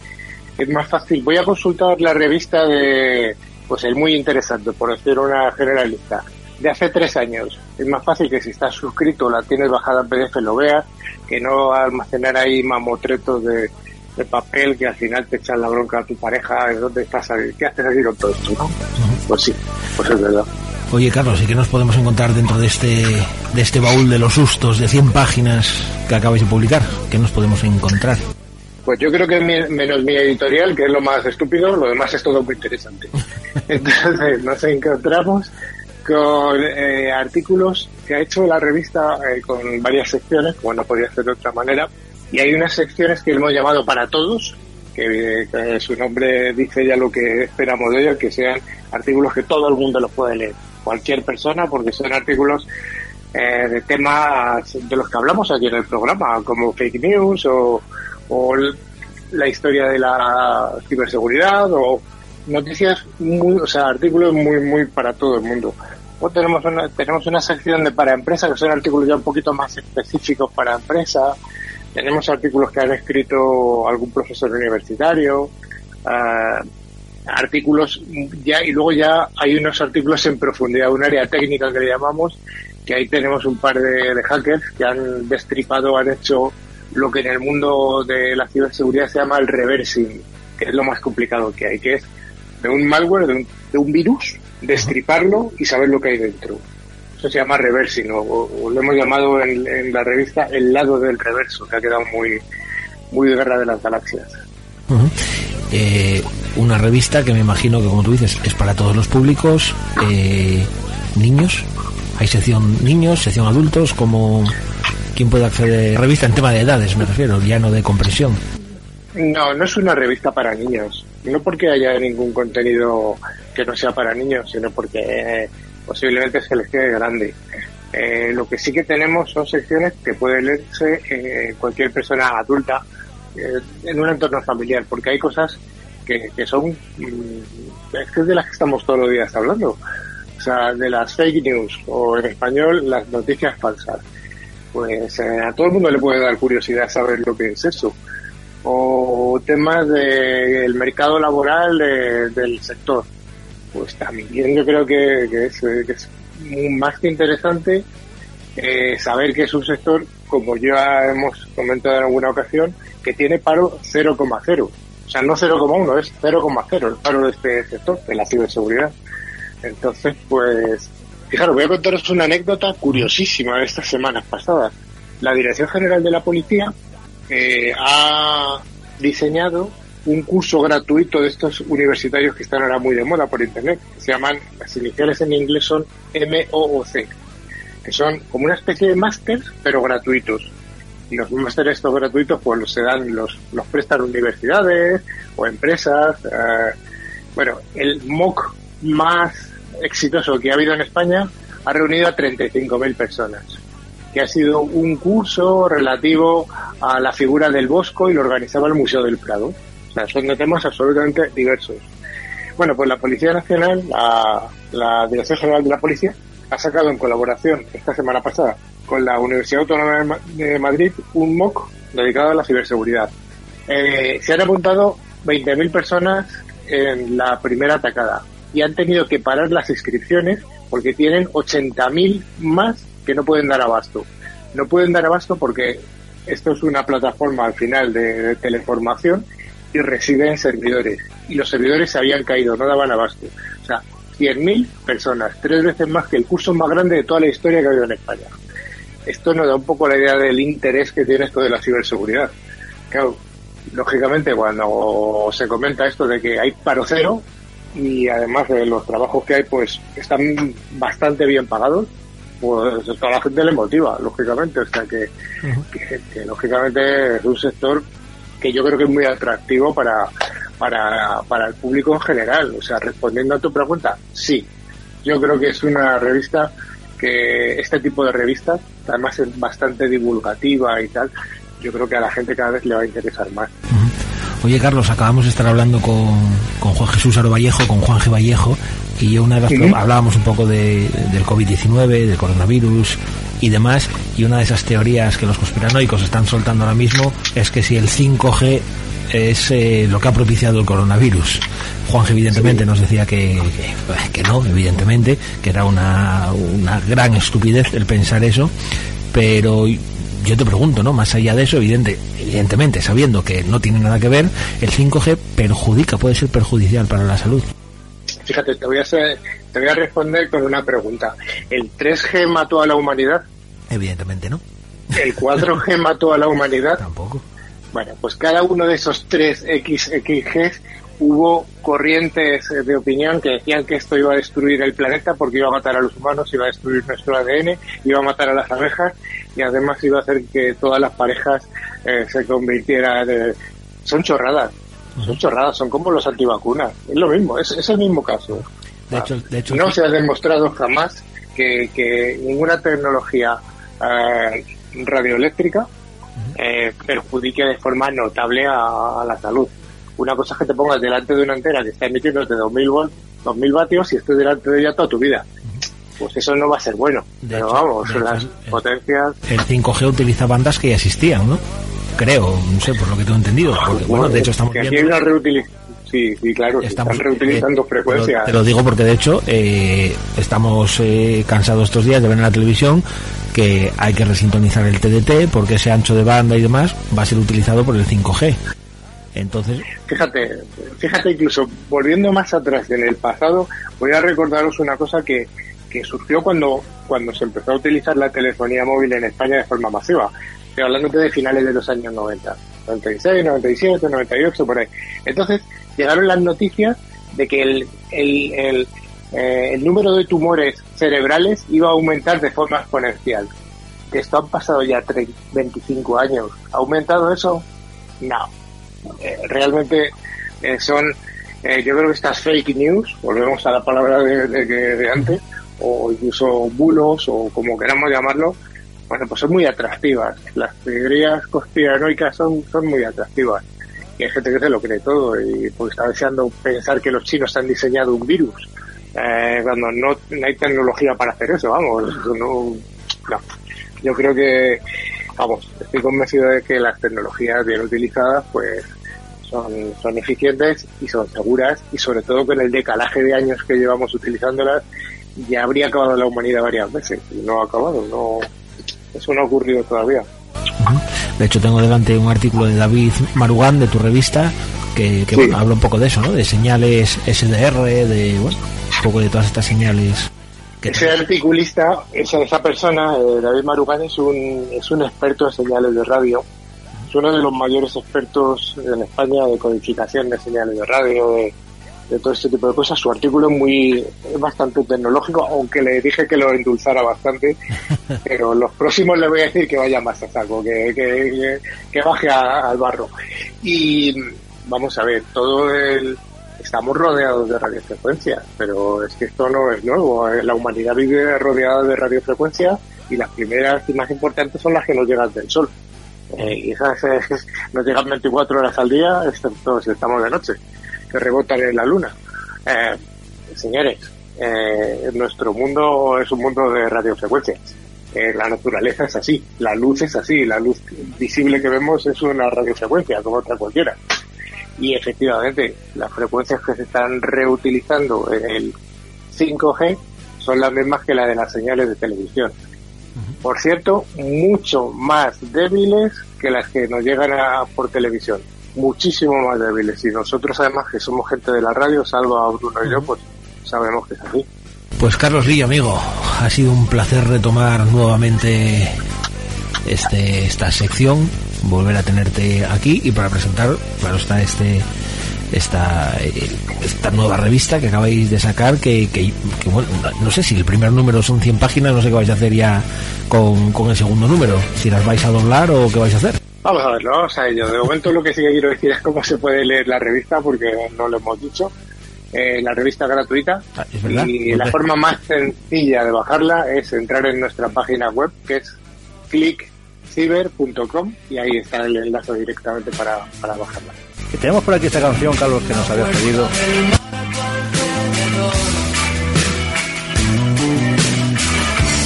es más fácil. Voy a consultar la revista de, pues el muy interesante, por decir una generalista, de hace tres años. Es más fácil que si estás suscrito la tienes bajada en PDF lo veas, que no almacenar ahí mamotretos de, de papel que al final te echan la bronca a tu pareja, ¿de dónde estás? ¿Qué haces aquí con todo esto? no? Pues sí, pues es verdad. Oye, Carlos, ¿y qué nos podemos encontrar dentro de este, de este baúl de los sustos de 100 páginas que acabáis de publicar? ¿Qué nos podemos encontrar? Pues yo creo que mi- menos mi editorial, que es lo más estúpido, lo demás es todo muy interesante. Entonces nos encontramos con eh, artículos que ha hecho la revista eh, con varias secciones, como no podía ser de otra manera, y hay unas secciones que hemos llamado para todos, que, que su nombre dice ya lo que esperamos de ellos, que sean artículos que todo el mundo los puede leer, cualquier persona, porque son artículos eh, de temas de los que hablamos aquí en el programa, como fake news o, o la historia de la ciberseguridad o noticias, muy, o sea, artículos muy, muy para todo el mundo. O tenemos una, tenemos una sección de para empresas que son artículos ya un poquito más específicos para empresas. Tenemos artículos que han escrito algún profesor universitario, ah, artículos ya y luego ya hay unos artículos en profundidad, un área técnica que le llamamos, que ahí tenemos un par de hackers que han destripado, han hecho lo que en el mundo de la ciberseguridad se llama el reversing, que es lo más complicado que hay, que es de un malware, de un, de un virus, destriparlo y saber lo que hay dentro. Eso se llama reversing, o, o lo hemos llamado en, en la revista el lado del reverso, que ha quedado muy, muy de guerra de las galaxias. Eh, una revista que me imagino que, como tú dices, es para todos los públicos. Eh, niños, hay sección niños, sección adultos, como quién puede acceder. Revista en tema de edades, me refiero, ya no de compresión. No, no es una revista para niños. No porque haya ningún contenido que no sea para niños, sino porque eh, posiblemente se les quede grande. Eh, lo que sí que tenemos son secciones que puede leerse eh, cualquier persona adulta en un entorno familiar, porque hay cosas que, que son, mm, es que es de las que estamos todos los días hablando. O sea, de las fake news, o en español, las noticias falsas. Pues a todo el mundo le puede dar curiosidad saber lo que es eso o temas del mercado laboral de- del sector. Pues también yo creo que, que es, que es más que interesante eh, saber que es un sector, como ya hemos comentado en alguna ocasión, que tiene paro 0,0. O sea, no 0,1, es 0,0 el paro de este sector, de la ciberseguridad. Entonces, pues, fijaros, voy a contaros una anécdota curiosísima de estas semanas pasadas. La Dirección General de la Policía eh, ha diseñado un curso gratuito de estos universitarios que están ahora muy de moda por internet. Se llaman, las iniciales en inglés son MOOC, que son como una especie de máster, pero gratuitos. Y los másteres estos gratuitos, pues los se dan, los, los prestan universidades o empresas. eh, bueno, el MOOC más exitoso que ha habido en España ha reunido a 35.000 personas que ha sido un curso relativo a la figura del Bosco y lo organizaba el Museo del Prado. O sea, son de temas absolutamente diversos. Bueno, pues la Policía Nacional, la, la Dirección General de la Policía, ha sacado en colaboración esta semana pasada con la Universidad Autónoma de Ma- de Madrid un MOOC dedicado a la ciberseguridad. Eh, se han apuntado 20.000 personas en la primera atacada y han tenido que parar las inscripciones porque tienen 80.000 más que no pueden dar abasto. No pueden dar abasto porque esto es una plataforma al final de, teleformación y reciben servidores. Y los servidores se habían caído, no daban abasto. O sea, 100.000 personas, tres veces más que el curso más grande de toda la historia que ha habido en España. Esto nos da un poco la idea del interés que tiene esto de la ciberseguridad. Claro, lógicamente cuando se comenta esto de que hay paro cero y además de los trabajos que hay pues están bastante bien pagados, pues a la gente le motiva, lógicamente. O sea que, que, que, lógicamente es un sector que yo creo que es muy atractivo para, para, para el público en general. O sea, respondiendo a tu pregunta, sí. Yo creo que es una revista que este tipo de revistas, además es bastante divulgativa y tal, yo creo que a la gente cada vez le va a interesar más. Oye, Carlos, acabamos de estar hablando con, con Juan Jesús Aro Vallejo, con Juan G. Vallejo, y yo una de las Ujú. hablábamos un poco de, del COVID-19, del coronavirus y demás, y una de esas teorías que los conspiranoicos están soltando ahora mismo es que si el 5G es eh, lo que ha propiciado el coronavirus. Juan evidentemente nos decía que, que, que no, evidentemente, que era una, una gran estupidez el pensar eso, pero yo te pregunto, ¿no? Más allá de eso, evidente, evidentemente, sabiendo que no tiene nada que ver, el 5G perjudica, puede ser perjudicial para la salud. Fíjate, te voy a hacer, te voy a responder con una pregunta. ¿El 3G mató a la humanidad? Evidentemente no. ¿El 4G mató a la humanidad? Tampoco. Bueno, pues cada uno de esos tres XXGs hubo corrientes eh, de opinión que decían que esto iba a destruir el planeta porque iba a matar a los humanos, iba a destruir nuestro ADN, iba a matar a las abejas y además iba a hacer que todas las parejas eh, se convirtieran... eh, son chorradas, son chorradas, son como los antivacunas, es lo mismo, es, es el mismo caso. De hecho, de hecho No se ha demostrado jamás que, que ninguna tecnología eh, radioeléctrica eh, perjudique de forma notable a, a la salud. Una cosa es que te pongas delante de una antena que está emitiéndote 2000 volt, 2000 vatios y estés delante de ella toda tu vida. Pues eso no va a ser bueno. De Pero hecho- vamos, hecho, las el- potencias. el 5G utiliza bandas que ya existían, ¿no? Creo, no sé, por lo que tengo entendido. Porque, bueno, de hecho estamos que aquí viendo... hay una Sí, sí, claro, Estamos- están reutilizando eh, frecuencias. Te lo digo porque de hecho eh, estamos eh, cansados estos días de ver en la televisión que hay que resintonizar el TDT porque ese ancho de banda y demás va a ser utilizado por el 5G. Entonces, Fíjate, fíjate incluso volviendo más atrás en el pasado, voy a recordaros una cosa que, que surgió cuando, cuando se empezó a utilizar la telefonía móvil en España de forma masiva. Estoy hablándote de finales de los años 90, 96, 97, 98, por ahí. Entonces llegaron las noticias de que el, el, el, eh, el número de tumores cerebrales iba a aumentar de forma exponencial. Esto han pasado ya 30, 25 años. ¿Ha aumentado eso? No realmente eh, son, eh, yo creo que estas fake news, volvemos a la palabra de, de, de- antes, o incluso bulos, o como queramos llamarlo, bueno, pues son muy atractivas. Las teorías conspiranoicas son, son muy atractivas. Y hay gente que se lo cree todo y pues está deseando pensar que los chinos han diseñado un virus. eh, cuando no, no hay tecnología para hacer eso, vamos, no. Yo creo que, vamos, estoy convencido de que las tecnologías bien utilizadas, pues son, son eficientes y son seguras y sobre todo con el decalaje de años que llevamos utilizándolas ya habría acabado la humanidad varias veces y no ha acabado, no, eso no ha ocurrido todavía. de hecho tengo delante un artículo de David Marugán de tu revista que, que, Sí. bueno, habla un poco de eso, ¿no? De señales SDR, de bueno, un poco de todas estas señales. Ese articulista, esa, esa persona, eh, David Marugán, es un, es un experto en señales de radio es uno de los mayores expertos en España de codificación de señales de radio, de, de todo este tipo de cosas. Su artículo es muy es bastante tecnológico, aunque le dije que lo endulzara bastante, pero los próximos le voy a decir que vaya más a saco, que, que, que baje a- al barro. Y vamos a ver, todo el estamos rodeados de radiofrecuencias, pero es que esto no es nuevo. La humanidad vive rodeada de radiofrecuencias y las primeras y más importantes son las que nos llegan del sol. Eh, y esas eh, nos llegan 24 horas al día, excepto si estamos de noche, que rebotan en la luna. Eh, señores, eh, nuestro mundo es un mundo de radiofrecuencias. Eh, la naturaleza es así, la luz es así, la luz visible que vemos es una radiofrecuencia como otra cualquiera. Y efectivamente, las frecuencias que se están reutilizando en el 5G son las mismas que las de las señales de televisión. Por cierto, mucho más débiles que las que nos llegan a- por televisión. Muchísimo más débiles. Y nosotros, además, que somos gente de la radio, salvo a Bruno y yo, pues sabemos que es así. Pues Carlos Lillo, amigo, ha sido un placer retomar nuevamente este esta sección, volver a tenerte aquí y para presentar, claro está este esta esta nueva revista que acabáis de sacar que, que, que, bueno, no sé si el primer número son 100 páginas, no sé qué vais a hacer ya con, con el segundo número, si las vais a doblar o qué vais a hacer. Vamos a verlo, vamos a ello. De momento lo que sí que quiero decir es cómo se puede leer la revista, porque no lo hemos dicho. Eh, la revista es gratuita es verdad. y la forma más sencilla de bajarla es entrar en nuestra página web, que es clickciber.com y ahí está el enlace directamente para, para bajarla. Y tenemos por aquí esta canción, Carlos, que nos habías pedido.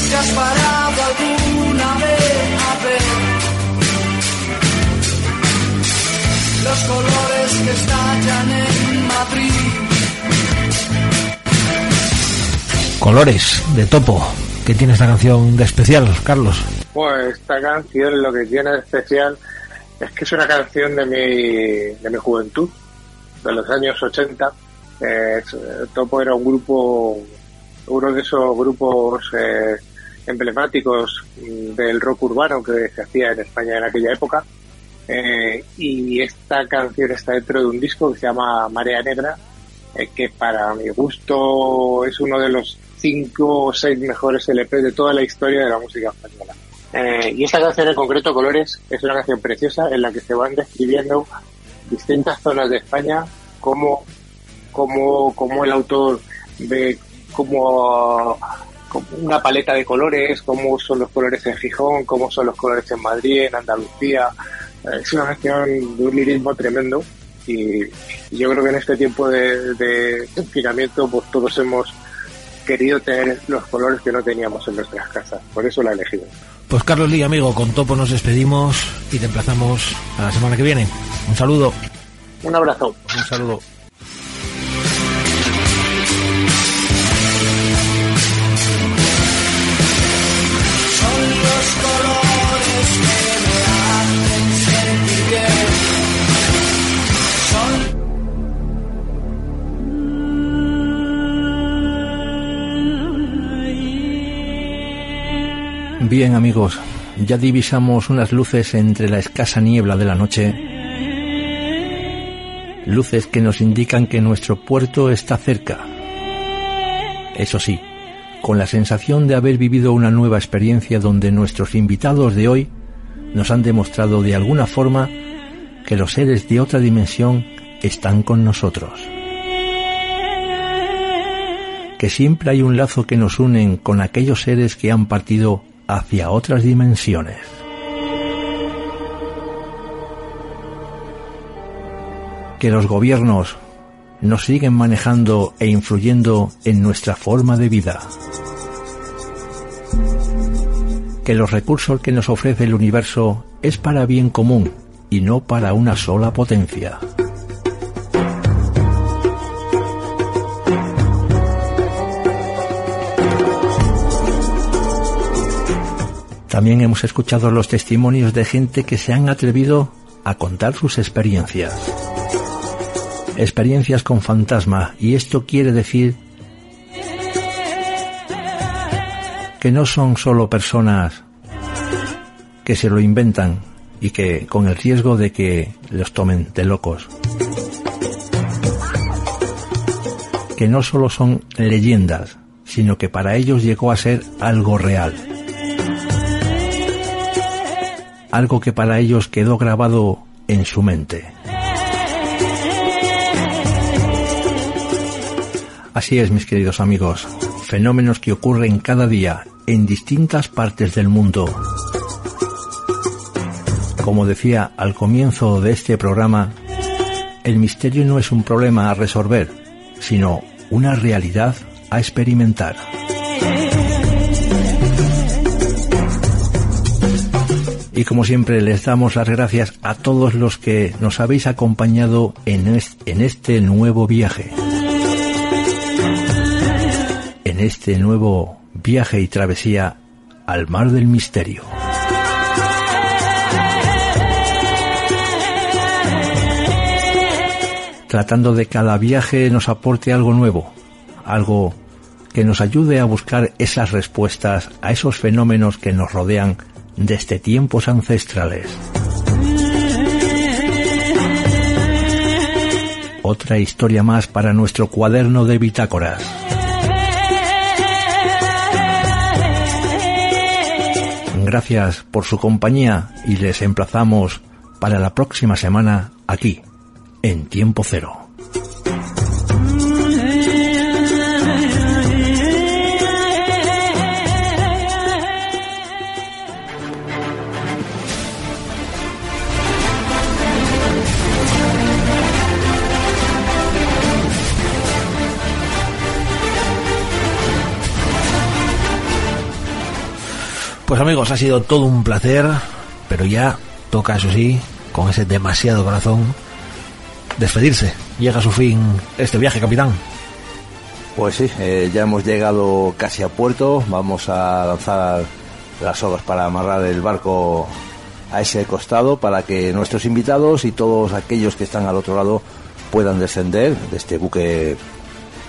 ¿Te has parado alguna vez a ver los colores que estallan en Madrid? Colores de Topo, ¿qué tiene esta canción de especial, Carlos? Pues esta canción lo que tiene de especial es que es una canción de mi, de mi juventud, de los años 80. Eh, es- eh, Topo era un grupo, uno de esos grupos eh, emblemáticos mm, del rock urbano que se hacía en España en aquella época. Eh, y esta canción está dentro de un disco que se llama Marea Negra, eh, que para mi gusto es uno de los cinco o seis mejores LP de toda la historia de la música española. Eh, y esta canción en concreto, Colores, es una canción preciosa en la que se van describiendo distintas zonas de España, como, como, como el autor ve como, una paleta de colores, cómo son los colores en Gijón, cómo son los colores en Madrid, en Andalucía. Eh, es una canción de un lirismo tremendo y, y yo creo que en este tiempo de, de confinamiento pues todos hemos querido tener los colores que no teníamos en nuestras casas. Por eso la he elegido. Pues Carlos Lillo, amigo, con Topo nos despedimos y te emplazamos a la semana que viene. Un saludo. Un abrazo. Un saludo. Son los colores Bien amigos, ya divisamos unas luces entre la escasa niebla de la noche. Luces que nos indican que nuestro puerto está cerca. Eso sí, con la sensación de haber vivido una nueva experiencia donde nuestros invitados de hoy nos han demostrado de alguna forma que los seres de otra dimensión están con nosotros. Que siempre hay un lazo que nos unen con aquellos seres que han partido hacia otras dimensiones. Que los gobiernos nos siguen manejando e influyendo en nuestra forma de vida. Que los recursos que nos ofrece el universo es para bien común y no para una sola potencia. También hemos escuchado los testimonios de gente que se han atrevido a contar sus experiencias. Experiencias con fantasma, y esto quiere decir que no son solo personas que se lo inventan, y que con el riesgo de que los tomen de locos. Que no solo son leyendas, sino que para ellos llegó a ser algo real. Algo que para ellos quedó grabado en su mente. Así es, mis queridos amigos, fenómenos que ocurren cada día en distintas partes del mundo. Como decía al comienzo de este programa, el misterio no es un problema a resolver, sino una realidad a experimentar. Y como siempre les damos las gracias a todos los que nos habéis acompañado en este, nuevo viaje. En este nuevo viaje y travesía al mar del misterio. Tratando de cada viaje nos aporte algo nuevo, algo que nos ayude a buscar esas respuestas a esos fenómenos que nos rodean desde tiempos ancestrales. Otra historia más para nuestro cuaderno de bitácoras. Gracias por su compañía y les emplazamos para la próxima semana aquí, en Tiempo Cero. Pues amigos, ha sido todo un placer, pero ya toca, eso sí, con ese demasiado corazón, despedirse. Llega a su fin este viaje, capitán. Pues sí, eh, ya hemos llegado casi a puerto. Vamos a lanzar las sogas para amarrar el barco a ese costado para que nuestros invitados y todos aquellos que están al otro lado puedan descender de este buque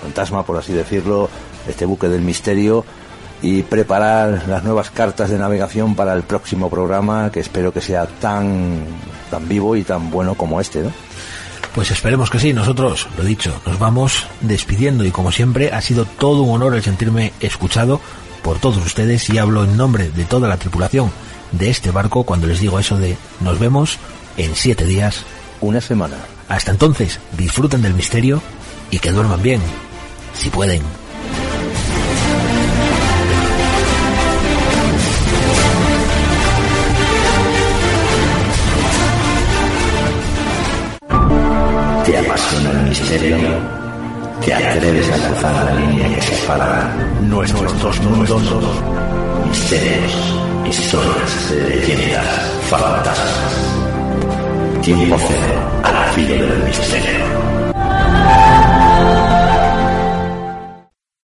fantasma, por así decirlo, este buque del misterio y preparar las nuevas cartas de navegación para el próximo programa que espero que sea tan tan vivo y tan bueno como este, ¿no? Pues esperemos que sí, nosotros, lo dicho, nos vamos despidiendo y como siempre ha sido todo un honor el sentirme escuchado por todos ustedes y hablo en nombre de toda la tripulación de este barco cuando les digo eso de nos vemos en siete días. Una semana. Hasta entonces, disfruten del misterio y que duerman bien, si pueden. Misterio, te atreves a cruzar la línea que separa nuestros dos mundos, misterios, historias de leyendas, fantasmas. Tiempo cero al filo del misterio.